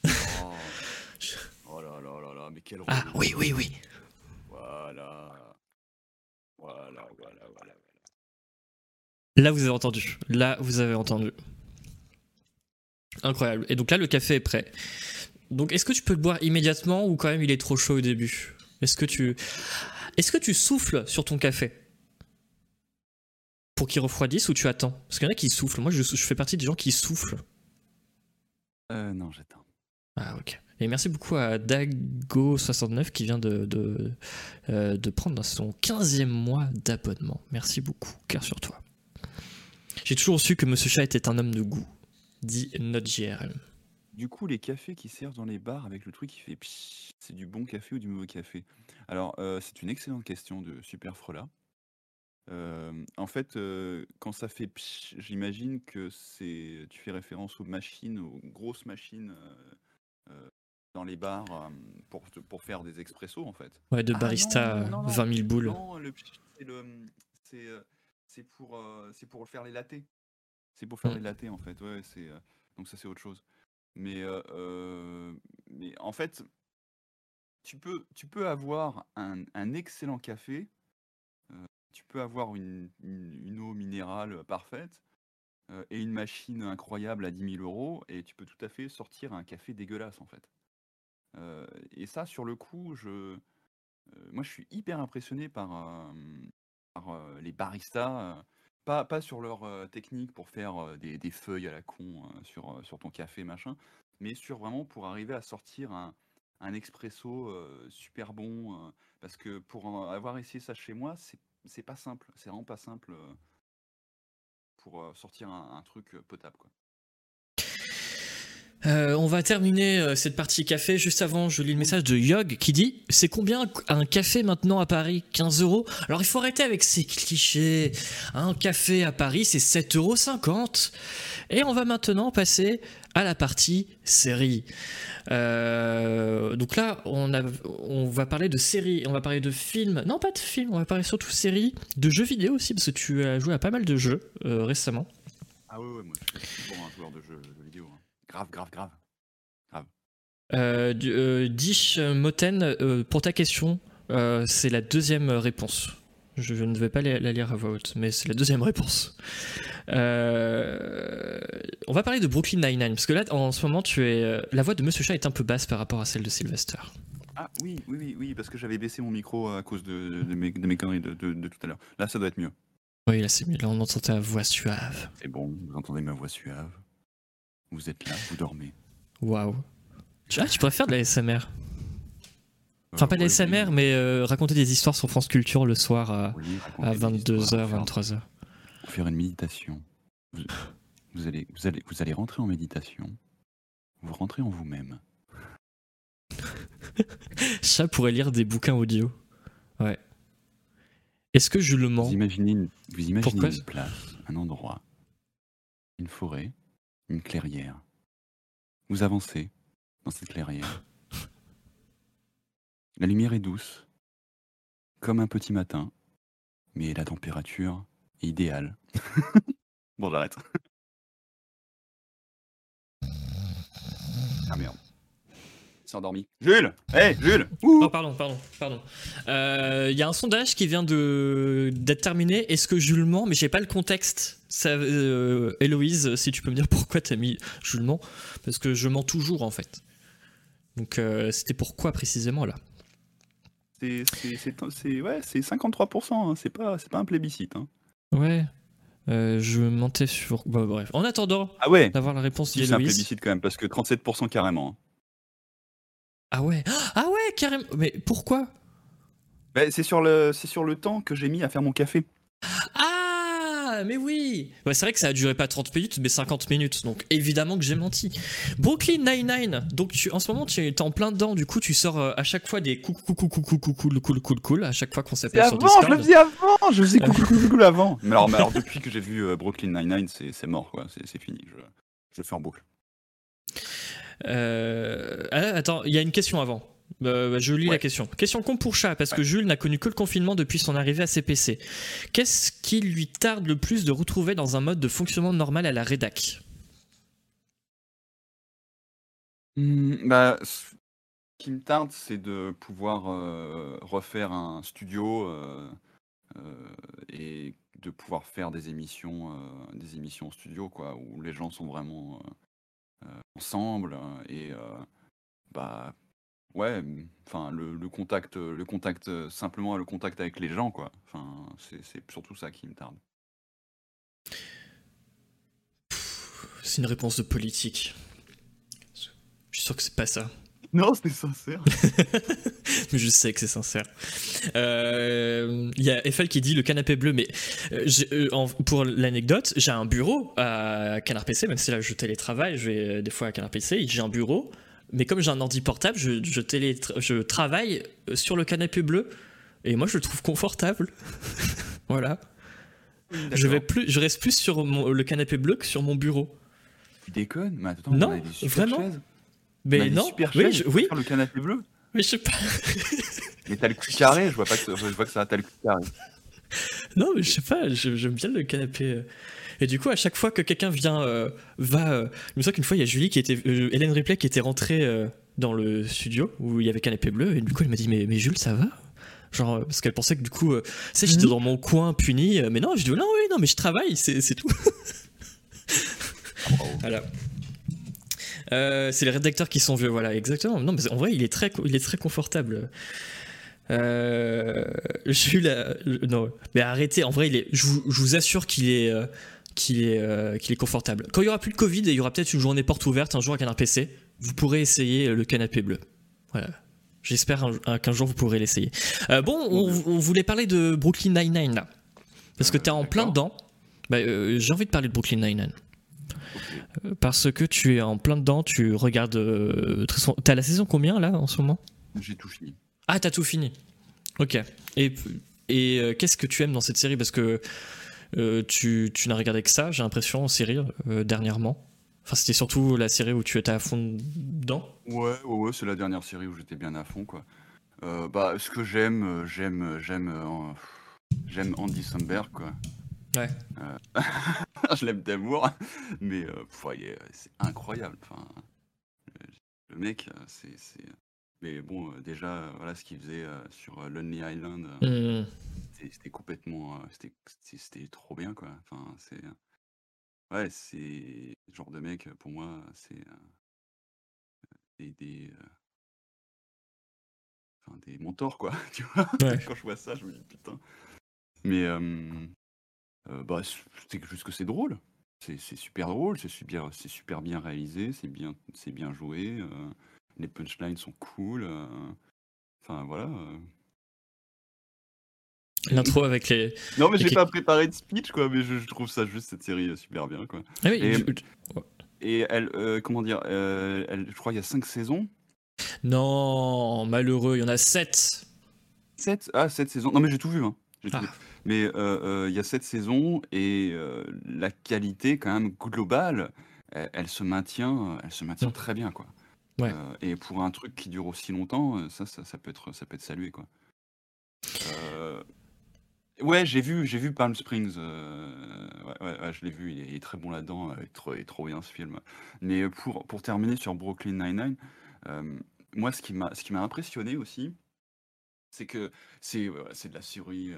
Oh. (laughs) Oh là là là là, mais quel Ah oui oui oui. Voilà. Voilà, voilà, voilà. Là vous avez entendu. Là vous avez entendu. Incroyable. Et donc là le café est prêt. Donc est-ce que tu peux le boire immédiatement ou quand même il est trop chaud au début? Est-ce que tu Est-ce que tu souffles sur ton café? Pour qu'il refroidisse ou tu attends? Parce qu'il y en a qui soufflent. Moi, je, je fais partie des gens qui soufflent. Euh, non, j'attends. Ah, ok. Et merci beaucoup à Dago69 qui vient de, de, euh, de prendre son 15e mois d'abonnement. Merci beaucoup, cœur sur toi. J'ai toujours su que Monsieur Chat était un homme de goût, dit notre JRM. Du coup, les cafés qui servent dans les bars avec le truc qui fait psh, c'est du bon café ou du mauvais café? Alors, euh, c'est une excellente question de Super Frola. Euh, en fait, euh, quand ça fait psh, j'imagine que c'est tu fais référence aux machines, aux grosses machines dans les bars pour, pour faire des expressos en fait. Ouais, de Ah barista, non, non, non. 20 000 boules. Non, le c'est le c'est c'est pour c'est pour faire les lattés. C'est pour faire Mm. les lattés en fait. Ouais, c'est donc ça c'est autre chose. Mais euh, euh, mais en fait, tu peux tu peux avoir un, un excellent café. euh, tu peux avoir une, une- eau minérale parfaite et une machine incroyable à 10 000 euros et tu peux tout à fait sortir un café dégueulasse en fait. Et ça, sur le coup, je, moi, je suis hyper impressionné par, par, les baristas. Pas, sur leur technique pour faire des, feuilles à la con sur, ton café, machin, mais sur vraiment pour arriver à sortir un, un expresso super bon. parce que pour avoir essayé ça chez moi, c'est pas simple. C'est vraiment pas simple pour sortir un, truc potable. Euh, on va terminer euh, cette partie café. Juste avant, je lis le message de Yog qui dit C'est combien un café maintenant à Paris? 15 euros? Alors il faut arrêter avec ces clichés. Un café à Paris, c'est 7,50 euros. Et on va maintenant passer à la partie série. Euh, donc là, on, va parler de séries, on va parler de films. Non, pas de films, on va parler surtout séries, de jeux vidéo aussi, parce que tu as joué à pas mal de jeux récemment. Ah ouais, moi je suis pour un joueur de jeux, Grave, grave, grave. Euh, du- euh, Dish Moten, euh, pour ta question, euh, c'est la deuxième réponse. Je, je ne vais pas la, lire à voix haute, mais c'est la deuxième réponse. Euh, on va parler de Brooklyn Nine-Nine, parce que là, en ce moment, tu es, la voix de Monsieur Chat est un peu basse par rapport à celle de Sylvester. Ah oui, oui, oui, oui, parce que j'avais baissé mon micro à cause de, de mes, de mes conneries de, de- de tout à l'heure. Là, ça doit être mieux. Oui, là, c'est mieux. Là, on entend ta voix suave. C'est bon, vous entendez ma voix suave. Vous êtes là, vous dormez. Waouh. Tu- Ah, tu pourrais faire de la SMR. Enfin, Euh, pas de la SMR, mais euh, raconter des histoires sur France Culture le soir à, oui, à racontez des 22h, histoires, faire- 23h. Faire une méditation. Vous, vous allez, vous, allez, vous allez rentrer en méditation. Vous rentrez en vous-même. (laughs) Chat pourrait lire des bouquins audio. Ouais. Est-ce que je le mens? Vous imaginez, une, vous imaginez Pourquoi une place, un endroit, une forêt, une clairière. Vous avancez dans cette clairière. (laughs) La lumière est douce, comme un petit matin, mais la température est idéale. (laughs) bon, j'arrête. ah merde. Il s'est endormi. Jules Hé, Jules Ouh Oh, pardon, pardon, pardon. Euh, Il y a un sondage qui vient de d'être terminé. Est-ce que Jules ment? Mais j'ai pas le contexte. Ça, euh, Héloïse, si tu peux me dire pourquoi t'as mis Jules ment? Parce que je mens toujours en fait. Donc euh, c'était pourquoi précisément là? C'est ouais, c'est 53%, hein, c'est pas, c'est pas un plébiscite. hein. Ouais. Euh, je mentais sur. Bah, bref. En attendant Ah ouais d'avoir la réponse Si, c'est un plébiscite quand même, parce que 37% carrément. Ah ouais. Ah ouais, carrément. Mais pourquoi? Bah, c'est sur, le- c'est sur le temps que j'ai mis à faire mon café. Ah, mais oui ouais, C'est vrai que ça a duré pas 30 minutes, mais 50 minutes, donc évidemment que j'ai menti. Brooklyn Nine-Nine, donc tu, en ce moment tu es en plein dedans, du coup tu sors euh, à chaque fois des coucou coucou coucou coucou cool cool cool cool à chaque fois qu'on s'appelle sur avant, je le faisais avant, je faisais coucou coucou coucou avant. (laughs) Mais alors, mais alors depuis que j'ai vu euh, Brooklyn Nine-Nine, c'est c'est mort, quoi, c'est c'est fini. Je, je le fais en boucle. Euh, ah, attends, il y a une question avant. Euh, bah, je lis la question. Question con pour chat, parce que Jules n'a connu que le confinement depuis son arrivée à CPC. Qu'est-ce qui lui tarde le plus de retrouver dans un mode de fonctionnement normal à la rédac? Hmm, bah, ce qui me tarde, c'est de pouvoir euh, refaire un studio euh, euh, et de pouvoir faire des émissions, euh, des émissions studio, quoi, où les gens sont vraiment ensemble euh, et euh, bah, ouais, enfin le, contact, le contact simplement le contact avec les gens quoi. Enfin c'est surtout ça qui me tarde. C'est une réponse de politique. Je suis sûr que c'est pas ça. (laughs) Non, c'est sincère. mais (laughs) je sais que c'est sincère. Il euh, y a Eiffel qui dit le canapé bleu, mais euh, euh, pour l'anecdote, j'ai un bureau à Canard PC, même si là je télétravaille, je vais des fois à Canard PC, j'ai un bureau, mais comme j'ai un ordi portable, je, je, je travaille sur le canapé bleu, et moi je le trouve confortable. (laughs) voilà. Je, vais plus, je reste plus sur le canapé bleu que sur mon bureau. Tu déconnes? Mais attends, non, vraiment mais non, super oui, je, oui. le canapé bleu. Mais je sais pas. (laughs) mais t'as le cul carré, je vois pas que, je vois que ça t'as le cul carré. Non, mais je sais pas, j'aime bien le canapé. Euh. Et du coup, à chaque fois que quelqu'un vient, euh, va. Euh, je me souviens qu'une fois, il y a Julie qui était. Hélène Ripley qui était rentrée dans le studio où il y avait canapé bleu. Et du coup, elle m'a dit Mais, mais Jules, ça va? Genre, parce qu'elle pensait que du coup, tu sais, j'étais mhm. dans mon coin puni. mais non, je dis Non, oui, non, mais je travaille, c'est tout. (laughs) Voilà. Euh, c'est les rédacteurs qui sont vieux, voilà, exactement. Non, mais en vrai, il est très, il est très confortable. Euh, Jules, non, mais arrêtez. En vrai, il est, je, vous, assure qu'il est, euh, qu'il est, euh, qu'il est confortable. Quand il y aura plus de Covid et il y aura peut-être une journée porte ouverte un jour avec un PC, vous pourrez essayer le canapé bleu. Voilà. J'espère qu'un jour vous pourrez l'essayer. bon, on, voulait parler de Brooklyn Nine-Nine là. Parce que tu es en plein dedans. Bah, J'ai envie de parler de Brooklyn Nine-Nine. Parce que tu es en plein dedans, tu regardes. Euh, t'as la saison combien là en ce moment? J'ai tout fini. Ah, t'as tout fini. Ok. Et, et euh, qu'est-ce que tu aimes dans cette série? Parce que euh, tu, tu n'as regardé que ça, j'ai l'impression, en série dernièrement. Enfin, c'était surtout la série où tu étais à fond dedans. Ouais, ouais, ouais c'est la dernière série où j'étais bien à fond, quoi. bah, ce que j'aime, j'aime, j'aime, j'aime Andy Samberg, quoi. Ouais. Euh, (laughs) je l'aime d'amour, mais euh, c'est incroyable. Enfin, le mec, c'est, Mais bon, déjà, voilà ce qu'il faisait sur Lonely Island, mmh. c'était complètement, c'était, trop bien, quoi. Enfin, c'est, ouais, c'est le genre de mec pour moi, c'est des, des, enfin, des mentors, quoi. (laughs) Tu vois, quand je vois ça, je me dis putain. Mais euh, bah, c'est juste que c'est drôle. C'est super drôle, c'est super, super bien réalisé, c'est bien, bien joué. Euh, les punchlines sont cool. Euh, enfin voilà. L'intro avec les. Non, mais j'ai pas préparé de speech, quoi, mais je, trouve ça juste cette série super bien, quoi. Ah oui, et, elle, comment dire, elle, je crois qu'il y a 5 saisons. Non, malheureux, il y en a 7. 7 Ah, 7 saisons. Non, mais j'ai tout vu, hein. Ah. Mais il y a cette saison et la qualité quand même globale, elle, se maintient, elle se maintient mmh. très bien quoi. et pour un truc qui dure aussi longtemps, ça, ça, peut être, ça peut être salué quoi. ouais, j'ai vu, j'ai vu Palm Springs. ouais, je l'ai vu. Il est, très bon là-dedans. Il est trop, bien ce film. Mais pour pour terminer sur Brooklyn Nine-Nine, moi, ce qui m'a, ce qui m'a impressionné aussi, c'est que c'est, c'est de la série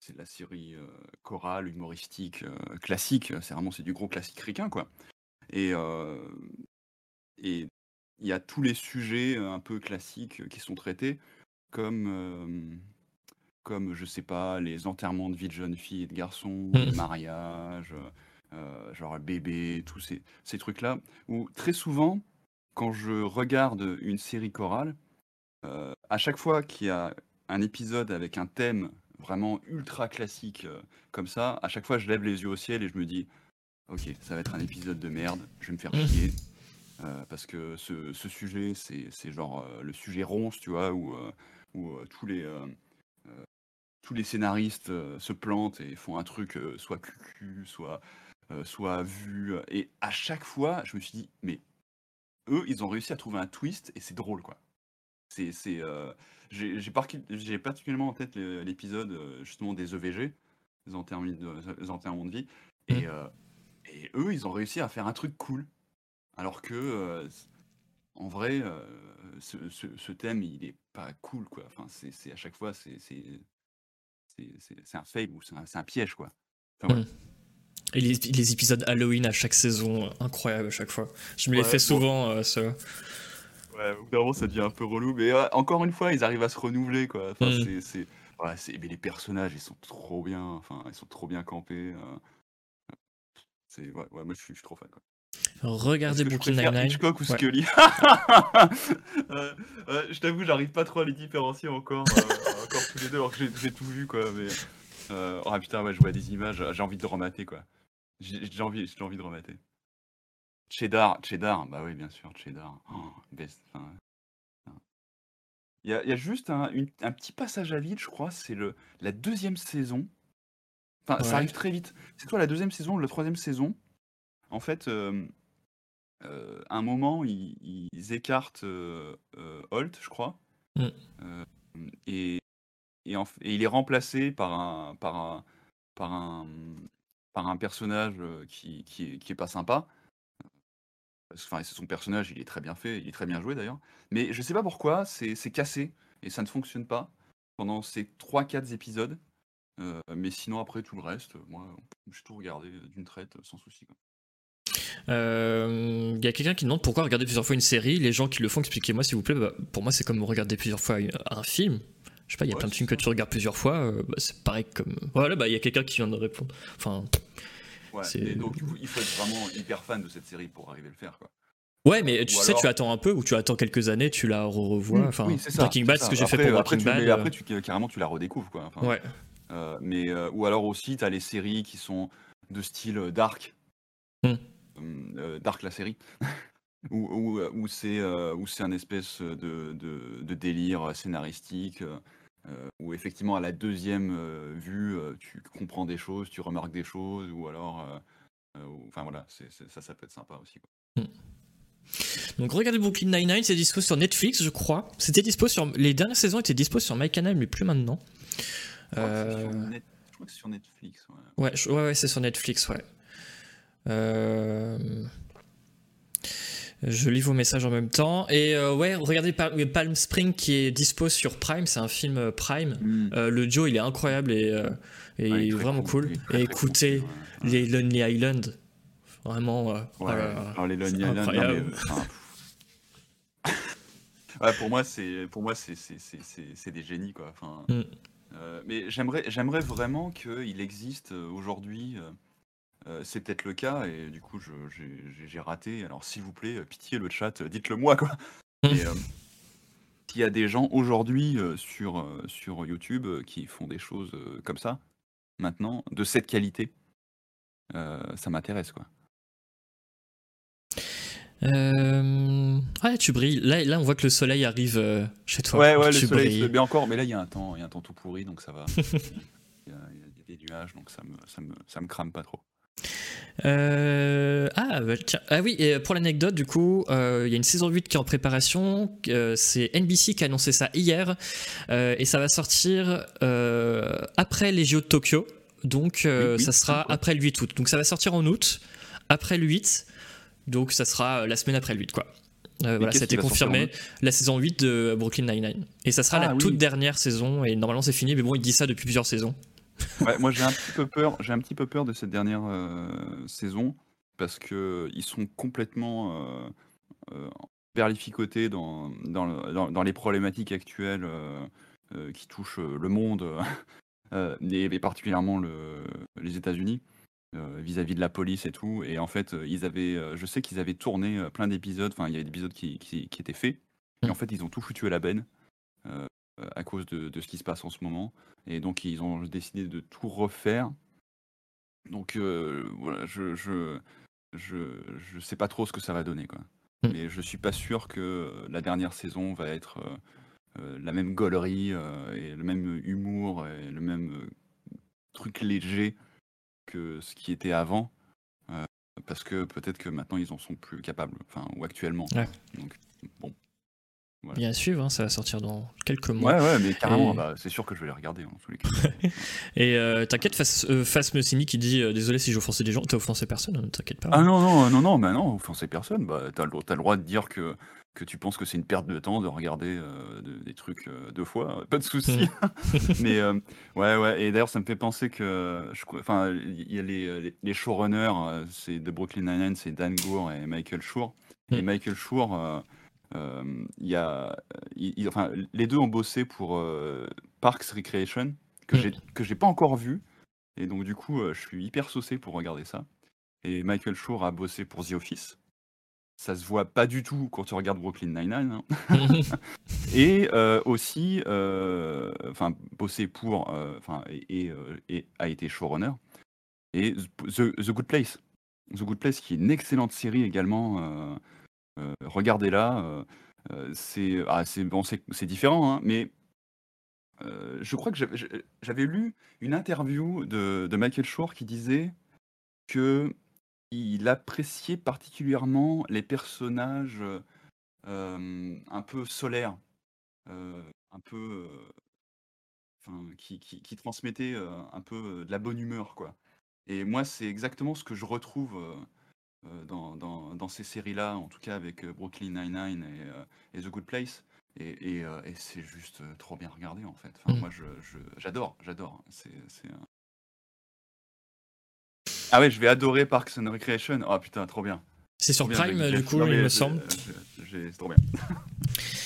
c'est de la série chorale, humoristique, classique. C'est vraiment c'est du gros classique ricain, quoi. Et et il y a tous les sujets un peu classiques qui sont traités, comme comme je sais pas les enterrements de vie de jeunes filles et de garçons, les (laughs) mariages, genre bébé, tous ces, ces trucs-là. Où très souvent, quand je regarde une série chorale, à chaque fois qu'il y a un épisode avec un thème vraiment ultra classique comme ça, à chaque fois je lève les yeux au ciel et je me dis ok ça va être un épisode de merde, je vais me faire mmh. chier. parce que ce, sujet c'est genre le sujet ronce tu vois où, où tous les tous les scénaristes se plantent et font un truc soit cucu soit soit vu et à chaque fois je me suis dit mais eux ils ont réussi à trouver un twist et c'est drôle quoi c'est j'ai particulièrement en tête l'épisode euh, justement des EVG, les enterrements de, vie, mmh. et, euh, et, eux, ils ont réussi à faire un truc cool. Alors que, euh, en vrai, ce, thème, il est pas cool, quoi. Enfin, c'est à chaque fois, c'est un fail ou c'est un, piège, quoi. Mmh. Et les, épisodes Halloween à chaque saison, incroyable à chaque fois. Je me les fais souvent, ça. Ouais, au bout d'un moment, ça devient un peu relou, mais ouais, encore une fois, ils arrivent à se renouveler, quoi. Enfin, Mm. c'est, c'est, ouais, c'est- mais les personnages, ils sont trop bien. Enfin, ils sont trop bien campés. euh, c'est, ouais, ouais, moi, je suis, je suis trop fan. Quoi. Regardez Brooklyn Nine-Nine. Hitchcock ou. Scully (laughs) Euh, euh, Je t'avoue, j'arrive pas trop à les différencier encore, euh, (laughs) encore tous les deux, alors que j'ai, j'ai tout vu, quoi. Mais euh, oh putain, ouais, je vois des images, j'ai envie de remater, quoi. J'ai, j'ai envie, j'ai envie de remater. Cheddar, Cheddar, bah oui, bien sûr, Cheddar. Oh, best, enfin, il y, a, il y a juste un, une- un petit passage à vide, je crois, c'est le la deuxième saison. Enfin, ça arrive très vite. C'est toi la deuxième saison, ou la troisième saison? En fait, euh, euh, à un moment, ils, ils écartent euh, Holt, je crois, Mm. Et, et, en f- et il est remplacé par un par un par un par un personnage qui, qui, qui est pas sympa. Parce que, Enfin, c'est son personnage, il est très bien fait, il est très bien joué d'ailleurs. Mais je sais pas pourquoi, c'est c'est cassé et ça ne fonctionne pas pendant ces 3-4 épisodes. Euh, mais sinon, après tout le reste, moi, j'ai tout regardé d'une traite sans souci. quoi. Euh, Il y a quelqu'un qui demande pourquoi regarder plusieurs fois une série. Les gens qui le font, expliquez-moi s'il vous plaît. Bah, pour moi, c'est comme regarder plusieurs fois un- film. Je sais pas, il y a Ouais, plein de films que tu regardes plusieurs fois. euh, bah, c'est pareil comme. Voilà, bah il y a quelqu'un qui vient de répondre. Enfin, Ouais, mais donc, il faut être vraiment hyper fan de cette série pour arriver à le faire. Quoi. ouais, mais tu Ou sais, alors- tu attends un peu ou tu attends quelques années, tu la revois. Enfin, oui, c'est ça. Breaking Bad, ce que j'ai fait pour Breaking mais Bad. après, tu, carrément, tu la redécouvres. Quoi. Enfin, euh, ouais. Euh, mais euh, ou alors aussi tu as les séries qui sont de style euh, dark Hmm. Euh, dark la série (laughs) où, où, c'est euh, où c'est un espèce de, de, de délire scénaristique euh, où effectivement à la deuxième euh, vue euh, tu comprends des choses tu remarques des choses ou alors euh, ou- enfin voilà ça ça peut être sympa aussi quoi. Donc regardez Brooklyn Nine-Nine, c'est dispo sur Netflix, je crois. C'était dispo sur les dernières saisons étaient dispo sur MyCanal, mais plus maintenant. je, crois que c'est sur Net- je crois que c'est sur Netflix ouais. Ouais, je- ouais, ouais, c'est sur Netflix, ouais. Euh, Je lis vos messages en même temps. Et euh, ouais, regardez Pal- Palm Spring qui est dispo sur Prime, c'est un film euh, Prime. Euh, le Joe, il est incroyable et, euh, et Ouais, il est vraiment cool. très, Et très écoutez cool, ouais. les Lonely Island. Vraiment. euh, Ouais, alors les Lonely Island, non, mais, euh, enfin, (laughs) pour moi, c'est pour moi c'est des génies quoi. Enfin, Mm. euh, mais j'aimerais j'aimerais vraiment qu'il existe euh, aujourd'hui. Euh, c'est peut-être le cas et du coup j'ai raté. Alors s'il vous plaît, pitié le chat, dites-le moi quoi. (laughs) Et, euh, S'il y a des gens aujourd'hui euh, sur, sur YouTube qui font des choses comme ça, maintenant, de cette qualité, ça m'intéresse quoi. Ouais, tu brilles. Là, là, on voit que le soleil arrive chez toi. Ouais, ouais, le tu soleil brilles. se met encore, mais là, il y a un temps, il y a un temps tout pourri, donc ça va. (laughs) Il y y a des nuages, donc ça me, ça me, ça me crame pas trop. Euh, ah, bah, tiens. ah oui, et pour l'anecdote, du coup, euh, il y a une saison 8 qui est en préparation. euh, c'est NBC qui a annoncé ça hier. et ça va sortir après les JO de Tokyo. Donc, Oui, ça sera après le 8 août. Donc, ça va sortir en août, après le 8. Donc, ça sera la semaine après le 8, quoi. Voilà, ça a été confirmé. La saison 8 de Brooklyn Nine-Nine. Et ça sera Ah, la oui. toute dernière saison. Et normalement, c'est fini. Mais bon, il dit ça depuis plusieurs saisons. (laughs) Ouais, moi, j'ai un petit peu peur. J'ai un petit peu peur de cette dernière euh, saison parce que ils sont complètement euh, euh, berlificotés dans, dans, le- dans, dans les problématiques actuelles euh, euh, qui touchent euh, le monde, (laughs) euh, et, et particulièrement le, les États-Unis. euh, vis-à-vis de la police et tout. Et en fait, euh, ils avaient, euh, je sais qu'ils avaient tourné euh, plein d'épisodes, enfin, il y a des épisodes qui, qui, qui étaient faits, et en fait, ils ont tout foutu à la benne euh, à cause de, de ce qui se passe en ce moment. Et donc, ils ont décidé de tout refaire. Donc, euh, voilà, je, je, je, je sais pas trop ce que ça va donner, quoi. Mm. Mais je suis pas sûr que la dernière saison va être euh, euh, la même gaulerie euh, et le même humour et le même euh, truc léger que ce qui était avant. euh, parce que peut-être que maintenant ils en sont plus capables, enfin, ou actuellement. Ouais. Donc, bon. Bien à suivre, hein, ça va sortir dans quelques mois. Ouais, ouais, mais carrément, Et- bah, c'est sûr que je vais les regarder, en tous les cas. (laughs) Et euh, t'inquiète, face, euh, face qui dit euh, désolé si j'ai offensé des gens, t'as offensé personne, hein, t'inquiète pas. Ah non, non, non, non, bah non, offenser personne. Bah, t'as le, droit de dire que, que tu penses que c'est une perte de temps de regarder euh, de- des trucs deux fois, pas de souci. (laughs) Mais euh, ouais, ouais, et d'ailleurs, ça me fait penser que, enfin, il y a les, les, les showrunners, c'est de Brooklyn Nine-Nine, c'est Dan Gour et Michael Schur. Et Mm. Michael Schur, euh, y a, enfin, les deux ont bossé pour Parks Recreation, que j'ai que j'ai pas encore vu. Et donc, du coup, je suis hyper saucé pour regarder ça. Et Michael Shore a bossé pour The Office. Ça se voit pas du tout quand tu regardes Brooklyn Nine-Nine. Hein. (laughs) et aussi, enfin, bossé pour, enfin, et, et, a été showrunner. Et The, The, Good Place. The Good Place, qui est une excellente série également. Regardez-la. c'est ah, bon, c'est différent, hein, mais je crois que j'avais lu une interview de, Michael Shore qui disait que il appréciait particulièrement les personnages, un peu solaires, un peu, qui transmettaient, un peu, de la bonne humeur. Et moi, c'est exactement ce que je retrouve, dans dans ces séries-là, en tout cas avec, Brooklyn Nine-Nine et The Good Place et c'est juste, trop bien regardé, en fait. Enfin, mmh. moi, je j'adore, j'adore. C'est ah ouais, je vais adorer Parks and Recreation. Oh putain, trop bien. C'est sur Prime, du coup, il me semble. C'est trop bien.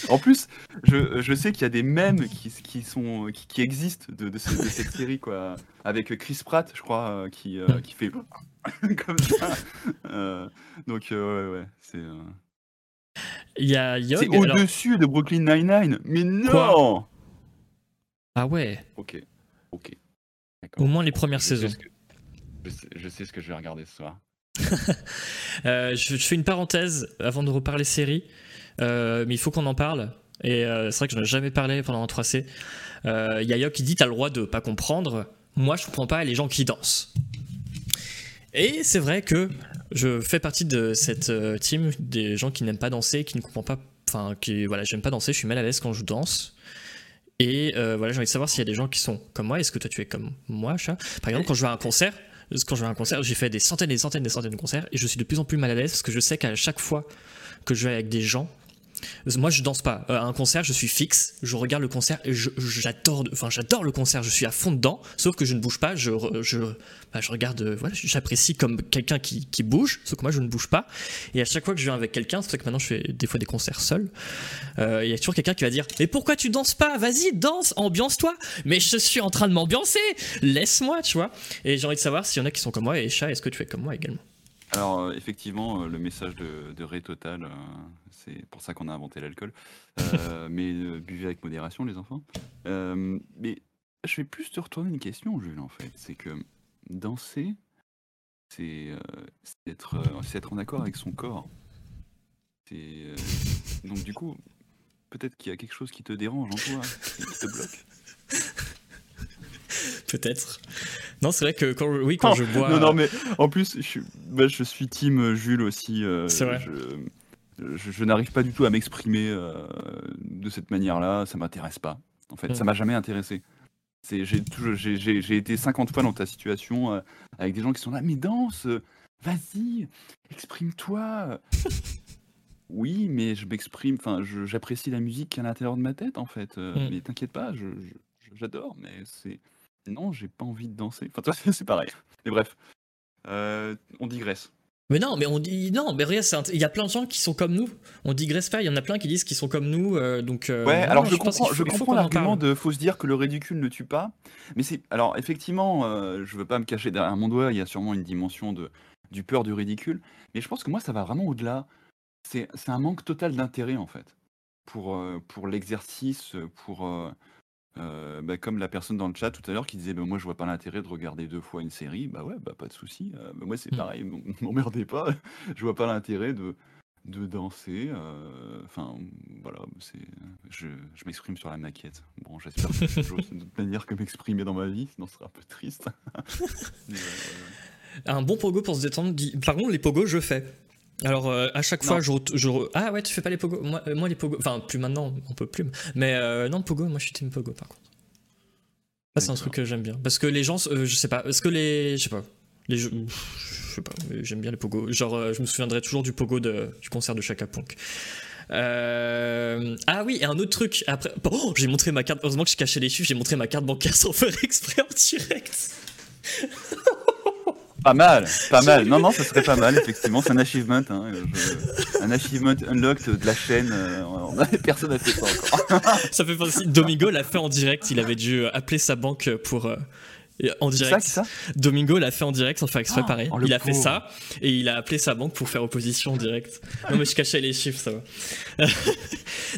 en plus, je, je sais qu'il y a des mèmes qui, qui, sont, qui, existent de, de, cette, (laughs) série, quoi. Avec Chris Pratt, je crois, euh, qui, euh, qui fait (laughs) comme ça. Euh, donc, ouais, ouais, c'est. Il y a C'est au-dessus de Brooklyn Nine-Nine. Mais non Ah ouais. Ok, ok. Au moins les premières saisons. Je sais, ce que je vais regarder ce soir. (laughs) Euh, je, fais une parenthèse avant de reparler série, euh, mais il faut qu'on en parle. Et euh, c'est vrai que je n'en ai jamais parlé pendant un 3C. Il y a Yok qui dit T'as le droit de pas comprendre. Moi, je comprends pas les gens qui dansent. Et c'est vrai que je fais partie de cette team des gens qui n'aiment pas danser, qui ne comprennent pas. Enfin, qui, voilà, j'aime pas danser, je suis mal à l'aise quand je danse. Et voilà, j'ai envie de savoir s'il y a des gens qui sont comme moi. Est-ce que toi tu es comme moi, chat Par exemple, quand je vais à un concert, quand je vais à un concert, j'ai fait des centaines et des centaines et des centaines de concerts et je suis de plus en plus mal à l'aise parce que je sais qu'à chaque fois que je vais avec des gens, moi, je danse pas. Euh, à un concert, je suis fixe. Je regarde le concert j'adore. Enfin, j'adore le concert. Je suis à fond dedans. Sauf que je ne bouge pas. Je, je, bah, je regarde. Euh, j'apprécie comme quelqu'un qui, bouge. Sauf que moi, je ne bouge pas. Et à chaque fois que je viens avec quelqu'un, c'est ça que maintenant je fais des fois des concerts seul. Euh, il y a toujours quelqu'un qui va dire Mais pourquoi tu danses pas? Vas-y, danse, ambiance-toi. Mais je suis en train de m'ambiancer. Laisse-moi, tu vois. Et j'ai envie de savoir s'il y en a qui sont comme moi. Et chat, est-ce que tu es comme moi également? Alors, effectivement, le message de, de Ray Total, c'est pour ça qu'on a inventé l'alcool. Euh, (laughs) mais euh, buvez avec modération, les enfants. Euh, mais je vais plus te retourner une question, Jules, en fait. C'est que danser, c'est être, être en accord avec son corps. donc, du coup, peut-être qu'il y a quelque chose qui te dérange en toi, qui te bloque. (laughs) (laughs) Peut-être. Non, c'est vrai que quand, oui, quand je bois. Non, non, mais en plus, je suis, bah, je suis team Jules aussi. c'est vrai je, n'arrive pas du tout à m'exprimer euh, de cette manière-là. Ça m'intéresse pas. En fait, ça m'a jamais intéressé. J'ai été 50 fois dans ta situation euh, avec des gens qui sont là, mais danse, vas-y, exprime-toi. (laughs) oui, mais je m'exprime, enfin, j'apprécie la musique qui est à l'intérieur de ma tête, en fait. Euh, mm. Mais t'inquiète pas, j'adore, mais c'est. Non, j'ai pas envie de danser. Enfin, toi, (laughs) c'est pareil. Mais bref, on digresse. Mais non, mais on dit non, mais regarde, il y a plein de gens qui sont comme nous. On digresse pas, il y en a plein qui disent qu'ils sont comme nous, euh, donc. Euh, ouais, alors je, comprends, je comprends l'argument de faut se dire que le ridicule ne tue pas, mais c'est alors effectivement, euh, je veux pas me cacher derrière mon doigt, il y a sûrement une dimension de du peur du ridicule, mais je pense que moi ça va vraiment au-delà. C'est un manque total d'intérêt en fait pour pour l'exercice, pour euh, bah, comme la personne dans le chat tout à l'heure qui disait bah, moi je vois pas l'intérêt de regarder deux fois une série, bah ouais, bah pas de souci. Euh, bah, moi c'est mmh. pareil, (laughs) m'emmerdez pas, je vois pas l'intérêt de, de danser. Euh, enfin voilà, c'est je, je m'exprime sur la maquette. Bon, j'espère que c'est une autre manière que m'exprimer dans ma vie, sinon ce sera un peu triste. (laughs) Un bon pogo pour se détendre. Par contre, les pogos, je fais. Alors euh, à chaque fois, je, je, ah ouais, tu fais pas les pogo. Moi, euh, moi les pogo, enfin plus maintenant, on peut plus. Mais euh, non, pogo, moi je suis team pogo par contre. Ça c'est un truc que j'aime bien parce que les gens, je sais pas, est-ce que les, je sais pas, les, je sais pas, j'aime bien les pogo. Genre, je me souviendrai toujours du pogo de, du concert de Chaka Punk. Ah oui, et un autre truc. Après, oh, j'ai montré ma carte. Heureusement que je cachais les chiffres. J'ai montré ma carte bancaire sans faire exprès en direct. (laughs) Pas mal, pas mal. (laughs) Non, non, ça serait pas mal, effectivement. C'est un achievement. Hein. Un achievement unlocked de la chaîne. Euh, personne n'a fait ça encore. ça fait penser. Domingo l'a fait en direct. Il avait dû appeler sa banque pour. Euh, en direct. Ça, ça Domingo l'a fait en direct sans faire exprès, ah, pareil. Oh, il a fait ça et il a appelé sa banque pour faire opposition en direct. non, mais je cachais les chiffres, ça va. (laughs)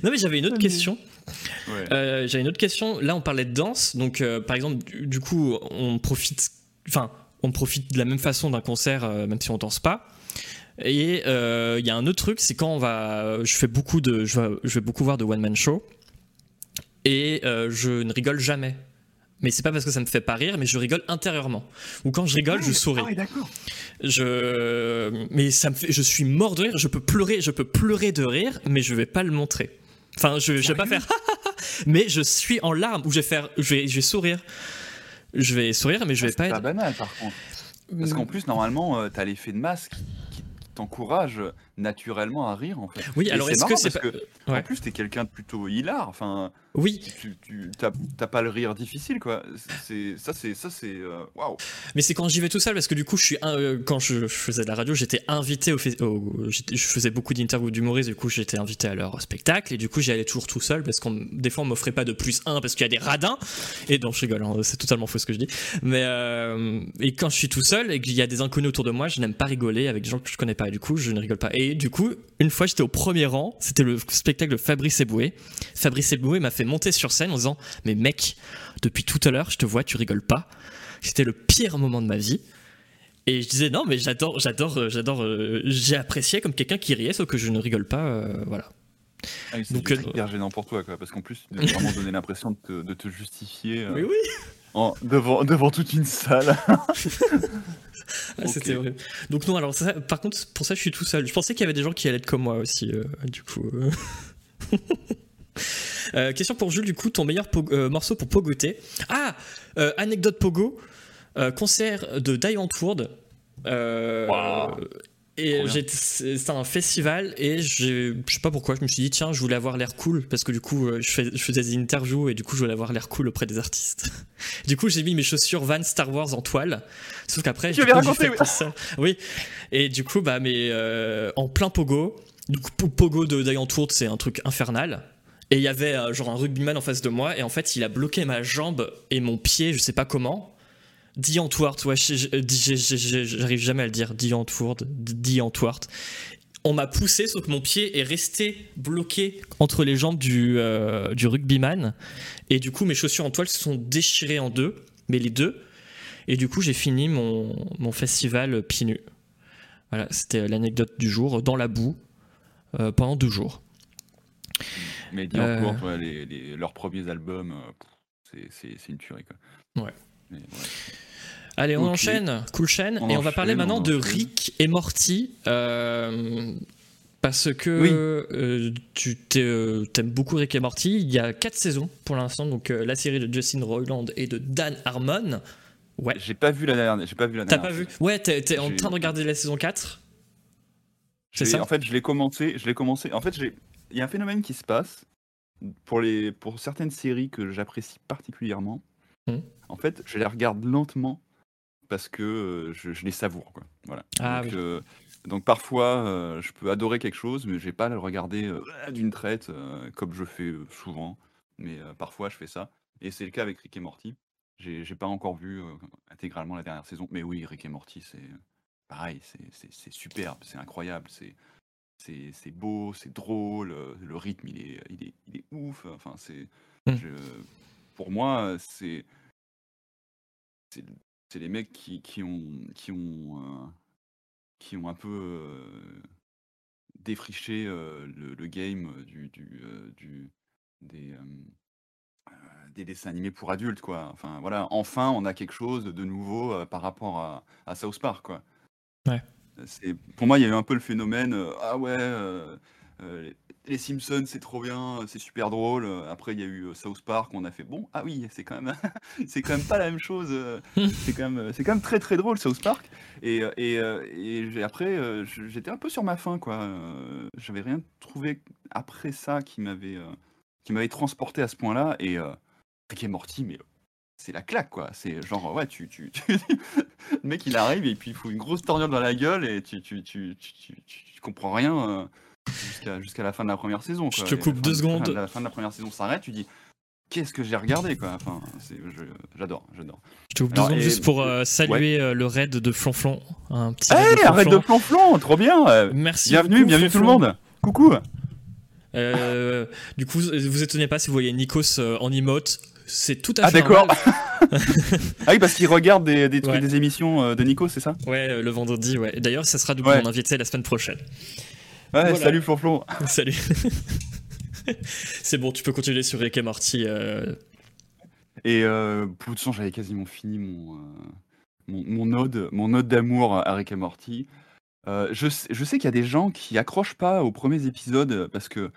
non, mais j'avais une autre question. Euh, j'avais une autre question. Là, on parlait de danse. Donc, par exemple, du, coup, on profite. Enfin, on profite de la même façon d'un concert, euh, même si on danse pas. Et il euh, y a un autre truc, c'est quand on va, je fais beaucoup de, je vais, beaucoup voir de one man show et euh, je ne rigole jamais. Mais c'est pas parce que ça me fait pas rire, mais je rigole intérieurement. Ou quand je rigole, je souris. Ah d'accord. Je, mais ça me fait, je suis mort de rire. Je peux pleurer, je peux pleurer de rire, mais je vais pas le montrer. Enfin, je, je vais pas faire, (laughs) mais je suis en larmes ou je vais faire, je vais, je vais sourire je vais sourire, mais je vais pas être. C'est pas banal par contre. Parce qu'en plus, normalement, euh, tu as l'effet de masque qui, t'encourage naturellement à rire en fait. Oui, alors est-ce que c'est pas... que, En plus, t'es quelqu'un de plutôt hilar. Enfin, oui. Tu, t'as, pas le rire difficile quoi. C'est ça, c'est ça, c'est euh, waouh. Mais c'est quand j'y vais tout seul parce que du coup, je suis euh, quand je, faisais de la radio, j'étais invité au, je faisais beaucoup d'interviews d'humoristes. Du coup, j'étais invité à leur spectacle et du coup, j'y allais toujours tout seul parce qu'on des fois on m'offrait pas de plus un parce qu'il y a des radins. Et donc je rigole, hein, c'est totalement faux ce que je dis. Mais euh, et quand je suis tout seul et qu'il y a des inconnus autour de moi, je n'aime pas rigoler avec des gens que je connais pas. Du coup, je ne rigole pas. Et du coup, une fois, j'étais au premier rang. C'était le spectacle de Fabrice Eboué. Fabrice Eboué m'a fait monter sur scène en disant Mais mec, depuis tout à l'heure, je te vois, tu rigoles pas. C'était le pire moment de ma vie. Et je disais Non, mais j'adore, j'adore, euh, j'adore. Euh, j'ai apprécié comme quelqu'un qui riait, sauf que je ne rigole pas. Euh, voilà. Ah c'est Donc, hyper gênant pour toi, quoi, parce qu'en plus, tu vraiment donné l'impression de te, de te justifier. oui. En, devant, devant toute une salle. (laughs) Ah, c'était vrai. Donc non, alors par contre, pour ça, je suis tout seul. Je pensais qu'il y avait des gens qui allaient être comme moi aussi, du coup. (laughs) Euh, question pour Jules, du coup, ton meilleur euh, morceau pour pogoter. Ah Anecdote pogo, concert de Die Antwoord. Et c'était un festival et je sais pas pourquoi, je me suis dit tiens, je voulais avoir l'air cool parce que du coup je, je, faisais des interviews et du coup je voulais avoir l'air cool auprès des artistes. (laughs) du coup j'ai mis mes chaussures Van Star Wars en toile, sauf qu'après j'ai fait oui. ça. Oui. Et du coup bah mais en plein pogo, du coup pogo de Die Antwoord c'est un truc infernal. Et il y avait euh, genre un rugbyman en face de moi, et en fait, il a bloqué ma jambe et mon pied, je sais pas comment. Antwoord, ouais, j'arrive jamais à le dire. Antwoord, Antwoord. On m'a poussé, sauf que mon pied est resté bloqué entre les jambes du, euh, du rugbyman. Et du coup, mes chaussures en toile se sont déchirées en deux, mais les deux. Et du coup, j'ai fini mon, mon festival pieds nus. Voilà, c'était l'anecdote du jour, dans la boue, euh, pendant deux jours. Mais Dis euh... les, leurs premiers albums, c'est une tuerie. Quoi. Ouais. Allez, on enchaîne, cool chaîne, et on va parler maintenant de Rick et Morty. Euh, parce que euh, tu t'aimes beaucoup Rick et Morty. Il y a 4 saisons pour l'instant, donc la série de Justin Roiland et de Dan Harmon. Ouais. J'ai pas vu la dernière. J'ai pas vu la T'as pas vu Ouais, t'es en train de regarder la saison 4 C'est ça En fait, je l'ai commencé. Je l'ai commencé. En fait, j'ai il y a un phénomène qui se passe pour, les, pour certaines séries que j'apprécie particulièrement. Mmh. En fait, je les regarde lentement parce que je, les savoure. Quoi. Voilà. Ah donc, donc, parfois, je peux adorer quelque chose, mais je vais pas le regarder d'une traite comme je fais souvent. Mais parfois, je fais ça. Et c'est le cas avec Rick et Morty. J'ai pas encore vu intégralement la dernière saison, mais oui, Rick et Morty, c'est pareil, c'est superbe, c'est incroyable, c'est c'est beau, c'est drôle, le rythme il est, il est, il est ouf. Enfin, c'est, mmh. pour moi, c'est, c'est les mecs qui, qui ont, qui ont, euh, qui ont un peu euh, défriché le, le, game du, du, du des, des dessins animés pour adultes, quoi. Enfin, voilà, enfin, on a quelque chose de nouveau par rapport à, à South Park, quoi. Ouais pour moi, il y a eu un peu le phénomène, euh, ah ouais, euh, euh, les Simpsons, c'est trop bien, c'est super drôle. Après, il y a eu South Park, on a fait bon, ah oui, c'est quand même, (laughs) c'est quand même pas la même chose. (laughs) c'est quand même, c'est quand même très très drôle South Park. Et, et, après, j'étais un peu sur ma faim, quoi. J'avais rien trouvé après ça qui m'avait, qui m'avait transporté à ce point-là. Et Rick et Morty, mais c'est la claque, quoi. C'est genre, ouais, tu, tu, (laughs) le mec il arrive et puis il faut une grosse torgnole dans la gueule et tu, tu, tu, tu comprends rien jusqu'à la fin de la première saison. Je te coupe deux secondes. La fin de la première saison s'arrête, tu dis, qu'est-ce que j'ai regardé, quoi. Enfin, j'adore, j'adore. Je te coupe deux secondes juste pour saluer le raid de Flonflon. Un petit hey, raid de Flonflon, trop bien. Merci. Bienvenue, bienvenue tout le monde. Coucou. Euh, du coup, vous étonnez pas si vous voyez Nikos en emote. C'est tout à fait. Ah, d'accord. (laughs) ah oui, parce qu'il regarde des, des, des émissions de Nikos, c'est ça? Ouais, le vendredi, ouais. D'ailleurs, ça sera du coup mon invité la semaine prochaine. Ouais, salut Flonflon. (laughs) salut. (laughs) c'est bon, tu peux continuer sur Rick et Morty. Euh. Et euh, pour toute façon, j'avais quasiment fini mon, mon, mon, ode, mon ode d'amour à Rick et Morty. Euh, je, je, sais qu'il y a des gens qui accrochent pas aux premiers épisodes parce que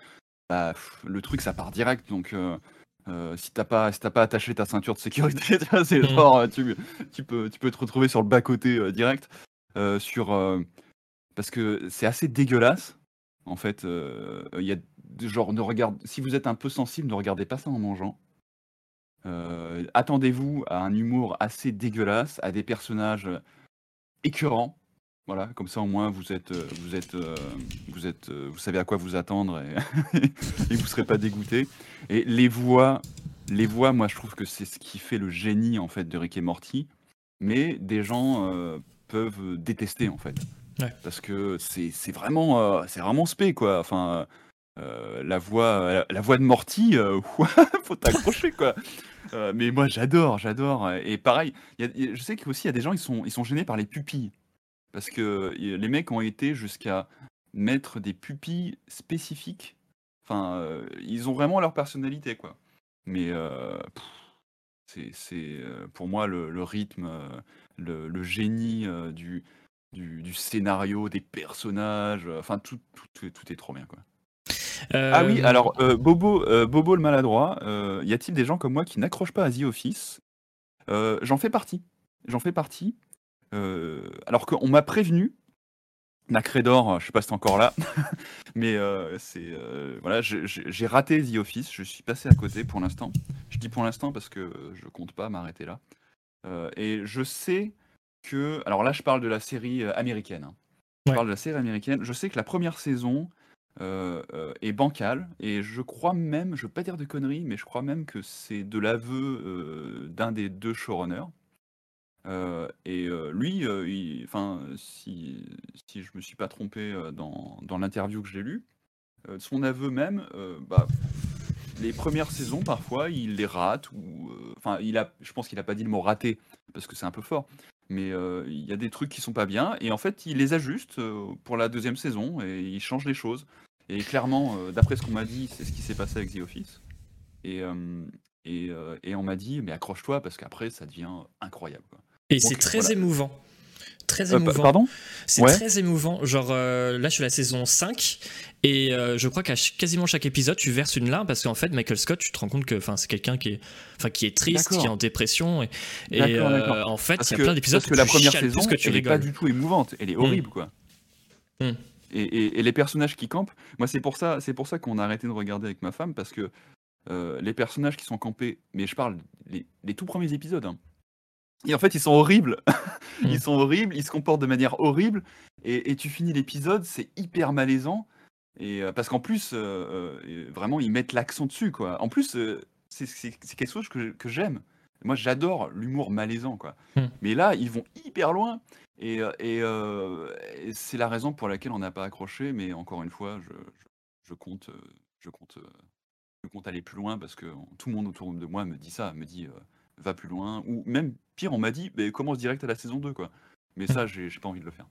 bah, le truc ça part direct donc euh, si t'as pas si pas attaché ta ceinture de sécurité (laughs) c'est genre tu, tu, peux tu peux te retrouver sur le bas côté direct sur parce que c'est assez dégueulasse en fait il y a genre ne regarde si vous êtes un peu sensible ne regardez pas ça en mangeant attendez-vous à un humour assez dégueulasse à des personnages écœurants voilà, comme ça au moins vous êtes, euh, vous êtes, euh, vous êtes, euh, vous savez à quoi vous attendre et, (laughs) et vous serez pas dégoûté. Et les voix, les voix, moi je trouve que c'est ce qui fait le génie en fait de Rick et Morty. Mais des gens peuvent détester en fait, parce que c'est vraiment, c'est vraiment spé quoi. Enfin, la voix, la, voix de Morty, (laughs) faut t'accrocher quoi. mais moi j'adore, j'adore. Et pareil, je sais qu'aussi il y a des gens ils sont, ils sont gênés par les pupilles. Parce que les mecs ont été jusqu'à mettre des pupilles spécifiques. Enfin, ils ont vraiment leur personnalité, quoi. Mais c'est pour moi le, rythme, le, génie du, du, scénario, des personnages. Enfin, tout, tout, tout est trop bien, quoi. Ah oui, alors Bobo, Bobo le maladroit, y a-t-il des gens comme moi qui n'accrochent pas à The Office? J'en fais partie. J'en fais partie. Euh, alors qu'on m'a prévenu, Nacredor, je sais pas si c'est encore là, (laughs) mais euh, c'est euh, voilà, j'ai raté The Office, je suis passé à côté pour l'instant. Je dis pour l'instant parce que je compte pas m'arrêter là. et je sais que, alors là, je parle de la série américaine. Hein. Je parle de la série américaine. Je sais que la première saison est bancale et je crois même, je veux pas dire de conneries, mais je crois même que c'est de l'aveu d'un des deux showrunners. Euh, et euh, lui, euh, enfin, si, si je me suis pas trompé dans, dans l'interview que j'ai lue, son aveu même, bah, les premières saisons parfois il les rate ou enfin il a, je pense qu'il a pas dit le mot raté parce que c'est un peu fort, mais il y a des trucs qui sont pas bien et en fait il les ajuste pour la deuxième saison et il change les choses. Et clairement, d'après ce qu'on m'a dit, c'est ce qui s'est passé avec The Office. Et, et, et on m'a dit, mais accroche-toi parce qu'après ça devient incroyable. Quoi. Et c'est très émouvant. Très euh, émouvant. pardon? C'est très émouvant. Genre, euh, là, je suis à la saison 5. Et euh, je crois qu'à quasiment chaque épisode, tu verses une larme parce qu'en fait, Michael Scott, tu te rends compte que c'est quelqu'un qui est, qui est triste, qui est en dépression. Et, et en fait, il y a plein d'épisodes que, que la première saison, que tu elle n'est pas du tout émouvante. Elle est hmm. horrible, quoi. Hmm. Et, et, les personnages qui campent, moi, c'est pour ça, c'est pour ça qu'on a arrêté de regarder avec ma femme parce que les personnages qui sont campés, mais je parle les, les tout premiers épisodes, hein, et en fait, ils sont horribles. (laughs) ils mm. sont horribles, ils se comportent de manière horrible. Et, tu finis l'épisode, c'est hyper malaisant. Et euh, parce qu'en plus, euh, euh, vraiment, ils mettent l'accent dessus, quoi. En plus, c'est quelque chose que, j'aime. Moi, j'adore l'humour malaisant, quoi. Mm. Mais là, ils vont hyper loin. Et, c'est la raison pour laquelle on n'a pas accroché. Mais encore une fois, je, compte, je compte, je compte aller plus loin parce que tout le monde autour de moi me dit ça, me dit va plus loin. Ou même pire, on m'a dit, mais commence direct à la saison 2, quoi. Mais ça, j'ai pas envie de le faire.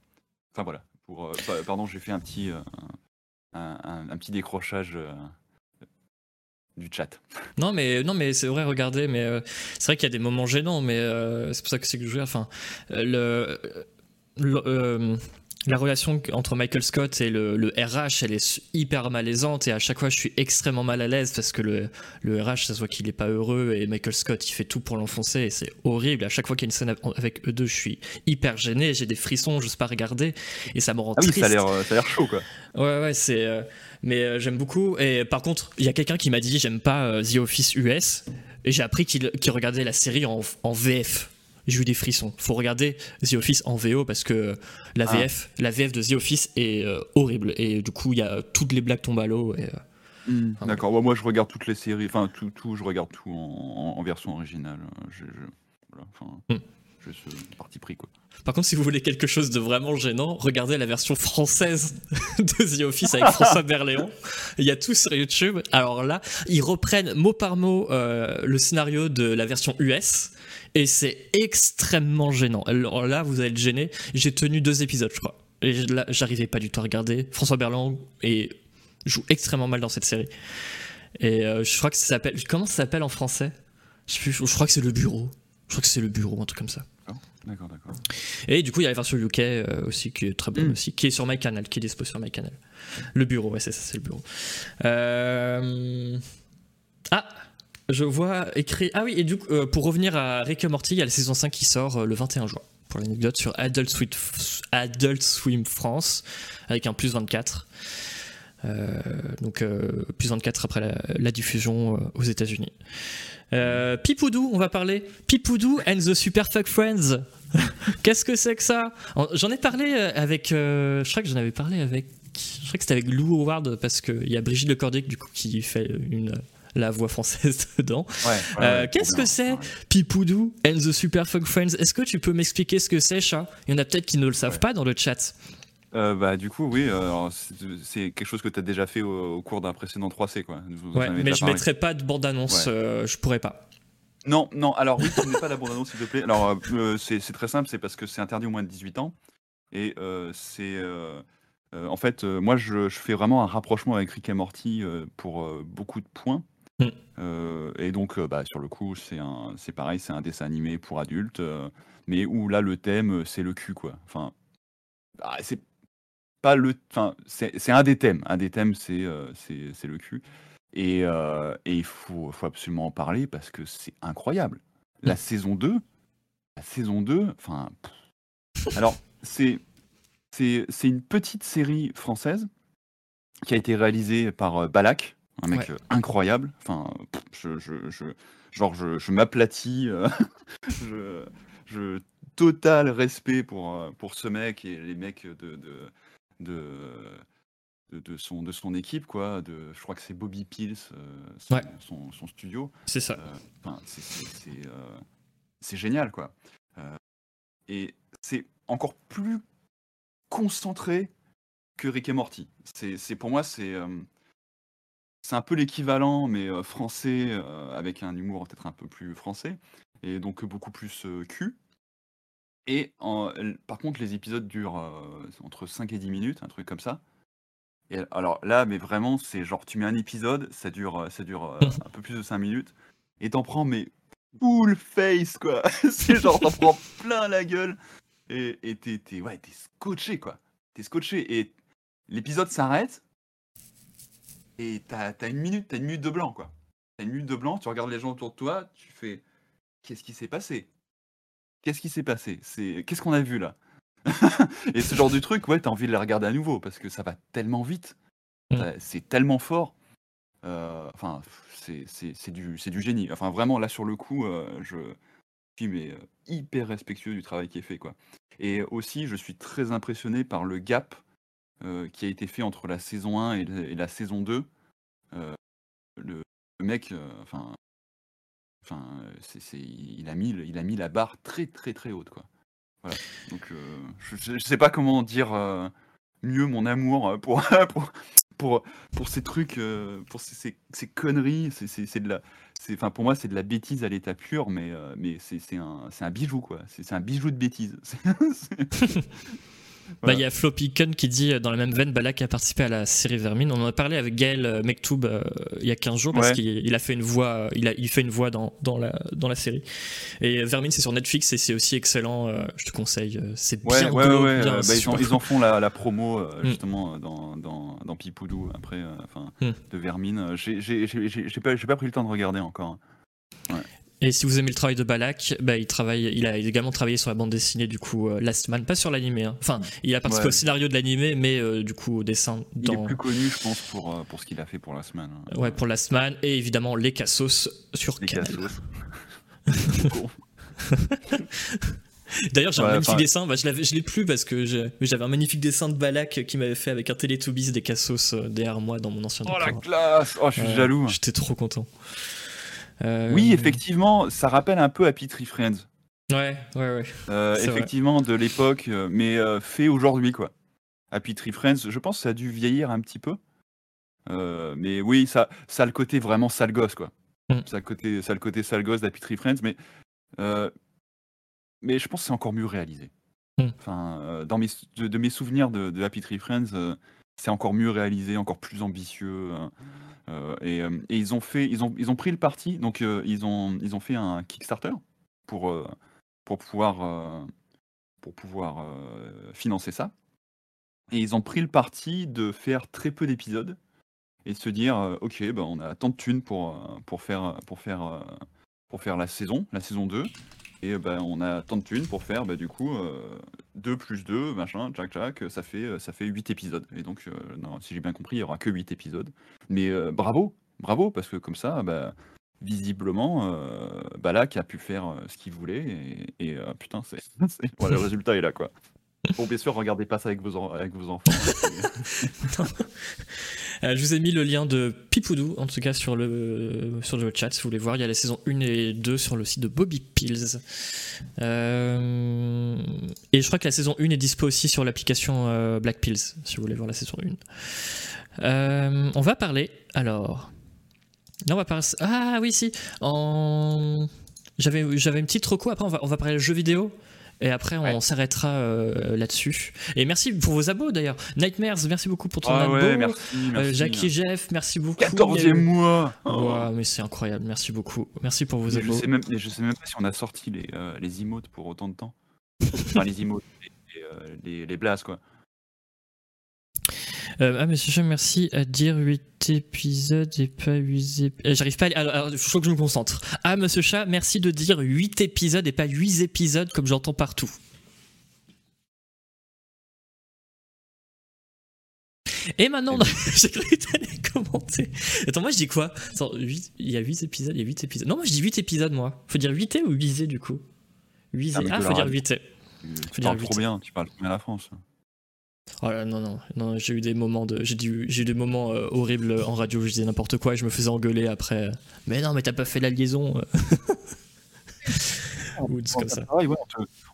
Enfin voilà. Pour, euh, pardon, j'ai fait un petit, euh, un, petit décrochage euh, du chat. (laughs) Non, mais non, mais c'est vrai, regardez, mais c'est vrai qu'il y a des moments gênants, mais c'est pour ça que c'est que je. Enfin, le, le la relation entre Michael Scott et le, RH, elle est hyper malaisante et à chaque fois je suis extrêmement mal à l'aise parce que le, le RH, ça se voit qu'il est pas heureux et Michael Scott, il fait tout pour l'enfoncer et c'est horrible. À chaque fois qu'il y a une scène avec eux deux, je suis hyper gêné, j'ai des frissons, je sais pas regarder et ça me rend ah oui, Ça a l'air chaud quoi. Ouais, ouais, c'est. Euh, mais euh, j'aime beaucoup. Et par contre, il y a quelqu'un qui m'a dit j'aime pas euh, The Office US. Et j'ai appris qu'il regardait la série en, en VF. J'ai eu des frissons. Faut regarder The Office en VO parce que la Ah. VF, la VF de The Office est euh, horrible. Et du coup, il y a toutes les blagues tombent à l'eau. Et, euh, Ah, D'accord, ouais, moi je regarde toutes les séries, enfin tout, tout je regarde tout en, version originale. Je, je- voilà, Hmm. j'ai ce parti pris quoi. Par contre, si vous voulez quelque chose de vraiment gênant, regardez la version française (laughs) de The Office avec François Berléand. Il y a tout sur YouTube. Alors là, ils reprennent mot par mot euh, le scénario de la version US et c'est extrêmement gênant. Alors là, vous allez être gêné. J'ai tenu deux épisodes, je crois. Et là, j'arrivais pas du tout à regarder. François Berléand et joue extrêmement mal dans cette série. Et euh, je crois que ça s'appelle. Comment ça s'appelle en français? Je, sais plus, je crois que c'est le bureau. Je crois que c'est le bureau, un truc comme ça. D'accord, d'accord. Et du coup, il y a la version UK euh, aussi qui est très bonne Mm. aussi, qui est sur MyCanal, qui est dispo sur MyCanal. Le bureau, ouais, c'est ça, c'est le bureau. Euh, Ah, je vois écrit. Ah oui, et du coup, euh, pour revenir à Rick Morty, il y a la saison 5 qui sort euh, le 21 juin. Pour l'anecdote, sur Adult Swim, France, avec un plus 24. Euh, donc, euh, plus 24 après la, diffusion aux États-Unis. Pipoudou, on va parler. Pipoudou and the Super Friends. (laughs) Qu'est-ce que c'est que ça? J'en ai parlé avec. je crois que j'en avais parlé avec. Je crois que c'était avec Lou Howard parce qu'il y a Brigitte Lecordier du coup qui fait une la voix française (laughs) dedans. Ouais, ouais, Euh, qu'est-ce que c'est. Pipoudou and the Super Fuck Friends. Est-ce que tu peux m'expliquer ce que c'est, chat? Il y en a peut-être qui ne le savent pas dans le chat. Euh, bah du coup oui, euh, c'est quelque chose que tu as déjà fait au, au cours d'un précédent 3C quoi. Vous Ouais, mais je parlé. mettrai pas de bande-annonce. Ouais. euh, je pourrais pas. Non, non, alors oui, tu n'es pas la bande-annonce, s'il te plaît. Alors, c'est très simple, c'est parce que c'est interdit au moins de 18 ans. Et c'est. en fait, moi, je, je fais vraiment un rapprochement avec Rick et Morty pour beaucoup de points. Mm. Euh, et donc, euh, bah, sur le coup, c'est un- c'est pareil, c'est un dessin animé pour adultes, euh, mais où là, le thème, c'est le cul, quoi. Enfin, ah, c'est pas le. Enfin, c'est un des thèmes. Un des thèmes, c'est euh, c'est le cul. Et, et il faut, faut absolument en parler parce que c'est incroyable. La Mm. saison 2, la saison 2, enfin. Alors, c'est c'est c'est une petite série française qui a été réalisée par Balak, un mec Ouais. euh, incroyable. Enfin, je, je, je- genre, je, je m'aplatis. euh, (laughs) je, je total respect pour, euh, pour ce mec et les mecs de, de, de, de, de son, de son équipe, quoi. De, je crois que c'est Bobby Pills, euh, son, Ouais. son, son studio. C'est ça. Euh, enfin, c'est- c'est c'est, c'est génial, quoi. Et c'est encore plus concentré que Rick et Morty. C'est c'est- pour moi, c'est c'est un peu l'équivalent, mais euh, français, euh, avec un humour peut-être un peu plus français, et donc beaucoup plus euh, cul. Et en- par contre, les épisodes durent euh, entre 5 et 10 minutes, un truc comme ça. Et alors là, mais vraiment, c'est genre, tu mets un épisode, ça dure, euh, ça dure euh, (laughs) un peu plus de 5 minutes, et t'en prends, mais full face, quoi. (laughs) c'est genre, t'en prends plein la gueule, et et t'es t'es- ouais, t'es scotché, quoi. T'es scotché, et l'épisode s'arrête, et t'as as une minute, t'as une minute de blanc, quoi. T'as une minute de blanc, tu regardes les gens autour de toi, tu fais, qu'est-ce qui s'est passé? Qu'est-ce qui s'est passé? C'est Qu'est-ce qu'on a vu là? (laughs) Et ce genre de truc, ouais, t'as envie de les regarder à nouveau parce que ça va tellement vite, Mm. C'est tellement fort. Euh, Enfin, c'est du, génie. Enfin, vraiment, là sur le coup, euh, je suis mais, euh, hyper respectueux du travail qui est fait, quoi. Et aussi, je suis très impressionné par le gap qui a été fait entre la saison 1 et, la- saison 2. Euh, le, mec, euh, enfin, enfin, euh, il a mis, il a mis la barre très très très haute, quoi. Voilà. Donc, euh, je, je sais pas comment dire euh, mieux mon amour euh, pour (laughs) pour pour, pour ces trucs, euh, pour ces, ces- conneries. C'est, de la, enfin, pour moi, c'est de la bêtise à l'état pur, mais euh, mais c'est, un, un bijou, quoi. C'est un bijou de bêtise. (laughs) Bah, il Voilà. y a Floppy Kun qui dit euh, dans la même veine, Balak a participé à la série Vermine. On en a parlé avec Gaël euh, Mektoub euh, il y a 15 jours parce Ouais. qu'il il a fait une voix, il, a, il fait une voix dans, dans, la, dans la série. Et Vermine, c'est sur Netflix et c'est aussi excellent. euh, je te conseille. C'est Ouais, bien ouais, bah, ils, en, super ils en font la, la promo euh, Mm. justement dans, dans, dans Pipoudou après, enfin Mm. de Vermine. J'ai pas, j'ai pas pris le temps de regarder encore. Et si vous aimez le travail de Balak, bah, il, travaille, il a également travaillé sur la bande dessinée, du coup, euh, Last Man, pas sur l'animé. Hein. Enfin, il a participé au scénario de l'animé, mais euh, du coup, au dessin. Dans... Il est plus connu, je pense, pour, euh, pour ce qu'il a fait pour Last Man. Hein. Ouais, pour Last Man, et évidemment, les Cassos sur les Canal. (laughs) D'ailleurs, j'ai un magnifique dessin. Bah, je l'ai plus parce que j'avais un magnifique dessin de Balak qui m'avait fait avec un Teletubbies des Cassos derrière moi dans mon ancien. Oh la classe Oh, je suis jaloux. J'étais trop content. Euh, oui, effectivement, ça rappelle un peu Happy Tree Friends. Ouais, ouais, ouais. Euh, effectivement, de l'époque, euh, mais fait aujourd'hui, quoi. Happy Tree Friends, je pense que ça a dû vieillir un petit peu. mais oui, ça, ça a le côté vraiment sale gosse, quoi. Mm. Ça, a le côté, ça le côté sale gosse d'Happy Tree Friends, mais, mais je pense que c'est encore mieux réalisé. Mm. Enfin, dans mes, de, mes souvenirs de, de Happy Tree Friends, c'est encore mieux réalisé, encore plus ambitieux. Hein. Euh, euh, et, ils ont fait, ils ont, ils ont pris le parti, donc euh, ils ont, ils ont fait un Kickstarter pour, pour pouvoir, pour pouvoir financer ça. Et ils ont pris le parti de faire très peu d'épisodes et de se dire, ok, ben on a tant de thunes pour, pour, faire, pour, faire, pour faire la saison, la saison 2. Et ben, on a tant de thunes pour faire, bah, du coup, 2 plus 2, machin, tchac, tchac, ça fait, ça fait 8 épisodes. Et donc, non, si j'ai bien compris, il n'y aura que 8 épisodes. Mais bravo, bravo, parce que comme ça, bah, visiblement, Balak a pu faire ce qu'il voulait. Et, putain, c'est, (laughs) le résultat est là, quoi. Bon, bien sûr, regardez pas ça avec vos, enfants. (laughs) Euh, je vous ai mis le lien de Pipoudou, en tout cas, sur le, sur le chat, si vous voulez voir. Il y a la saison 1 et 2 sur le site de Bobby Pills. Euh, et je crois que la saison 1 est dispo aussi sur l'application euh, Black Pills, si vous voulez voir la saison 1. on va parler, alors... Là, on va parler... Ah oui, si. En... J'avais, j'avais une petite reco, après on va, on va parler de jeux vidéo. Et après, on s'arrêtera euh, là-dessus. Et merci pour vos abos d'ailleurs. Nightmares, merci beaucoup pour ton ah abo. Ouais, merci, euh, Jackie Jeff, merci beaucoup. 14e mois. Oh. mais c'est incroyable, merci beaucoup. Merci pour vos abos. Je sais, même, je sais même pas si on a sorti les, euh, les emotes pour autant de temps. enfin, les (laughs) emotes, les, les, les blasts, quoi. Euh, ah, monsieur Jean, merci à dire 8 épisodes et pas 8 épisodes. Euh, j'arrive pas à. Alors, il faut que je me concentre. Ah, monsieur Chat, merci de dire 8 épisodes et pas 8 épisodes comme j'entends partout. Et maintenant, (laughs) j'ai cru que t'allais commenter. Attends, moi je dis quoi? Attends, 8... il y a 8 épisodes, il y a 8 épisodes. Non, moi je dis 8 épisodes, moi. Faut dire 8 ou 8 du coup? 8 Ah, ah faut dire 8 Tu parles trop bien, tu parles trop bien la France. Oh non, non, non j'ai eu des moments de, j'ai eu des moments euh, horribles en radio où je disais n'importe quoi et je me faisais engueuler après. Mais non, mais t'as pas fait la liaison. (laughs) Ou comme ça.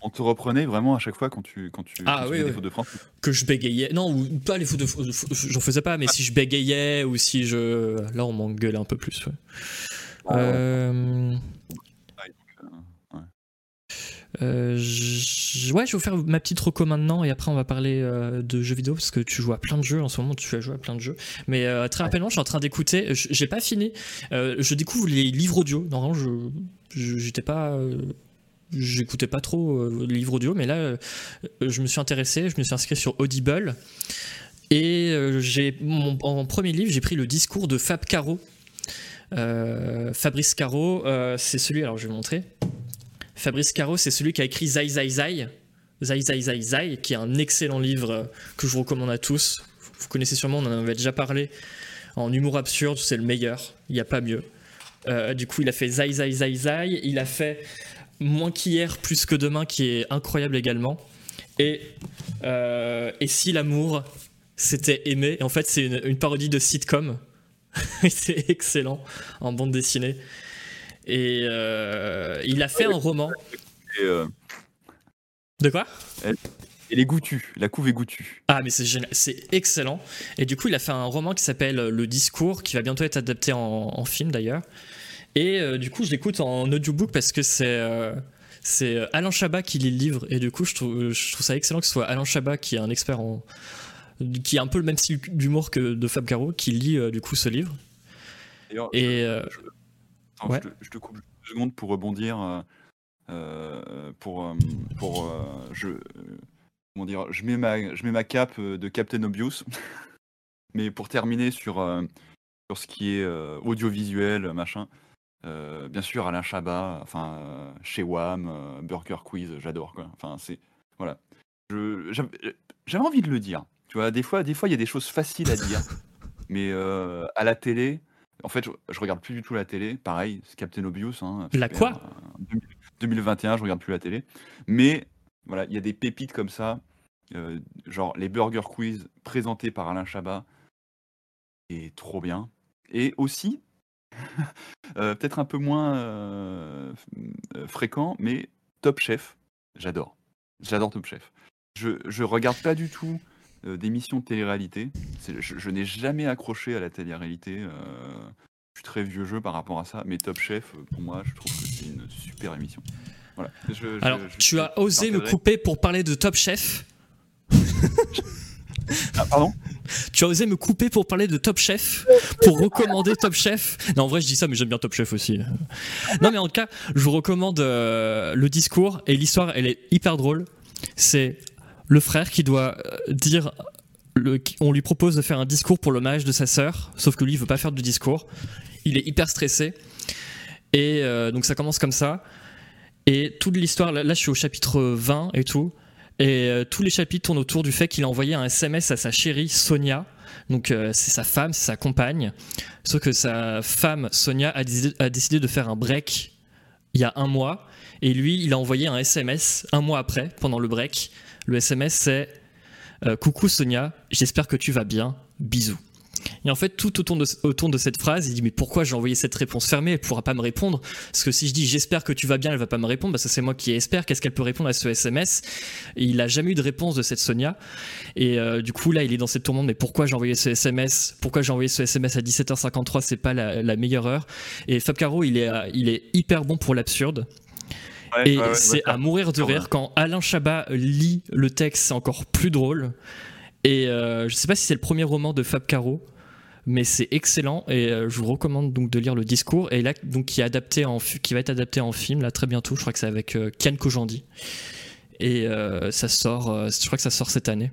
on, te, reprenait vraiment à chaque fois quand tu, quand tu, ah, oui, des fautes de français. Que je bégayais. Non, ou pas les fautes de j'en faisais pas, mais si je bégayais ou si je. Là, on m'engueulait un peu plus. Ouais. euh... Euh, je... Ouais, je vais vous faire ma petite reco maintenant et après on va parler euh, de jeux vidéo parce que tu joues à plein de jeux en ce moment, tu as joué à plein de jeux. Mais euh, très rapidement, je suis en train d'écouter, j'ai pas fini, je découvre les livres audio. Normalement, je j'étais pas. J'écoutais pas trop les livres audio, mais là, je me suis intéressé, je me suis inscrit sur Audible et j'ai en premier livre, j'ai pris le discours de Fab Caro. Fabrice Caro, c'est celui, alors je vais vous montrer. Fabrice Caro, c'est celui qui a écrit Zai Zai Zai, Zai Zai Zai Zai, qui est un excellent livre que je vous recommande à tous. Vous connaissez sûrement, on en avait déjà parlé. En humour absurde, c'est le meilleur, il n'y a pas mieux. Euh, du coup, il a fait Zai Zai Zai Zai, il a fait Moins qu'hier, plus que demain, qui est incroyable également. Et, euh, et si l'amour c'était aimé, en fait, c'est une, une parodie de sitcom. (laughs) c'est excellent en bande dessinée. Et euh, il a fait un roman. Euh, de quoi? Et les goûtus, la couve est goûtue. Ah, mais c'est excellent. Et du coup, il a fait un roman qui s'appelle Le Discours, qui va bientôt être adapté en, film d'ailleurs. Et euh, du coup, je l'écoute en audiobook parce que c'est. c'est Alain Chabat qui lit le livre et du coup je trouve, je trouve ça excellent que ce soit Alain Chabat qui est un expert en qui a un peu le même style d'humour que de Fab Caro qui lit du coup ce livre. Et, je, te, coupe deux secondes pour rebondir. Euh, euh, pour euh, pour je comment dire, je mets ma je mets ma cape de Captain Obvious, (laughs) mais pour terminer sur sur ce qui est audiovisuel machin. Euh, bien sûr, Alain Chabat, enfin, chez WAM, Burger Quiz, j'adore quoi. Enfin, c'est voilà. Je- j'avais envie de le dire. Tu vois, des fois, des fois, il y a des choses faciles à dire, (laughs) mais à la télé, en fait, je, je regarde plus du tout la télé. Pareil, c'est Captain Obvious. Hein, La super, quoi euh, 2000 2021, je regarde plus la télé. Mais voilà, il y a des pépites comme ça, euh, genre les Burger Quiz présentés par Alain Chabat, et trop bien. Et aussi, (laughs) euh, peut-être un peu moins euh, fréquent, mais Top Chef, j'adore. J'adore Top Chef. Je, je regarde pas du tout euh, d'émissions de télé-réalité. C'est- Je, je n'ai jamais accroché à la télé-réalité. euh, je suis très vieux jeu par rapport à ça, mais Top Chef, euh, pour moi, je trouve que c'est une super émission. Voilà. Je- je- Alors, je- tu je as osé me partagerai- couper pour parler de Top Chef? Ah, pardon? Tu as osé me couper pour parler de Top Chef, pour recommander Top Chef? Non, en vrai, je dis ça, mais j'aime bien Top Chef aussi. Non, mais en tout cas, je vous recommande euh, le discours et l'histoire, elle est hyper drôle. C'est le frère qui doit euh, dire. On lui propose de faire un discours pour l'hommage de sa sœur, sauf que lui, il veut pas faire de discours. Il est hyper stressé. Et euh, donc, ça commence comme ça. Et toute l'histoire, là, je suis au chapitre 20 et tout. Et euh, tous les chapitres tournent autour du fait qu'il a envoyé un SMS à sa chérie Sonia. Donc c'est sa femme, c'est sa compagne. Sauf que sa femme Sonia a décidé de faire un break il y a un mois. Et lui, il a envoyé un SMS un mois après, pendant le break. Le SMS c'est euh, Coucou Sonia, j'espère que tu vas bien, bisous. Et en fait, tout autour de, cette phrase, il dit Mais pourquoi j'ai envoyé cette réponse fermée? Elle pourra pas me répondre. Parce que si je dis J'espère que tu vas bien, elle va pas me répondre, parce que c'est moi qui espère. Qu'est-ce qu'elle peut répondre à ce SMS il a jamais eu de réponse de cette Sonia. Et euh, du coup, là, il est dans cette tourmente Mais pourquoi j'ai envoyé ce SMS Pourquoi j'ai envoyé ce SMS à 17h53 C'est pas la, meilleure heure. Et Fab Caro, il est, euh, il est hyper bon pour l'absurde. Ouais, Et ouais, c'est à mourir de rire quand Alain Chabat lit le texte, c'est encore plus drôle. Et euh, je sais pas si c'est le premier roman de Fab Caro, mais c'est excellent et euh, je vous recommande donc de lire le discours et là donc qui est adapté en qui va être adapté en film là très bientôt. Je crois que c'est avec euh, Kian Kojandi et euh, ça sort. euh, je crois que ça sort cette année.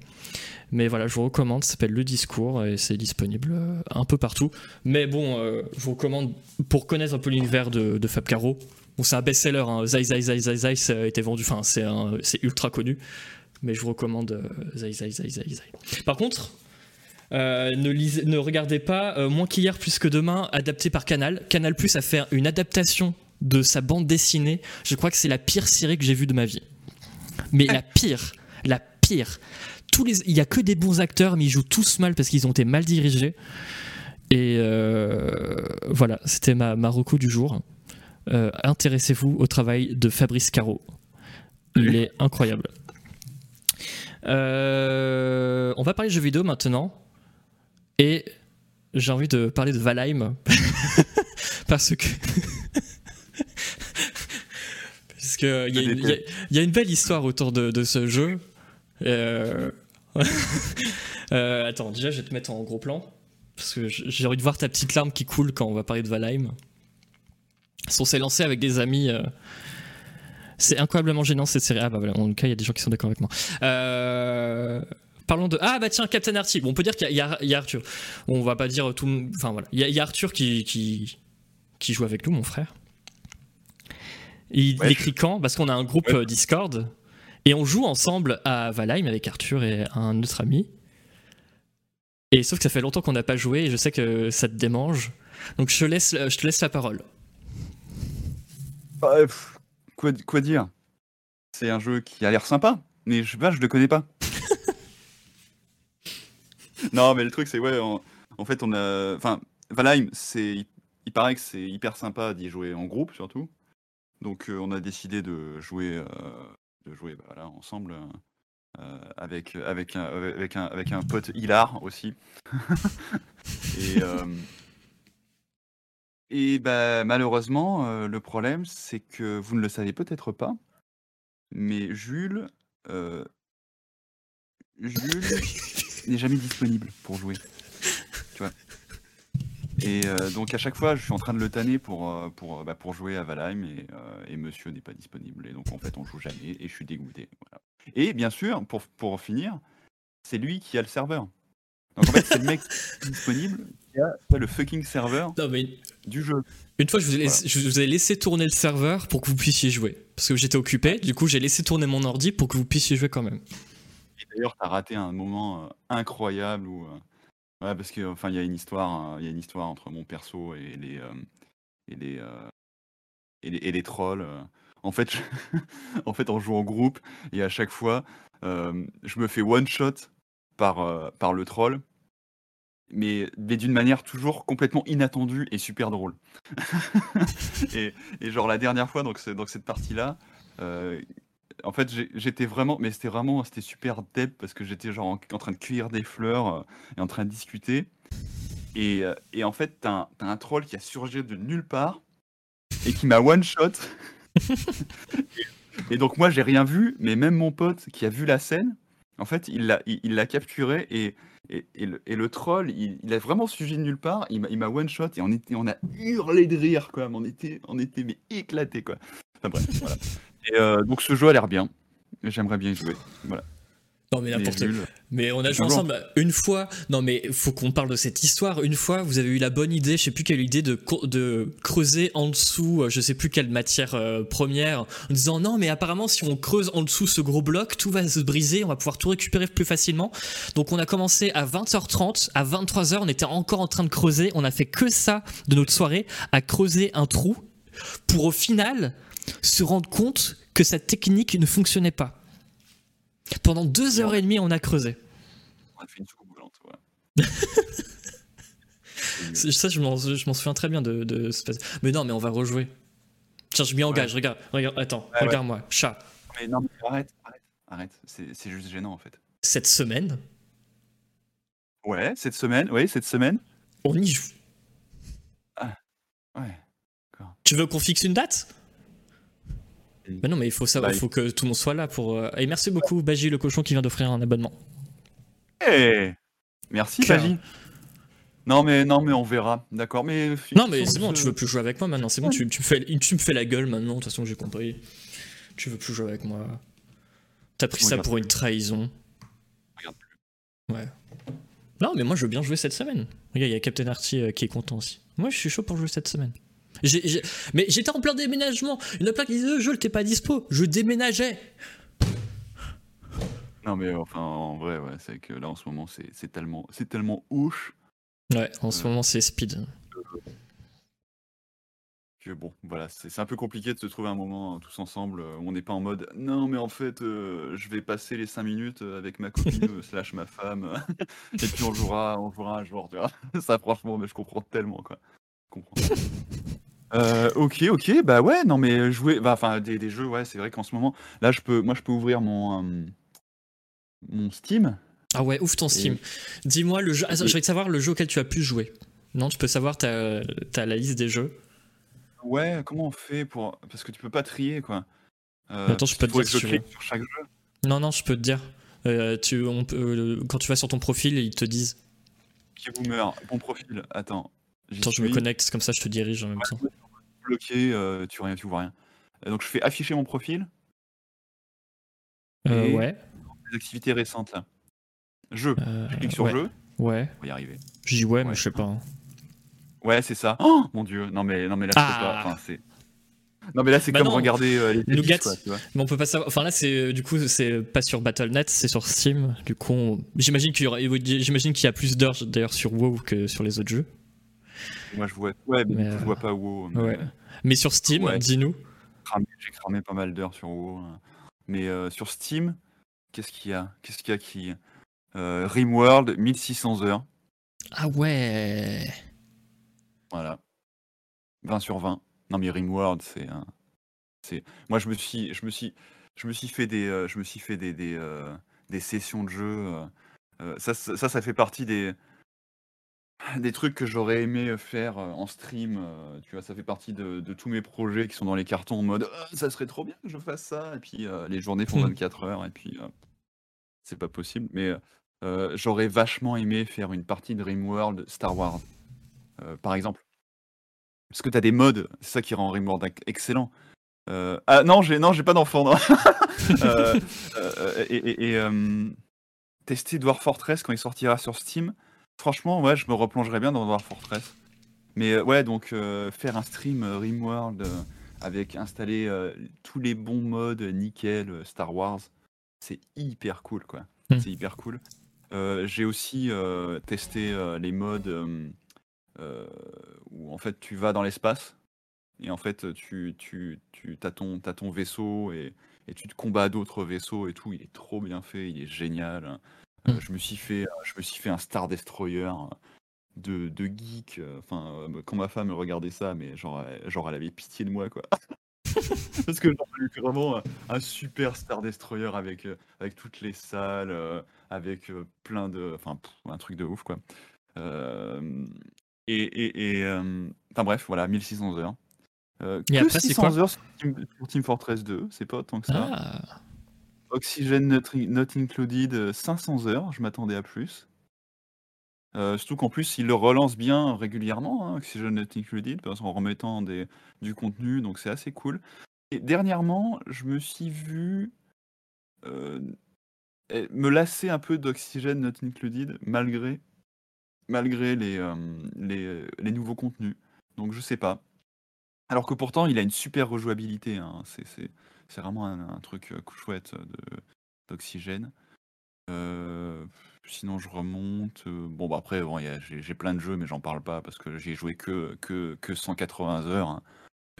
Mais voilà, je vous recommande, ça s'appelle Le Discours et c'est disponible un peu partout. Mais bon, je vous recommande pour connaître un peu l'univers de, de Fab Caro. Bon, c'est un best-seller, hein. Zai Zai Zai Zai Zai, ça a été vendu, enfin, c'est un- c'est ultra connu. Mais je vous recommande euh, Zai Zai Zai Zai Zai. Par contre, euh, ne, ne regardez pas euh, Moins qu'hier, plus que demain, adapté par Canal. Canal Plus a fait une adaptation de sa bande dessinée. Je crois que c'est la pire série que j'ai vue de ma vie. Mais la pire, la pire. Il y a que des bons acteurs, mais ils jouent tous mal parce qu'ils ont été mal dirigés. Et euh, voilà, c'était ma, ma du jour. Euh, Intéressez-vous au travail de Fabrice Caro. Il est incroyable. Euh, on va parler de jeux vidéo maintenant. Et j'ai envie de parler de Valheim. (laughs) Parce que. Parce que il y, a une- il y a- il y a une belle histoire autour de, de ce jeu. Euh, (laughs) euh, attends, déjà, je vais te mettre en gros plan. Parce que j'ai envie de voir ta petite larme qui coule quand on va parler de Valheim. On s'est lancé avec des amis. euh, C'est incroyablement gênant cette série. Ah bah voilà, en tout cas, il y a des gens qui sont d'accord avec moi. Euh, Parlons de. Ah bah tiens, Captain Artie. Bon, on peut dire qu'il y, a- il y a Arthur. On va pas dire tout. Enfin voilà. Il y, a- il y a Arthur qui, qui, qui joue avec nous, mon frère. Il Ouais, écrit quand? Parce qu'on a un groupe Ouais. euh, Discord. Et on joue ensemble à Valheim avec Arthur et un autre ami. Et sauf que ça fait longtemps qu'on n'a pas joué et je sais que ça te démange. Donc je te laisse, je te laisse la parole. Bah, pff, quoi, quoi dire? C'est un jeu qui a l'air sympa, mais je sais pas, je le connais pas. (laughs) non, mais le truc, c'est ouais, en, en fait, on a. Enfin, Valheim, c'est. Il paraît que c'est hyper sympa d'y jouer en groupe, surtout. Donc, euh, on a décidé de jouer, euh, de jouer bah, voilà, ensemble. euh, avec, avec, un, avec, un, avec un pote hilar aussi. (laughs) et, euh, et bah, malheureusement, euh, le problème, c'est que vous ne le savez peut-être pas, mais Jules, euh, Jules (laughs) n'est jamais disponible pour jouer. Tu vois. Et euh, donc à chaque fois, je suis en train de le tanner pour, pour, bah, pour jouer à Valheim et, et monsieur n'est pas disponible. Et donc en fait, on joue jamais et je suis dégoûté. Voilà. Et bien sûr, pour, pour finir, c'est lui qui a le serveur. Donc en fait, c'est le mec disponible le fucking serveur du jeu. Une fois, je vous, ai laissé, je vous ai laissé tourner le serveur pour que vous puissiez jouer. Parce que j'étais occupé, du coup, j'ai laissé tourner mon ordi pour que vous puissiez jouer quand même. d'ailleurs, t'as raté un moment euh, incroyable où. Euh, ouais, parce que enfin, il y a une histoire, il y a une histoire entre mon perso et les et les et les, et les trolls. En fait, (laughs) en fait, on joue en groupe et à chaque fois, je me fais one shot par par le troll mais, d'une manière toujours complètement inattendue et super drôle. (laughs) et, genre la dernière fois, donc, donc cette partie-là, euh, en fait j'étais vraiment, mais c'était vraiment, c'était super deb parce que j'étais genre en, train de cueillir des fleurs euh, et en train de discuter. Et, euh, et en fait, t'as un, troll qui a surgi de nulle part et qui m'a one shot. (laughs) et, donc moi j'ai rien vu, mais même mon pote qui a vu la scène, en fait, il l'a il, l'a capturé et, et, le, troll, il, a vraiment suivi de nulle part. Il m'a one shot et on était, on a hurlé de rire quoi. On était, on était mais éclaté quoi. Enfin bref, voilà. Et euh, donc ce jeu a l'air bien. J'aimerais bien y jouer. Voilà. Non mais n'importe Mais on a joué ensemble une fois. Non mais faut qu'on parle de cette histoire. Une fois, vous avez eu la bonne idée, je sais plus quelle idée de, de creuser en dessous, euh, je sais plus quelle matière euh, première, en disant non mais apparemment si on creuse en dessous ce gros bloc, tout va se briser, on va pouvoir tout récupérer plus facilement. Donc on a commencé à 20h30, à 23h, on était encore en train de creuser. On a fait que ça de notre soirée, à creuser un trou pour au final se rendre compte que cette technique ne fonctionnait pas. Pendant deux heures et demie, on a creusé. On a fait une soucoupe volante, (laughs) ça, je m'en souviens très bien de, de, Mais non, mais on va rejouer. Tiens, je m'y engage, regarde, regarde, attends, regarde-moi, chat. Mais non, mais arrête, arrête, arrête, c'est juste gênant en fait. Cette semaine Ouais, cette semaine, oui, cette semaine. On y joue. Ah, ouais. Tu veux qu'on fixe une date? Mais non, mais il faut savoir, bah, il faut que tout le monde soit là pour. Euh, et merci beaucoup, Baji le cochon, qui vient d'offrir un abonnement. Eh Merci, Baji. Non mais non mais on verra, d'accord. Mais non mais c'est bon, tu veux plus jouer avec moi maintenant. C'est bon, tu, tu, me fais, tu me fais la gueule maintenant. De toute façon, j'ai compris. Tu veux plus jouer avec moi. T'as pris ça pour une trahison. Regarde plus. Ouais. Non mais moi je veux bien jouer cette semaine. Regarde, il y a Captain Arty euh, qui est content aussi. Moi je suis chaud pour jouer cette semaine. Mais j'étais en plein déménagement. Une a plein qui disait Je t'es pas dispo. Je déménageais. Non, mais enfin, en vrai, ouais, c'est que là en ce moment, c'est tellement, tellement ouche. Ouais, en ce euh, moment, c'est speed. Que bon, voilà, c'est un peu compliqué de se trouver un moment tous ensemble où on n'est pas en mode non, mais en fait, euh, je vais passer les 5 minutes avec ma copine (laughs) slash ma femme, (laughs) et puis on jouera, on jouera un jour, tu vois. (laughs) Ça, franchement, mais je comprends tellement, quoi. Je comprends. Euh, ok, ok, bah ouais, non mais jouer, bah, enfin des, des jeux, ouais, c'est vrai qu'en ce moment, là je peux, moi je peux ouvrir mon, euh, mon Steam. Ah ouais, ouvre ton Steam. Dis-moi le jeu, je vais te savoir le jeu auquel tu as pu jouer. Non, tu peux savoir ta, ta la liste des jeux. Ouais, comment on fait pour, parce que tu peux pas trier quoi. Euh, Attends, je peux te dire sur chaque jeu. Non, non, je peux te dire. tu, on quand tu vas sur ton profil, ils te disent. Qui boomer, mon profil. Attends. Attends, je me connecte, comme ça je te dirige en même temps bloqué, euh, tu, rien, tu vois rien. donc je fais afficher mon profil. Euh, ouais. Les activités récentes là. Jeu. Euh, je clique sur jeu. Ouais. On va y arriver. Je dis ouais, mais je sais pas. Hein. Ouais, c'est ça. Oh mon dieu. Non mais non mais là ah. c'est non mais là c'est bah comme regarder les Nougat, quoi, tu vois. Mais on peut pas savoir. Enfin là c'est du coup c'est pas sur Battle.net, c'est sur Steam. Du coup j'imagine qu'il y aura... j'imagine qu'il y a plus d'heures d'ailleurs sur WoW que sur les autres jeux. Moi, je vois, ouais, mais je vois pas WoW. Mais, mais sur Steam, dis-nous. J'ai cramé pas mal d'heures sur WoW. Hein. Mais euh, sur Steam, qu'est-ce qu'il y a? Qu'est-ce qu'il y a qui euh, Rimworld, 1600 heures. Ah ouais Voilà. 20 sur 20. Non mais Rimworld, c'est c'est moi je me suis je me suis je me suis fait des euh, je me suis fait des des, euh, des sessions de jeu ça, ça, ça fait partie des des trucs que j'aurais aimé faire en stream, tu vois, ça fait partie de, tous mes projets qui sont dans les cartons en mode «Ah, ça serait trop bien que je fasse ça, et puis les journées font 24 mmh. heures, et puis c'est pas possible. Mais j'aurais vachement aimé faire une partie de Rimworld Star Wars, par exemple. Parce que t'as des modes, c'est ça qui rend Rimworld excellent. ah non, j'ai non, j'ai pas d'enfant, non. (laughs) (laughs) et, et, tester Dwarf Fortress quand il sortira sur Steam franchement, ouais, je me replongerais bien dans Dwarf Fortress. Mais euh, ouais, donc euh, faire un stream euh, Rimworld avec installer tous les bons modes nickel Star Wars, c'est hyper cool quoi. Hmm. C'est hyper cool. J'ai aussi testé les modes où en fait tu vas dans l'espace et en fait tu, tu, tu as, ton vaisseau et, et tu te combats d'autres vaisseaux et tout. Il est trop bien fait, il est génial. Euh, Hmm. je, me suis fait, je me suis fait un Star Destroyer de, de geek. euh, Enfin, euh, quand ma femme regardait ça, mais genre, elle- genre elle avait pitié de moi, quoi. (laughs) Parce que j'en ai vraiment un, super Star Destroyer avec, euh, avec toutes les salles, euh, avec euh, plein de. Enfin, un truc de ouf, quoi. Euh, et. et, et, euh, Enfin, bref, voilà, 1600 heures. Euh, Et que après, c'est 600 quoi heures sur Team, sur Team Fortress 2, c'est pas tant que ça. Ah, Oxygen not, included, euh, 500 heures, je m'attendais à plus. Euh, surtout qu'en plus, il le relance bien régulièrement, hein, Oxygen Not Included, en remettant du contenu, donc c'est assez cool. Et dernièrement, je me suis vu euh, me lasser un peu d'Oxygen Not Included, malgré, malgré les, euh, les, les nouveaux contenus. Donc je sais pas. Alors que pourtant, il a une super rejouabilité. hein, C'est c'est- vraiment un, un truc euh, chouette de- d'Oxygène. Euh, sinon, je remonte. euh, bon, bah après, bon, il y a- j'ai j'ai plein de jeux, mais j'en parle pas parce que j'y ai joué que, que, que 180 heures. hein.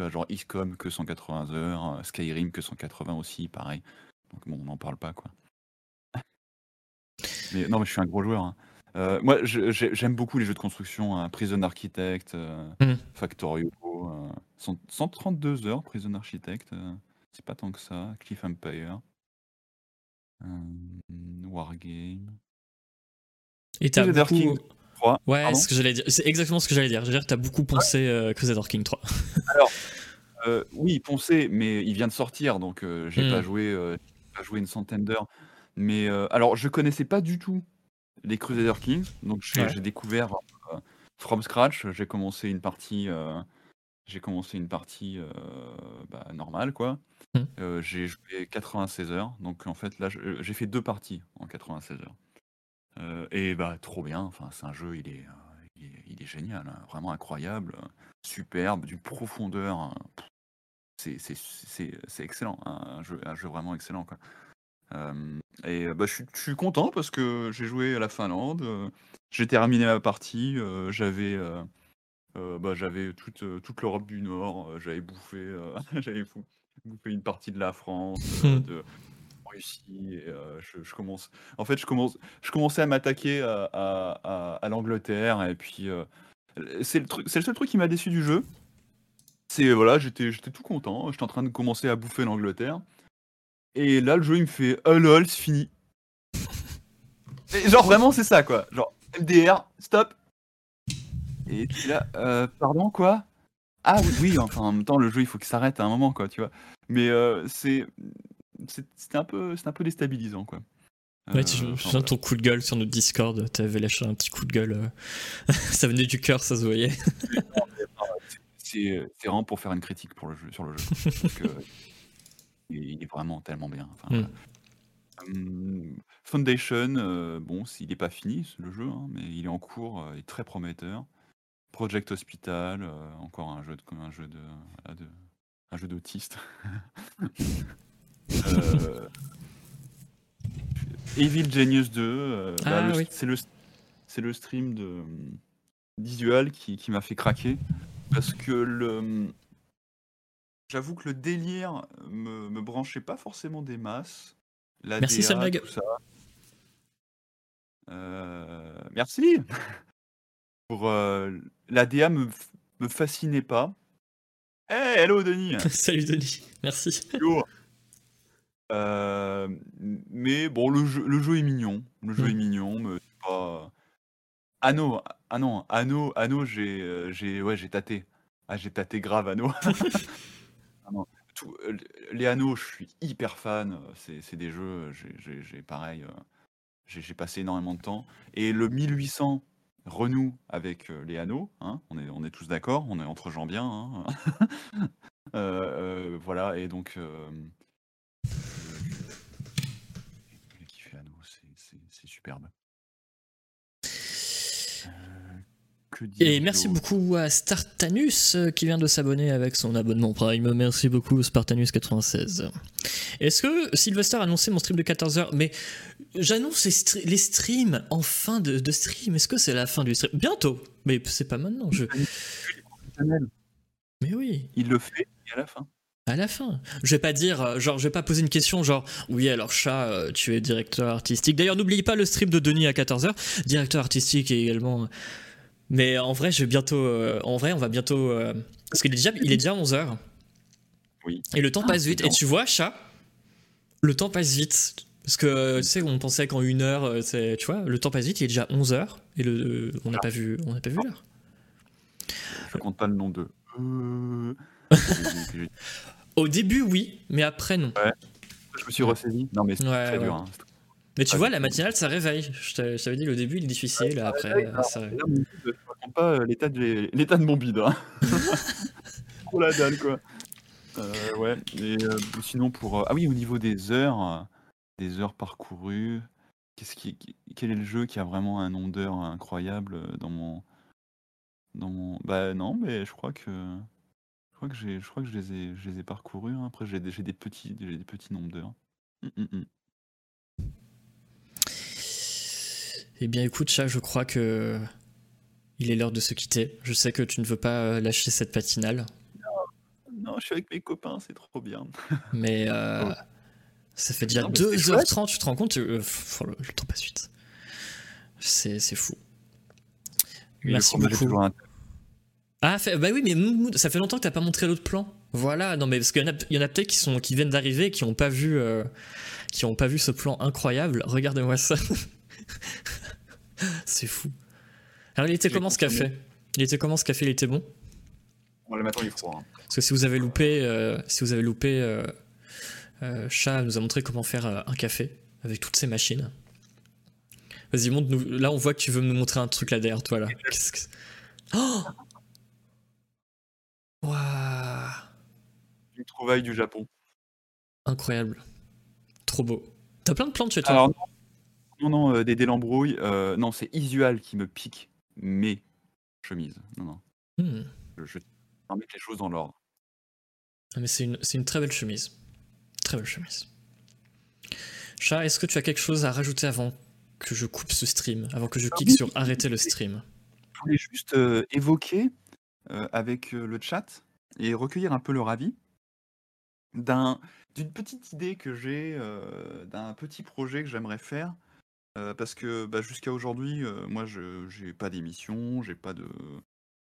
Genre XCOM que 180 heures, euh, Skyrim que 180 aussi, pareil. Donc bon, on n'en parle pas, quoi. (laughs) Mais non, mais je suis un gros joueur. hein. Euh, moi, j'ai- j'aime beaucoup les jeux de construction, hein, Prison Architect, euh, Mhm. Factorio, euh, cent- 132 heures Prison Architect, euh, c'est pas tant que ça, Cliff Empire, euh, Wargame. Et t'as Crusader beaucoup... King 3. Ouais, pardon ce que j'allais dire. C'est exactement ce que j'allais dire. Je veux dire, t'as beaucoup poncé euh, Crusader King 3. (laughs) Euh, oui, Poncé, mais il vient de sortir, donc euh, j'ai Hmm. pas joué, j'ai pas joué une centaine d'heures. Mais alors, je connaissais pas du tout les Crusader Kings, donc j'ai Ouais. découvert from scratch. J'ai commencé une partie, j'ai commencé une partie euh, bah, normale, quoi. Hmm. Euh, j'ai joué 96 heures, donc en fait là, je- j'ai fait deux parties en 96 heures. Euh, et bah trop bien. Enfin, c'est un jeu, il est, euh, il est, il est génial, hein, vraiment incroyable, euh, superbe, d'une profondeur. hein, c'est- excellent, hein, un jeu, un jeu vraiment excellent. Quoi. Euh, et euh, bah, je, suis, content parce que j'ai joué à la Finlande, euh, j'ai terminé ma partie, euh, j'avais euh, bah, j'avais toute, euh, toute l'Europe du Nord, euh, j'avais bouffé, (laughs) j'avais bouffé une partie de la France, euh, Hmm. de Russie. Et, je, je commence, en fait, je, commence, je commençais à m'attaquer à, à- à- à l'Angleterre et puis c'est le, truc, c'est le seul truc qui m'a déçu du jeu. C'est voilà, j'étais, j'étais tout content, j'étais en train de commencer à bouffer l'Angleterre. Et là, le jeu, il me fait Oh lol, c'est fini. Et genre, vraiment, c'est ça, quoi. Genre, MDR, stop. Et là, euh, pardon, quoi? Ah oui, oui, enfin, en même temps, le jeu, il faut qu'il s'arrête à un moment, quoi, tu vois. Mais euh, c'est. C'était un, peu- un peu déstabilisant, quoi. Ouais, tu, je Euh, me souviens de ton coup de gueule sur notre Discord. T'avais lâché un petit coup de gueule. euh, (laughs) ça venait du cœur, ça se voyait. (laughs) c'est vraiment pour faire une critique pour le jeu, sur le jeu. Il est vraiment tellement bien. Enfin, Mm. voilà. Hum, Foundation, euh, bon, il n'est pas fini le jeu, hein, mais il est en cours, euh, il est très prometteur. Project Hospital, euh, encore un jeu de, un jeu de, voilà, de- un jeu d'autiste. (laughs) Euh, Evil Genius 2, euh, bah, Ah oui. c'est le, c'est le stream de d'Isual qui, qui m'a fait craquer parce que le, j'avoue que le délire me, me branchait pas forcément des masses. La Merci, DA, tout ça. Euh, merci. (laughs) Pour euh, la DA me, me fascinait pas. Hey, hello Denis. (laughs) Salut Denis, merci. Euh, mais bon, le jeu, le jeu est mignon. Le jeu Mm. est mignon, mais c'est pas. Anno, ah non, Anno, Anno, j'ai, euh, j'ai, ouais, j'ai tâté. Ah, j'ai tâté grave Anno. (laughs) Ah non, tout- euh, les Anneaux, je suis hyper fan. C'est, c'est des jeux, j'ai, pareil, j'ai passé énormément de temps. Et le 1800 renoue avec euh, les Anneaux, hein, on est, on est tous d'accord, on est entre gens bien. hein. Euh, euh, voilà, et donc. euh, c'est superbe. Que dire Et merci beaucoup à Startanus euh, qui vient de s'abonner avec son abonnement Prime. Merci beaucoup Spartanus96. Est-ce que Sylvester a annoncé mon stream de 14h Mais j'annonce les, stre- les streams en fin de, de stream. Est-ce que c'est la fin du stream? Bientôt Mais c'est pas maintenant. Je... Mais oui, Il le fait et à la fin. à la fin. Je vais pas dire, euh, genre, je vais pas poser une question genre, oui, alors chat, euh, tu es directeur artistique. D'ailleurs, n'oubliez pas le stream de Denis à 14h. Directeur artistique et également. Mais en vrai, je vais bientôt. euh, en vrai, on va bientôt. euh, Parce qu'il est déjà, il est déjà 11h. Oui. Et le temps Ah, passe vite. Et tu vois, chat, le temps passe vite. Parce que, euh, tu sais, on pensait qu'en une heure, c'est- tu vois, le temps passe vite, il est déjà 11h. Et le, on n'a pas vu, on n'a pas vu l'heure. Je compte pas le nom de. (laughs) Au début, oui, mais après, non. je me suis ressaisi. Non, mais c'est Ouais, très ouais. dur. hein. Mais tu Ah, vois, la matinale, ça réveille. Je t'a- je t'avais dit, le début, il est difficile. après, euh, ça réveille. Là, bide, je raconte pas euh, l'état de, l'état de mon bide. Hein. (laughs) (laughs) Trop la dalle, quoi. Euh, ouais, et euh, sinon, pour. euh, Ah oui, au niveau des heures, des heures parcourues, qu'est-ce qui, quel est le jeu qui a vraiment un nombre d'heures incroyable dans mon. Dans mon... Bah non, mais je crois que. Je crois que, j'ai, je crois que je, les ai, je les ai parcourus. hein. Après, j'ai des, j'ai des, petits, j'ai des petits nombres d'heures. Hum, hum, hum. Eh bien, écoute, chat, je crois que il est l'heure de se quitter. Je sais que tu ne veux pas euh, lâcher cette patinale, Non, je suis avec mes copains, c'est trop bien. (laughs) mais euh, Oh. ça fait déjà Non, mais c'est 2h30, tu te rends compte euh, pff, oh, le, le temps passe vite. C'est c'est fou. Et le Merci beaucoup. un- Ah, fait- bah oui, mais ça fait longtemps que t'as pas montré l'autre plan. Voilà, non mais parce qu'il y en a, il y en a peut-être qui sont, qui viennent d'arriver, et qui ont pas vu, euh, qui ont pas vu ce plan incroyable. Regardez-moi ça. (laughs) (laughs) C'est fou. Alors il était comment ce café Il était comment ce café? Il était bon? Bon, le matin, il est froid. hein. Parce que si vous avez loupé, euh, si vous avez loupé, euh, euh, Chat nous a montré comment faire un café avec toutes ces machines. Vas-y, montre-nous. Là, on voit que tu veux nous montrer un truc là derrière toi là. Qu'est-ce que c'est? Oh Waouh Une trouvaille du Japon. Incroyable. Trop beau. T'as plein de plantes chez toi? Alors, non, non, euh, des délembrouilles. euh, non, c'est Isual qui me pique mes chemises. Non, non. Hmm. Je, je vais mettre les choses dans l'ordre. Ah, mais c'est une, c'est une très belle chemise. Très belle chemise. Chat, est-ce que tu as quelque chose à rajouter avant que je coupe ce stream Avant que je clique oui. sur arrêter le stream? Je voulais juste euh, évoquer euh, avec euh, le chat et recueillir un peu leur avis d'un- d'une petite idée que j'ai, euh, d'un petit projet que j'aimerais faire. Parce que bah, jusqu'à aujourd'hui, moi, je j'ai pas d'émission, j'ai pas de,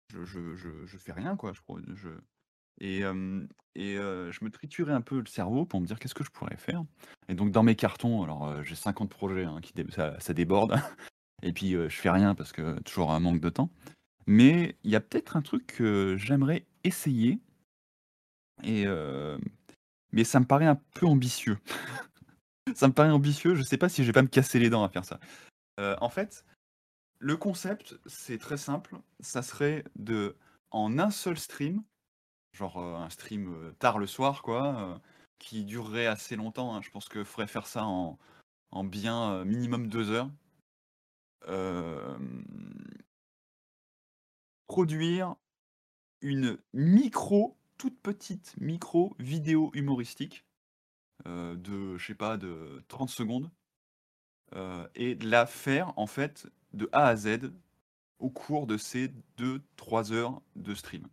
je, je, fais rien quoi. Je, et et je me triturais un peu le cerveau pour me dire qu'est-ce que je pourrais faire. Et donc dans mes cartons, alors j'ai 50 projets hein, qui dé- ça, déborde. (laughs) Et puis je fais rien parce que toujours un manque de temps. Mais il y a peut-être un truc que j'aimerais essayer. Et mais ça me paraît un peu ambitieux. Ça me paraît ambitieux. Je sais pas si je vais pas me casser les dents à faire ça. Euh, en fait, le concept c'est très simple. Ça serait de en un seul stream, genre euh, un stream euh, tard le soir quoi, qui durerait assez longtemps. hein. Je pense que faudrait faire ça en, en bien minimum deux heures. Produire une micro, toute petite micro vidéo humoristique euh, de, je sais pas, de 30 secondes euh, et de la faire en fait de A à Z au cours de ces 2-3 heures de stream.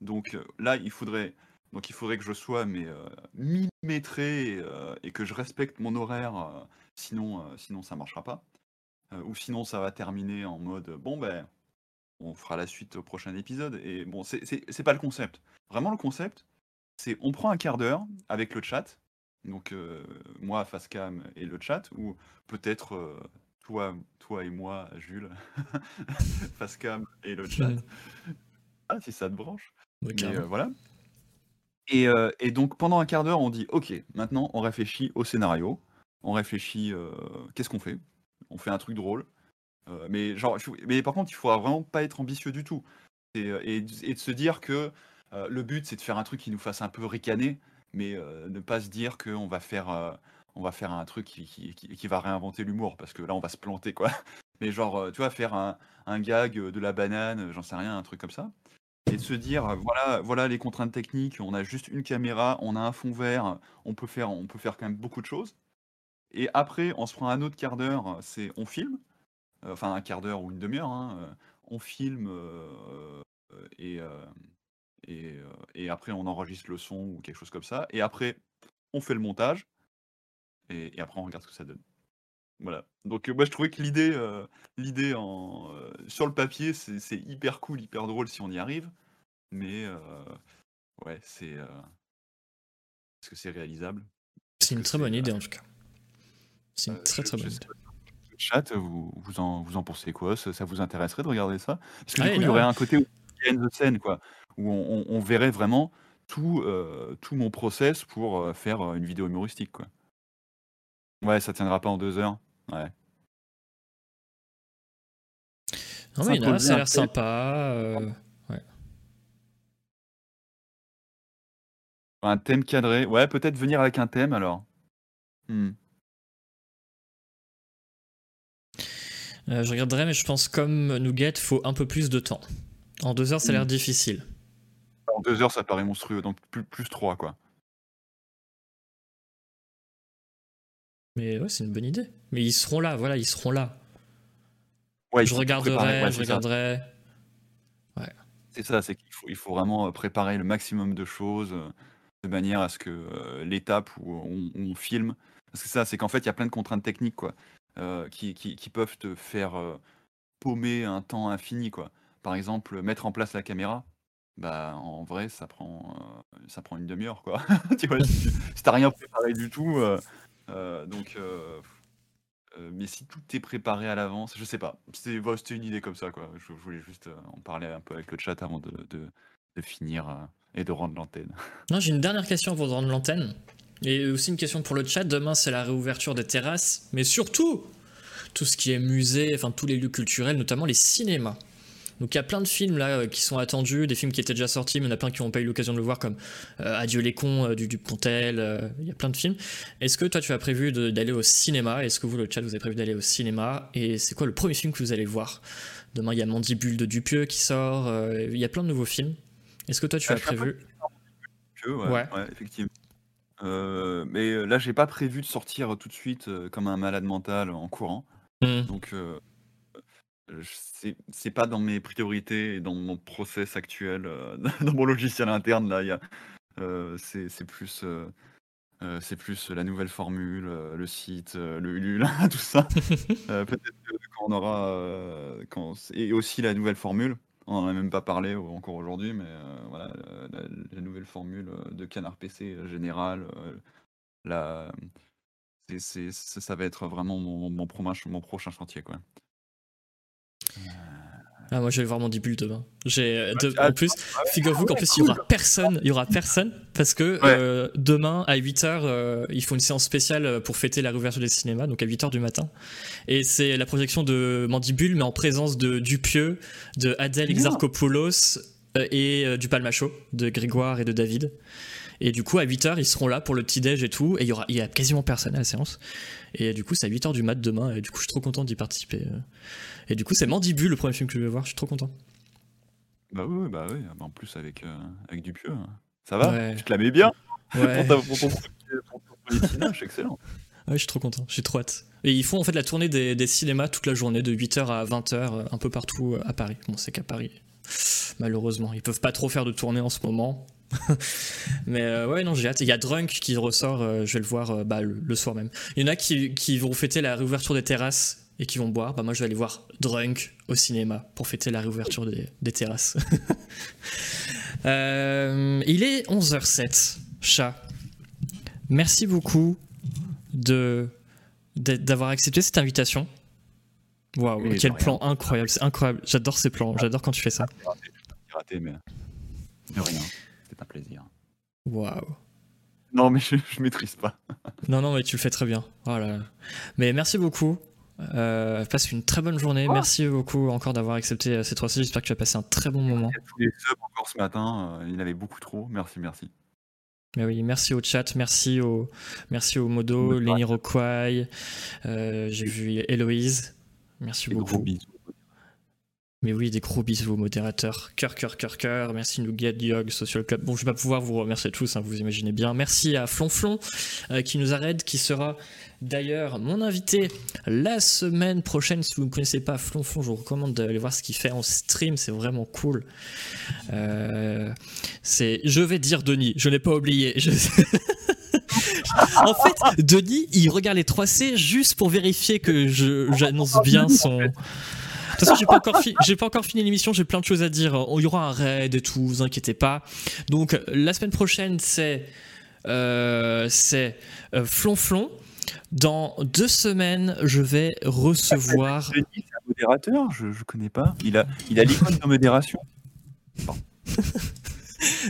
Donc euh, là, il faudrait, donc il faudrait que je sois mais millimétré et, et que je respecte mon horaire, sinon, sinon ça marchera pas. Ou sinon ça va terminer en mode bon ben on fera la suite au prochain épisode. Et bon, c'est pas le concept. Vraiment, le concept, c'est on prend un quart d'heure avec le chat. Donc, euh, moi, Facecam et le chat, ou peut-être euh, toi, toi et moi, Jules, (laughs) Facecam et le chat. (laughs) Ah, si ça te branche. Ouais, Mais, euh, voilà. Et, et donc, pendant un quart d'heure, on dit Ok, maintenant, on réfléchit au scénario. On réfléchit qu'est-ce qu'on fait? On fait un truc drôle. Mais, genre, mais par contre, il faudra vraiment pas être ambitieux du tout. Et, et, de- et de se dire que le but, c'est de faire un truc qui nous fasse un peu ricaner, mais euh, ne pas se dire qu'on va faire. euh, on va faire un truc qui, qui- va réinventer l'humour parce que là on va se planter quoi. (laughs) mais genre, tu vois, faire un, un gag de la banane, j'en sais rien, un truc comme ça. Et de se dire, voilà, voilà les contraintes techniques, on a juste une caméra, on a un fond vert, on peut faire, on peut faire quand même beaucoup de choses. Et après, on se prend un autre quart d'heure, c'est on filme, enfin un quart d'heure ou une demi-heure, hein, on filme et, et, et, après on enregistre le son ou quelque chose comme ça. Et après, on fait le montage et, après on regarde ce que ça donne. Voilà. Donc moi je trouvais que l'idée, l'idée en, sur le papier, c'est hyper cool, hyper drôle si on y arrive. Mais ouais, c'est est-ce que c'est réalisable? C'est une très bonne idée en tout cas. C'est une très très bonne idée. Chat, vous, vous, en, vous en pensez quoi? Ça, vous intéresserait de regarder ça? Parce que du coup, il y aurait un côté de scène, quoi, où on, verrait vraiment tout, tout mon process pour faire une vidéo humoristique, quoi. Ouais, ça tiendra pas en deux heures. Ouais. Non, mais là, ça a l'air sympa. Euh, ouais. Un thème cadré. Ouais, peut-être venir avec un thème alors. Hmm. Euh, je regarderai, mais je pense comme Nougat, faut un peu plus de temps. En deux heures, ça a l'air hmm. difficile. En deux heures, ça paraît monstrueux, donc plus, plus trois, quoi. Mais ouais, c'est une bonne idée. Mais ils seront là, voilà, ils seront là. Ouais, je regarderai, je regarderai. Ouais. C'est ça, c'est qu'il faut, il faut vraiment euh, préparer le maximum de choses euh, de manière à ce que euh, l'étape où on, filme. Parce que ça, c'est qu'en fait, il y a plein de contraintes techniques quoi, qui, qui, peuvent te faire paumer un temps infini. Quoi. Par exemple, mettre en place la caméra. Bah, en vrai, ça prend, ça prend une demi-heure, quoi. (laughs) tu vois, si, (laughs) si t'as rien préparé du tout, euh, donc, euh, euh, mais si tout est préparé à l'avance, je sais pas. C'était une idée comme ça, quoi. Je, voulais juste en parler un peu avec le chat avant de, de, finir et de rendre l'antenne. (laughs) Non, j'ai une dernière question avant de rendre l'antenne. Et aussi une question pour le chat. Demain, c'est la réouverture des terrasses, mais surtout tout ce qui est musée, enfin tous les lieux culturels, notamment les cinémas. Donc il y a plein de films là euh, qui sont attendus, des films qui étaient déjà sortis, mais il y en a plein qui n'ont pas eu l'occasion de le voir, comme euh, Adieu les cons euh, du, du Pontel. Il y a plein de films. Est-ce que toi tu as prévu d'aller au cinéma? Est-ce que vous, le chat, vous avez prévu d'aller au cinéma? Et c'est quoi le premier film que vous allez voir? Demain il y a Mandibule de Dupieux qui sort. il y a plein de nouveaux films. Est-ce que toi tu as prévu? ouais, ouais. effectivement. mais là, j'ai pas prévu de sortir tout de suite comme un malade mental en courant. Mmh. Donc, c'est pas dans mes priorités et dans mon process actuel, euh, (laughs) dans mon logiciel interne là, euh, c'est plus, euh, c'est plus la nouvelle formule, le site, le Ulule, (laughs) tout ça. peut-être quand on aura, quand et aussi la nouvelle formule, on en a même pas parlé encore aujourd'hui, mais voilà, la nouvelle formule, de Canard PC, général, la c'est ça va être vraiment mon mon mon prochain chantier, quoi. Ah, moi je vais voir Mandibule demain. J'ai en plus, figure-vous qu'en plus il y aura personne, il y aura personne parce que euh, demain à 8h euh, ils font une séance spéciale pour fêter la réouverture des cinémas donc à 8h du matin et c'est la projection de Mandibule mais en présence de Dupieux, de Adèle Exarchopoulos euh, et du Palmacho de Grégoire et de David. Et du coup, à 8h, ils seront là pour le petit-déj et tout. Et il y aura il y a quasiment personne à la séance. Et du coup, c'est à 8h du mat demain. Et du coup, je suis trop content d'y participer. Et du coup, c'est Mandibule, le premier film que je vais voir. Je suis trop content. Bah oui, bah oui. En plus, avec, euh, avec Dupieux. Hein. Ça va Tu te la mets bien ouais. pour, ton, pour excellent. Ouais, je suis trop content. J'ai trop hâte. Et ils font en fait la tournée des, des cinémas toute la journée, de 8h à 20h, euh, un peu partout euh, à Paris. Bon, c'est qu'à Paris. Malheureusement, ils peuvent pas trop faire de tournée en ce moment. (laughs) Mais ouais, non, j'ai hâte. Il y a Drunk qui ressort, je vais le voir bah, le, soir même. Il y en a qui, qui, vont fêter la réouverture des terrasses et qui vont boire, bah moi je vais aller voir Drunk au cinéma pour fêter la réouverture des, terrasses. (laughs) Euh, il est 11h07, chat. Merci beaucoup de d'avoir accepté cette invitation. Waouh, quel plan incroyable, c'est incroyable. J'adore ces plans, j'adore quand tu fais ça. raté, mais de rien, c'est un plaisir. Waouh. Non, mais je, je maîtrise pas. non, non, mais tu le fais très bien. Voilà. Mais merci beaucoup. Euh, passe une très bonne journée. Merci beaucoup encore d'avoir accepté euh, ces trois c J'espère que tu as passé un très bon moment. Tous les encore ce matin, euh, il avait beaucoup trop. Merci, merci. Mais oui, merci au chat, merci au, merci au Modo, Lenny Roquai, j'ai vu Héloïse, Merci beaucoup. gros bisous. Mais oui, des gros bisous, modérateur. Cœur, cœur, cœur, cœur. Merci Nougat, Diog, Social Club. Bon, je vais pas pouvoir vous remercier tous, hein, vous imaginez bien. Merci à Flonflon euh, qui nous arrête, qui sera d'ailleurs mon invité la semaine prochaine. Si vous ne connaissez pas Flonflon, je vous recommande d'aller voir ce qu'il fait en stream, c'est vraiment cool. Euh, c'est, je vais dire Denis, je n'ai pas oublié. (laughs) En fait, Denis, il regarde les 3C juste pour vérifier que j'annonce bien son. De toute façon, j'ai pas encore, fi- pas encore fini l'émission, j'ai plein de choses à dire. Il y aura un raid et tout, vous inquiétez pas. Donc, la semaine prochaine, c'est. Euh, c'est euh, Flonflon. Dans deux semaines, je vais recevoir. Denis, c'est un modérateur Je ne connais pas. Il a il a l'icône de modération. (laughs)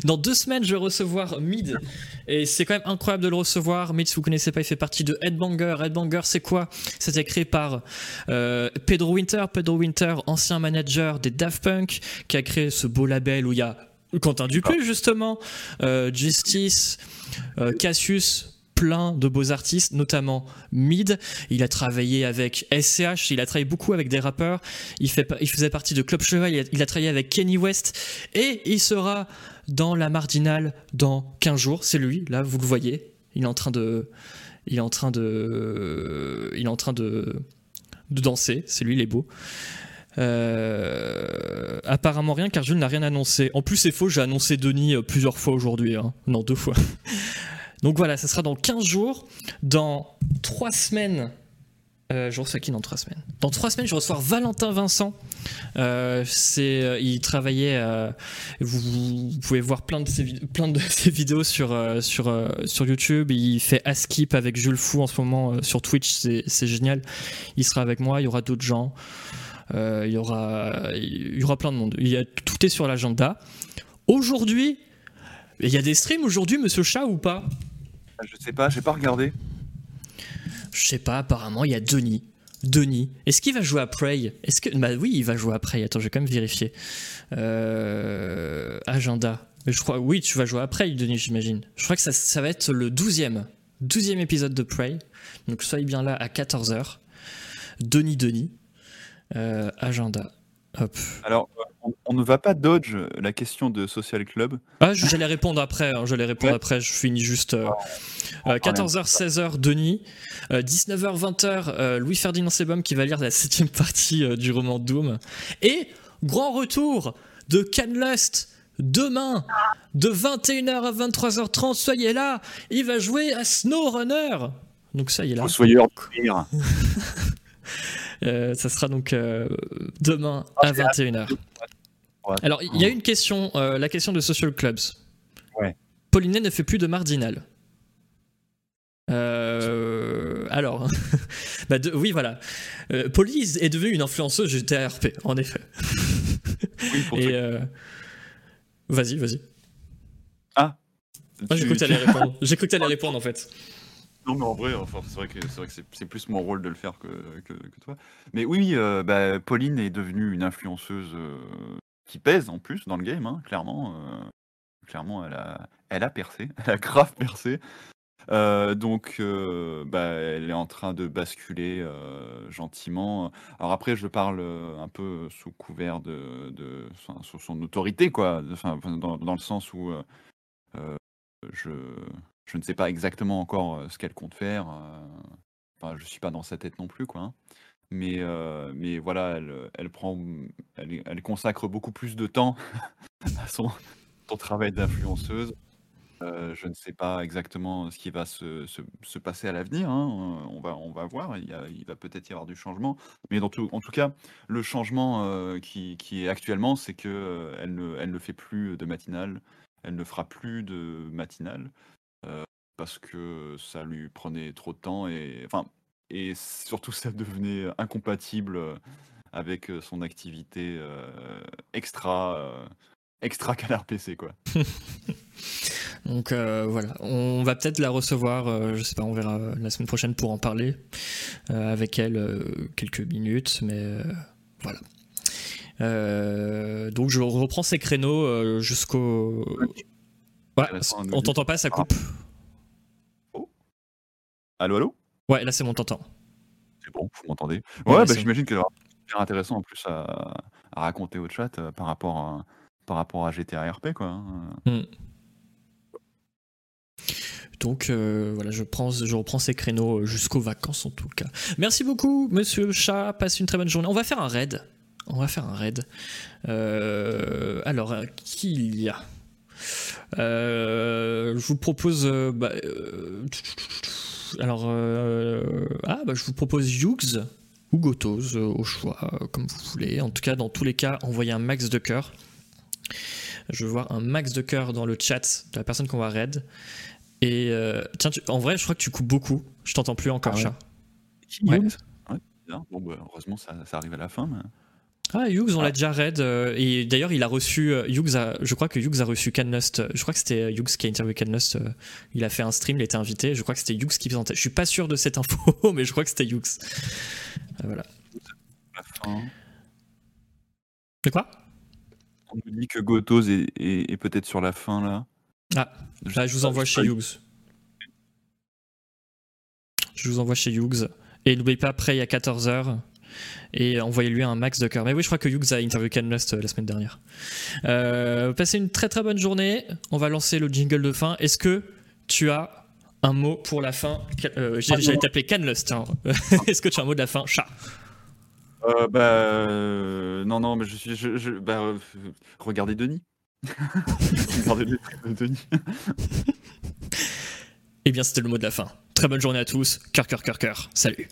Dans deux semaines, je vais recevoir Mid. Et c'est quand même incroyable de le recevoir. Mid, si vous connaissez pas, il fait partie de Headbanger. Headbanger, c'est quoi? C'était créé par euh, Pedro Winter. Pedro Winter, ancien manager des Daft Punk, qui a créé ce beau label où il y a Quentin Dupuis, justement, euh, Justice, euh, Cassius, plein de beaux artistes, notamment Mid. Il a travaillé avec SCH, il a travaillé beaucoup avec des rappeurs. Il, fait, il faisait partie de Club Cheval, il a, il a travaillé avec Kenny West. Et il sera dans la marginale dans 15 jours. C'est lui, là, vous le voyez. Il est en train de. Il est en train de. Il est en train de. de danser. C'est lui, il est beau. Euh, apparemment rien car Jules n'a rien annoncé. En plus c'est faux, j'ai annoncé Denis euh, plusieurs fois aujourd'hui. hein. Non, deux fois. (laughs) Donc voilà, ça sera dans 15 jours. Dans 3 semaines, euh, je reçois qui dans 3 semaines? Dans 3 semaines, je reçois Valentin Vincent. Euh, c'est, euh, il travaillait. vous, pouvez voir plein de ses, (laughs) (laughs) vidéos sur, sur, sur YouTube. Il fait Askip avec Jules Fou en ce moment sur Twitch. C'est, génial. Il sera avec moi. Il y aura d'autres gens. Il, y aura, il y aura plein de monde. Il y a, tout est sur l'agenda. Aujourd'hui, il y a des streams aujourd'hui, monsieur Chat, ou pas? Je sais pas, j'ai pas regardé. Je sais pas, apparemment, il y a Denis. Denis. Est-ce qu'il va jouer à Prey? Est-ce que. Bah oui, il va jouer à Prey. Attends, je vais quand même vérifier. Euh, Agenda. Je crois. Oui, tu vas jouer à Prey, Denis, j'imagine. Je crois que ça, ça va être le 12e. 12e épisode de Prey. Donc soyez bien là à 14h. Denis, Denis. Euh, agenda. Hop. Alors, on, on ne va pas dodge la question de Social Club. Ah, j'allais répondre après. hein, j'allais répondre Ouais. après. Je finis juste. euh, euh, 14h, 16h, Denis. Euh, 19h, 20h, euh, Louis-Ferdinand Sebum qui va lire la septième partie du roman Doom. Et grand retour de Canlust demain de 21h à 23h30. Soyez là. Il va jouer à SnowRunner. Donc ça, il est là. De rire. (laughs) Euh, ça sera donc euh, demain à 21h. Ouais. Alors, il y a une question, euh, la question de Social Clubs. Ouais. Paulinet ne fait plus de Mardinal. Euh, alors, (laughs) bah de- oui, voilà. Euh, Pauline est devenue une influenceuse GTRP, en effet. Oui, pour Et euh, vas-y, vas-y. Ah, Ah, j'ai tu- cru que tu- t'allais répondre. J'ai cru que t'allais répondre en fait. Non, mais en vrai, c'est vrai que c'est plus mon rôle de le faire que, toi. Mais oui, euh, bah, Pauline est devenue une influenceuse euh, qui pèse en plus dans le game, hein, clairement. euh, clairement, elle a, elle a percé, (laughs) elle a grave percé. Donc, bah, elle est en train de basculer gentiment. Alors après, je parle un peu sous couvert de, sous son autorité, quoi. Dans, le sens où je, je ne sais pas exactement encore ce qu'elle compte faire. Enfin, je suis pas dans sa tête non plus, quoi. hein. Mais, euh, mais voilà, elle, elle prend, elle, elle consacre beaucoup plus de temps (laughs) à son, son travail d'influenceuse. Euh, je ne sais pas exactement ce qui va se, se- se passer à l'avenir. hein, On va, on va voir. Il, y a- il va peut-être y avoir du changement. Mais dans tout, en tout cas, le changement euh, qui, qui est actuellement, c'est que euh, elle ne, elle ne fait plus de matinale. Elle ne fera plus de matinale parce que ça lui prenait trop de temps et enfin et surtout ça devenait incompatible euh, avec euh, son activité euh, extra euh, extra canard PC quoi. (laughs) Donc euh, voilà, on va peut-être la recevoir, je sais pas, on verra la semaine prochaine pour en parler avec elle quelques minutes, mais voilà. Euh, donc je reprends ces créneaux jusqu'au. Ouais, on t'entend pas, ça coupe. Allô allô? Ouais, là c'est bon, t'entends. c'est bon, vous m'entendez? Ouais, bah, j'imagine qu'elle aura super intéressant en plus à, raconter au chat par rapport à, par rapport à GTA RP quoi. Hein. Hmm. Donc voilà, je, prends, je reprends ces créneaux jusqu'aux vacances en tout cas. Merci beaucoup, monsieur Chat. Passe une très bonne journée. On va faire un raid. On va faire un raid. alors, qui il y a? Je vous propose. Bah, alors, ah, bah, je vous propose Hughes ou Gotos au choix, comme vous voulez. En tout cas, dans tous les cas, envoyez un max de cœur. Je veux voir un max de cœur dans le chat de la personne qu'on va raid. Et euh, tiens, en vrai, je crois que tu coupes beaucoup. Je t'entends plus encore, ah chat. Ouais. Bon, bah, heureusement, ça, arrive à la fin. Ah, Hughes, on l'a ah. déjà raid. Euh, et d'ailleurs, il a reçu. Euh, Hughes a, je crois que Hughes a reçu Canlust. Je crois que c'était Hughes qui a interviewé Canlust. il a fait un stream, il était invité. Je crois que c'était Hughes qui présentait. Je suis pas sûr de cette info, (laughs) mais je crois que c'était Hughes. voilà. De quoi? On nous dit que Gotos est peut-être sur la fin là. Ah, là, je vous envoie chez Hughes. Je vous envoie chez Hughes. Et n'oubliez pas, après, il y a 14h. Et envoyez-lui un max de cœur. Mais oui, je crois que Hughes a interviewé Ken Lust euh, la semaine dernière. Euh, passez une très très bonne journée. On va lancer le jingle de fin. Est-ce que tu as un mot pour la fin? Euh, J'allais t'appeler Ken Lust. Hein. (laughs) Est-ce que tu as un mot de la fin? Chat. bah, non, non, mais je suis. Je, bah, regardez (laughs) Denis. Eh bien, c'était le mot de la fin. Très bonne journée à tous. Cœur, cœur, cœur, cœur. Salut.